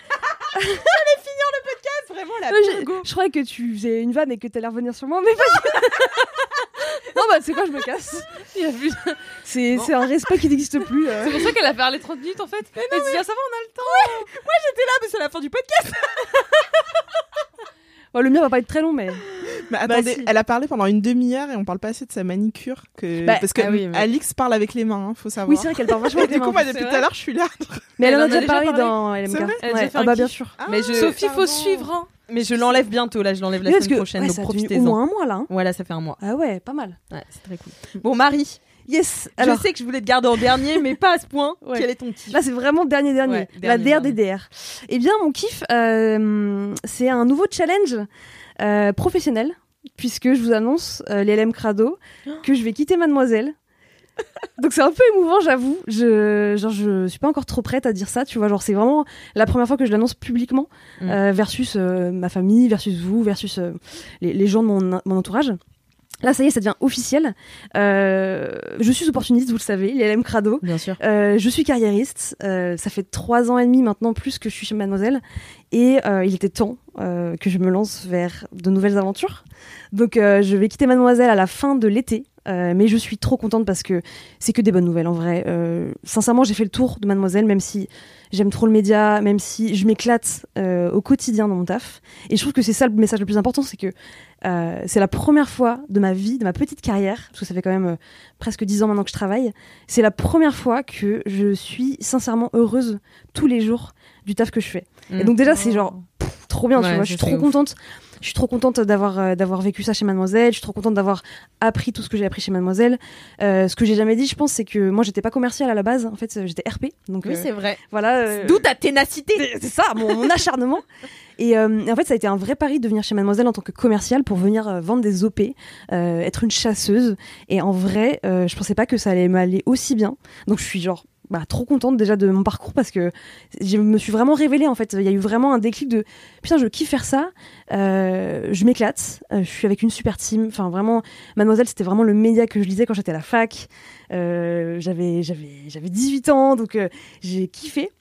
Vraiment la Ouais, j'ai- je croyais que tu faisais une vanne et que t'allais revenir sur moi, mais pas Non, bah c'est quoi, je me casse. C'est Bon. un respect qui n'existe plus. euh. C'est pour ça qu'elle a parlé 30 minutes en fait. Elle se dit, ah, ça va, on a le temps. J'étais là, mais c'est la fin du podcast. Bon, le mien va pas être très long, mais. Mais attendez, si. elle a parlé pendant une demi-heure et on parle pas assez de sa manicure. Que... Bah, Parce que ah oui, mais- Alix parle avec les mains, hein, faut savoir. Oui, c'est vrai qu'elle parle vachement avec les du coup, mains. moi, depuis tout à l'heure, je suis là. Mais elle en Elle a en a déjà parlé parlé dans LMK. Ouais. Ah bah bien kiff. sûr. Mais je- Sophie, faut suivre. Hein. Mais je l'enlève bientôt, là, je l'enlève la semaine que prochaine, ouais, donc ça tenu au profitez-en. moins un mois là. hein. Voilà, ça fait un mois. Ah ouais, pas mal. Ouais, c'est très cool. Bon, Marie, Yes. je sais que je voulais te garder en dernier, mais pas à ce point. Ouais. Quel est ton kiff là, c'est vraiment dernier dernier. Ouais, la dernier, DRDDR. Eh bien, mon kiff, euh, c'est un nouveau challenge euh, professionnel, puisque je vous annonce euh, les LM Crado que je vais quitter Mademoiselle. Donc c'est un peu émouvant, j'avoue. Je, genre, je suis pas encore trop prête à dire ça, tu vois. Genre, c'est vraiment la première fois que je l'annonce publiquement, Mm. euh, versus ma famille, versus vous, versus les, les gens de mon, mon entourage. Là, ça y est, ça devient officiel. Euh, je suis opportuniste, vous le savez, les LM Crado. Bien sûr. Euh, je suis carriériste. Euh, ça fait trois ans et demi maintenant plus que je suis chez Mademoiselle. Et il était temps que je me lance vers de nouvelles aventures. Donc je vais quitter Mademoiselle à la fin de l'été. Euh, mais je suis trop contente parce que c'est que des bonnes nouvelles en vrai. Euh, sincèrement, j'ai fait le tour de Mademoiselle, même si j'aime trop le média, même si je m'éclate euh, au quotidien dans mon taf. Et je trouve que c'est ça le message le plus important, c'est que euh, c'est la première fois de ma vie, de ma petite carrière, parce que ça fait quand même euh, presque dix ans maintenant que je travaille, c'est la première fois que je suis sincèrement heureuse tous les jours du taf que je fais. Et donc déjà, c'est genre pff, trop bien, tu vois. Je suis trop ouf. contente. Je suis trop contente d'avoir euh, d'avoir vécu ça chez Mademoiselle. Je suis trop contente d'avoir appris tout ce que j'ai appris chez Mademoiselle. Euh, ce que j'ai jamais dit, je pense, c'est que moi, j'étais pas commerciale à la base. En fait, euh, j'étais RP. Donc Oui, c'est vrai. voilà. D'où ta ténacité. c'est ça, mon, mon acharnement. Et euh, en fait, ça a été un vrai pari de venir chez Mademoiselle en tant que commerciale pour venir euh, vendre des OP, euh, être une chasseuse. Et en vrai, je pensais pas que ça allait m'aller aussi bien. Donc, je suis genre bah, trop contente déjà de mon parcours parce que je me suis vraiment révélée en fait. Il y a eu vraiment un déclic de putain, je kiffe faire ça. Euh, je m'éclate. Euh, je suis avec une super team. Enfin, vraiment, Mademoiselle, c'était vraiment le média que je lisais quand j'étais à la fac. Euh, j'avais j'avais j'avais 18 ans, donc j'ai kiffé.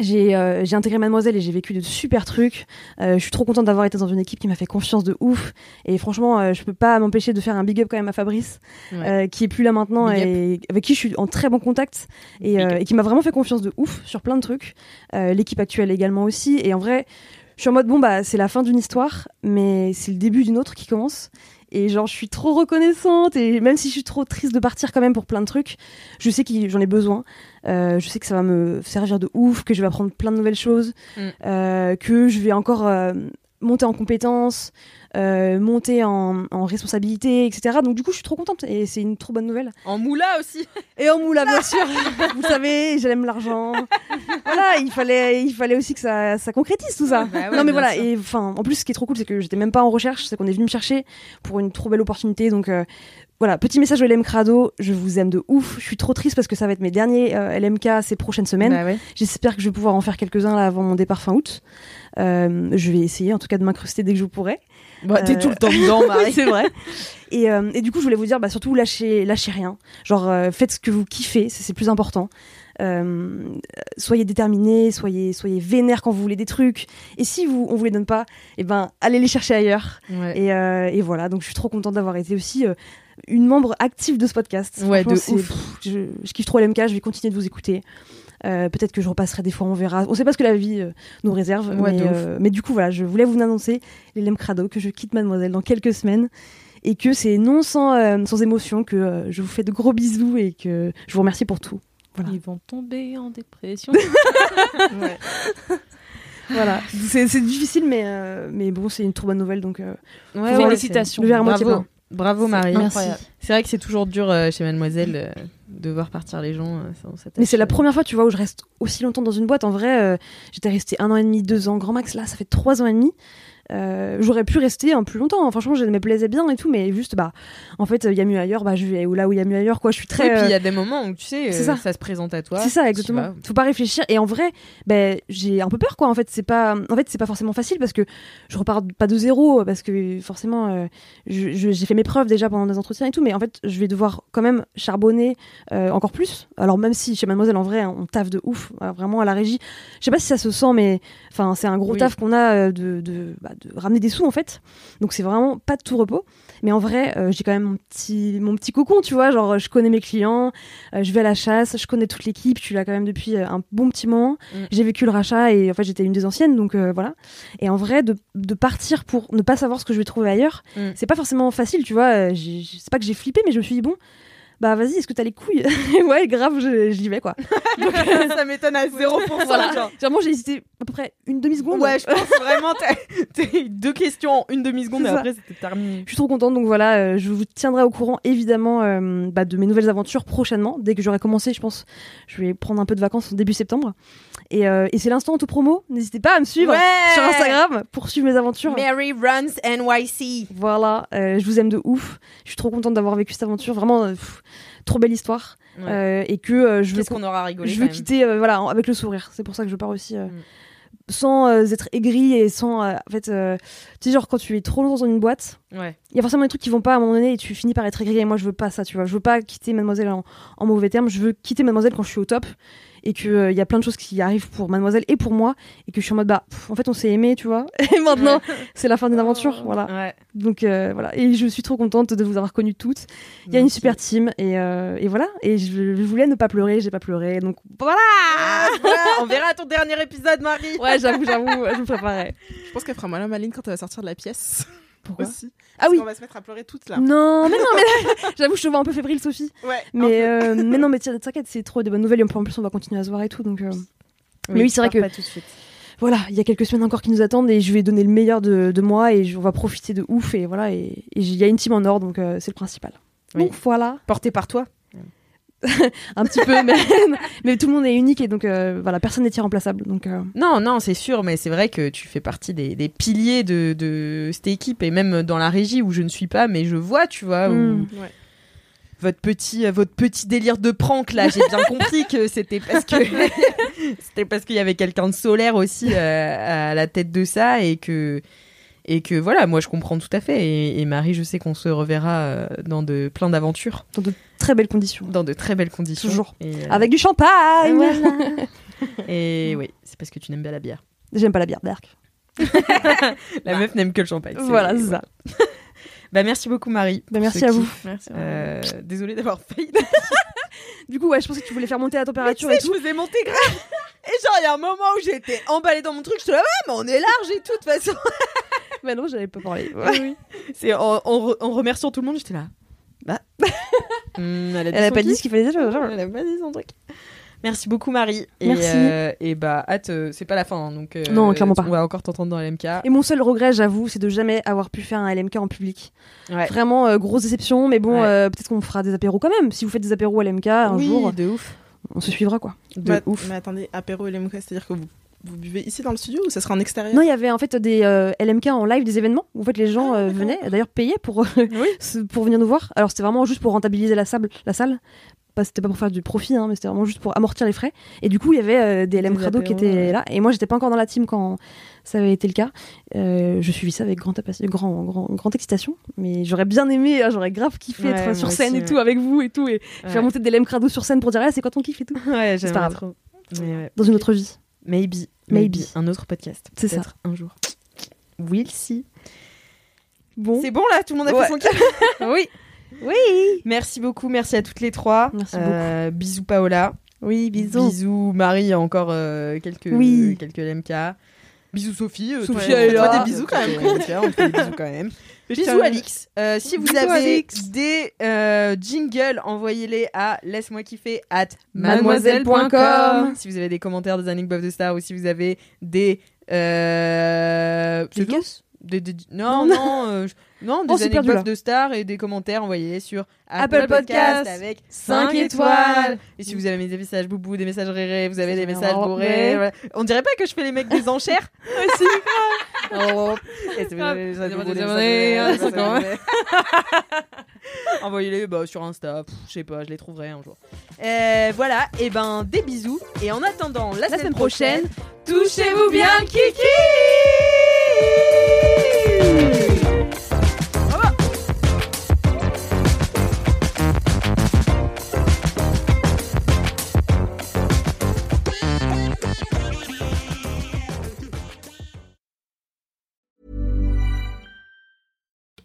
J'ai euh, j'ai intégré Mademoiselle et j'ai vécu de super trucs. Euh, je suis trop contente d'avoir été dans une équipe qui m'a fait confiance de ouf. Et franchement, euh, je peux pas m'empêcher de faire un big up quand même à Fabrice, Ouais. euh, qui est plus là maintenant Big et avec qui je suis en très bon contact et, et qui m'a vraiment fait confiance de ouf sur plein de trucs. L'équipe actuelle également aussi. Et en vrai, je suis en mode bon bah c'est la fin d'une histoire, mais c'est le début d'une autre qui commence. Et genre, je suis trop reconnaissante. Et même si je suis trop triste de partir quand même pour plein de trucs, je sais que j'en ai besoin. Euh, je sais que ça va me servir de ouf, que je vais apprendre plein de nouvelles choses, Mm. euh, que je vais encore euh, monter en compétences, euh, monter en, en responsabilité, etc. Donc du coup, je suis trop contente et c'est une trop bonne nouvelle. En moula aussi. Et en moula, bien sûr. Vous savez, j'aime l'argent. voilà, il fallait, il fallait aussi que ça, ça concrétise tout ça. Bah ouais, non mais voilà. sûr. Et enfin, en plus, ce qui est trop cool, c'est que j'étais même pas en recherche, c'est qu'on est venu me chercher pour une trop belle opportunité. Donc euh, voilà, petit message de LM Crado, je vous aime de ouf. Je suis trop triste parce que ça va être mes derniers euh, LMK ces prochaines semaines. Bah ouais. J'espère que je vais pouvoir en faire quelques-uns là avant mon départ fin août. Euh, je vais essayer en tout cas de m'incruster dès que je pourrai. Bah, t'es Euh, tout le temps dedans, Oui, Marie. c'est vrai. Et, euh, et du coup, je voulais vous dire, bah, surtout lâchez, lâchez rien. Genre, euh, faites ce que vous kiffez, c'est le plus important. Euh, soyez déterminés, soyez, soyez vénères quand vous voulez des trucs. Et si vous, on vous les donne pas, eh ben, allez les chercher ailleurs. Ouais. Et, euh, et voilà. Donc, je suis trop contente d'avoir été aussi euh, une membre active de ce podcast. Ouais, de ouf. pff, je, je kiffe trop l'MK, je vais continuer de vous écouter. Euh, Peut-être que je repasserai des fois, on verra. On sait pas ce que la vie euh, nous réserve. Ouais, mais, euh, mais du coup, voilà, je voulais vous annoncer, les Lem Crado, que je quitte Mademoiselle dans quelques semaines. Et que c'est non sans, euh, sans émotion que euh, je vous fais de gros bisous et que je vous remercie pour tout. Voilà. Ils vont tomber en dépression. Voilà. C'est difficile, mais, euh, mais bon, c'est une trop bonne nouvelle. Donc, euh, Ouais, Félicitations. le verre à moitié Bravo. Bravo Marie. Incroyable. C'est vrai que c'est toujours dur euh, chez Mademoiselle euh, de voir partir les gens. euh, ça, Mais c'est la euh, première fois, tu vois, où je reste aussi longtemps dans une boîte. En vrai, euh, j'étais restée un an et demi, deux ans, grand max. Là, ça fait trois ans et demi. Euh, J'aurais pu rester un plus longtemps. hein. Franchement, je me plaisais bien et tout, mais juste, bah, en fait, il y a mieux ailleurs. Bah, je vais là où il y a mieux ailleurs, quoi. Je suis très. puis il y euh, a des moments où tu sais, euh, ça. ça. se présente à toi. C'est ça, exactement. Faut pas réfléchir. Et en vrai, ben, j'ai un peu peur, quoi. En fait, c'est pas, en fait, c'est pas forcément facile parce que je repars pas de zéro, parce que forcément, euh, j'ai fait mes preuves déjà pendant des entretiens et tout, mais en fait, je vais devoir quand même charbonner euh, encore plus. Alors même si chez Mademoiselle, en vrai, on taffe de ouf, euh, vraiment à la régie. Je sais pas si ça se sent, mais enfin, c'est un gros Oui. taf qu'on a euh, de, de, bah, de ramener des sous en fait. Donc c'est vraiment pas de tout repos. Mais en vrai, euh, j'ai quand même mon petit, mon petit cocon, tu vois. Genre, je connais mes clients, euh, je vais à la chasse, je connais toute l'équipe, je suis là quand même depuis euh, un bon petit moment. Mm. J'ai vécu le rachat et en fait, j'étais une des anciennes, donc euh, voilà. Et en vrai, de, de partir pour ne pas savoir ce que je vais trouver ailleurs, Mm. c'est pas forcément facile, tu vois. C'est pas que j'ai flippé, mais je me suis dit, bon, bah vas-y, est-ce que t'as les couilles Ouais, grave, j'y vais quoi. ça m'étonne à 0%. Voilà. Vraiment, j'ai hésité à peu près une demi-seconde. Ouais, je pense vraiment, t'as t'as eu deux questions en une demi-seconde et ça. après c'était terminé. Je suis trop contente, donc voilà, euh, je vous tiendrai au courant évidemment euh, bah, de mes nouvelles aventures prochainement. Dès que j'aurai commencé, je pense, je vais prendre un peu de vacances en début septembre. Et, euh, et c'est l'instant tout promo. N'hésitez pas à me suivre sur Instagram pour suivre mes aventures. Mary Runs NYC. Voilà, euh, je vous aime de ouf. Je suis trop contente d'avoir vécu cette aventure, vraiment euh, pff, trop belle histoire. Ouais. Et que je veux, Qu'est-ce qu'on aura rigolé je veux quitter voilà avec le sourire. C'est pour ça que je pars aussi. Mm. Sans euh, être aigrie et sans. euh, en fait, euh, tu sais, genre quand tu es trop longtemps dans une boîte, Ouais. il y a forcément des trucs qui vont pas à un moment donné et tu finis par être aigri. Et moi, je veux pas ça, tu vois. Je veux pas quitter Mademoiselle en, en mauvais termes. Je veux quitter Mademoiselle quand je suis au top et qu'il il y a plein de choses qui arrivent pour Mademoiselle et pour moi et que je suis en mode bah, pff, en fait, on s'est aimé, tu vois. Et maintenant, c'est la fin d'une aventure, voilà. Ouais. Donc euh, voilà. Et je suis trop contente de vous avoir connues toutes. Il y a une super team et, euh, et voilà. Et je, je voulais ne pas pleurer, j'ai pas pleuré. Donc voilà. Ah, voilà, on verra ton dernier épisode, Marie. Ouais, j'avoue, j'avoue, je me préparais. Je pense qu'elle fera mal à Maline quand elle va sortir de la pièce. Pourquoi Aussi. Ah oui. On va se mettre à pleurer toutes là. Non, mais non, mais j'avoue, je te vois un peu fébrile, Sophie. Ouais. Mais, euh, mais non, mais tiens, t'inquiète, c'est trop de bonnes nouvelles. Et en plus, on va continuer à se voir et tout. Donc euh, Mais oui, c'est vrai que- Pas tout de suite. voilà, il y a quelques semaines encore qui nous attendent et je vais donner le meilleur de, de moi et je- on va profiter de ouf. Et voilà, et et il y a une team en or, donc euh, c'est le principal. Oui. Donc voilà, Porté par toi. un petit peu, mais, mais tout le monde est unique et donc euh, voilà, personne n'est irremplaçable. Donc euh, Non, non, c'est sûr, mais c'est vrai que tu fais partie des, des piliers de, de cette équipe et même dans la régie où je ne suis pas, mais je vois, tu vois, où Mm. Ouais. votre petit, euh, votre petit délire de prank là, j'ai bien compris que c'était parce que c'était parce qu'il y avait quelqu'un de solaire aussi euh, à la tête de ça et que et que voilà, moi je comprends tout à fait et, et Marie, je sais qu'on se reverra euh, dans de plein d'aventures, dans de très belles conditions. dans de très belles conditions, Toujours. Et, euh, Avec du champagne et oui, c'est parce que tu n'aimes pas la bière. J'aime pas la bière d'Arc. La meuf n'aime que le champagne. Voilà, c'est ça. Bah merci beaucoup Marie. Bah, merci à vous. Euh, désolée d'avoir failli. Du coup, ouais, je pensais que tu voulais faire monter la température Tu et tout. je vous ai monté grave. Et genre, il y a un moment où j'étais emballée dans mon truc, je te la ouais, mais on est large et tout, de toute façon. Mais non, j'avais pas parlé. C'est en, en re- en remerciant tout le monde, j'étais là. Bah. Hmm, elle a, Elle pas dit ce qu'il fallait dire. Elle a pas dit son truc. Merci beaucoup Marie. Et, Merci. euh, et bah hâte, euh, c'est pas la fin, hein, donc. euh, Non, clairement pas. On va encore t'entendre dans LMK. Et mon seul regret, j'avoue, c'est de jamais avoir pu faire un LMK en public. Ouais. Vraiment euh, grosse déception, mais bon, Ouais. peut-être qu'on fera des apéros quand même. Si vous faites des apéros LMK un oui, jour, de ouf. on se suivra quoi. De Bah, ouf. Mais attendez, apéro LMK, c'est-à-dire que vous, vous buvez ici dans le studio ou ça sera en extérieur? Non, il y avait en fait des euh, LMK en live, des événements où en fait les gens Ah, euh, venaient, d'ailleurs payaient pour ce- pour venir nous voir. Alors c'était vraiment juste pour rentabiliser la salle, la salle. Pas c'était pas pour faire du profit, hein, mais c'était vraiment juste pour amortir les frais. Et du coup, il y avait euh, des LM Crado qui étaient là. Et moi, j'étais pas encore dans la team quand ça avait été le cas. Euh, je suivis ça avec grand, grand, grande excitation. Mais j'aurais bien aimé, hein, j'aurais grave kiffé Ouais, être sur scène aussi, et ouais. tout avec vous et tout et faire monter des LM Crado sur scène pour dire ah, c'est quoi ton kiff et tout. Ouais, C'est pas grave. trop. Mais. Dans une autre vie. Maybe. Maybe. Un autre podcast. C'est ça. Un jour. We'll see. Bon. C'est bon là, tout le monde a Ouais. fait son kiff Oui. Oui. Merci beaucoup, merci à toutes les trois. Merci Euh, Bisous Paola. Oui, bisous. Bisous Marie, encore euh, quelques, Oui. quelques LMK. Bisous Sophie. euh, Sophie, toi, elle toi, des bisous quand même. on te fait des bisous quand même. Bisous Alix. Euh, si vous Bisous, avez Alix. des euh, jingles, envoyez-les à laisse-moi kiffer at Mademoiselle.com. Si vous avez des commentaires des anecdotes de Star ou si vous avez des euh, Des non non, euh, je- Non, des Oh, c'est perdu, anecdotes de stars et des commentaires envoyés sur Apple Apple, Podcast, Podcast, avec 5 5 étoiles. Et si vous avez des messages boubou, des messages rérés, vous avez des messages bourrés. voilà. On dirait pas que je fais les mecs des enchères Aussi. Oh. Des des des. Envoyez-les bah, sur Insta, je sais pas, je les trouverai un jour. Euh, voilà, et ben des bisous. Et en attendant la, La semaine prochaine, Touchez-vous bien, Kiki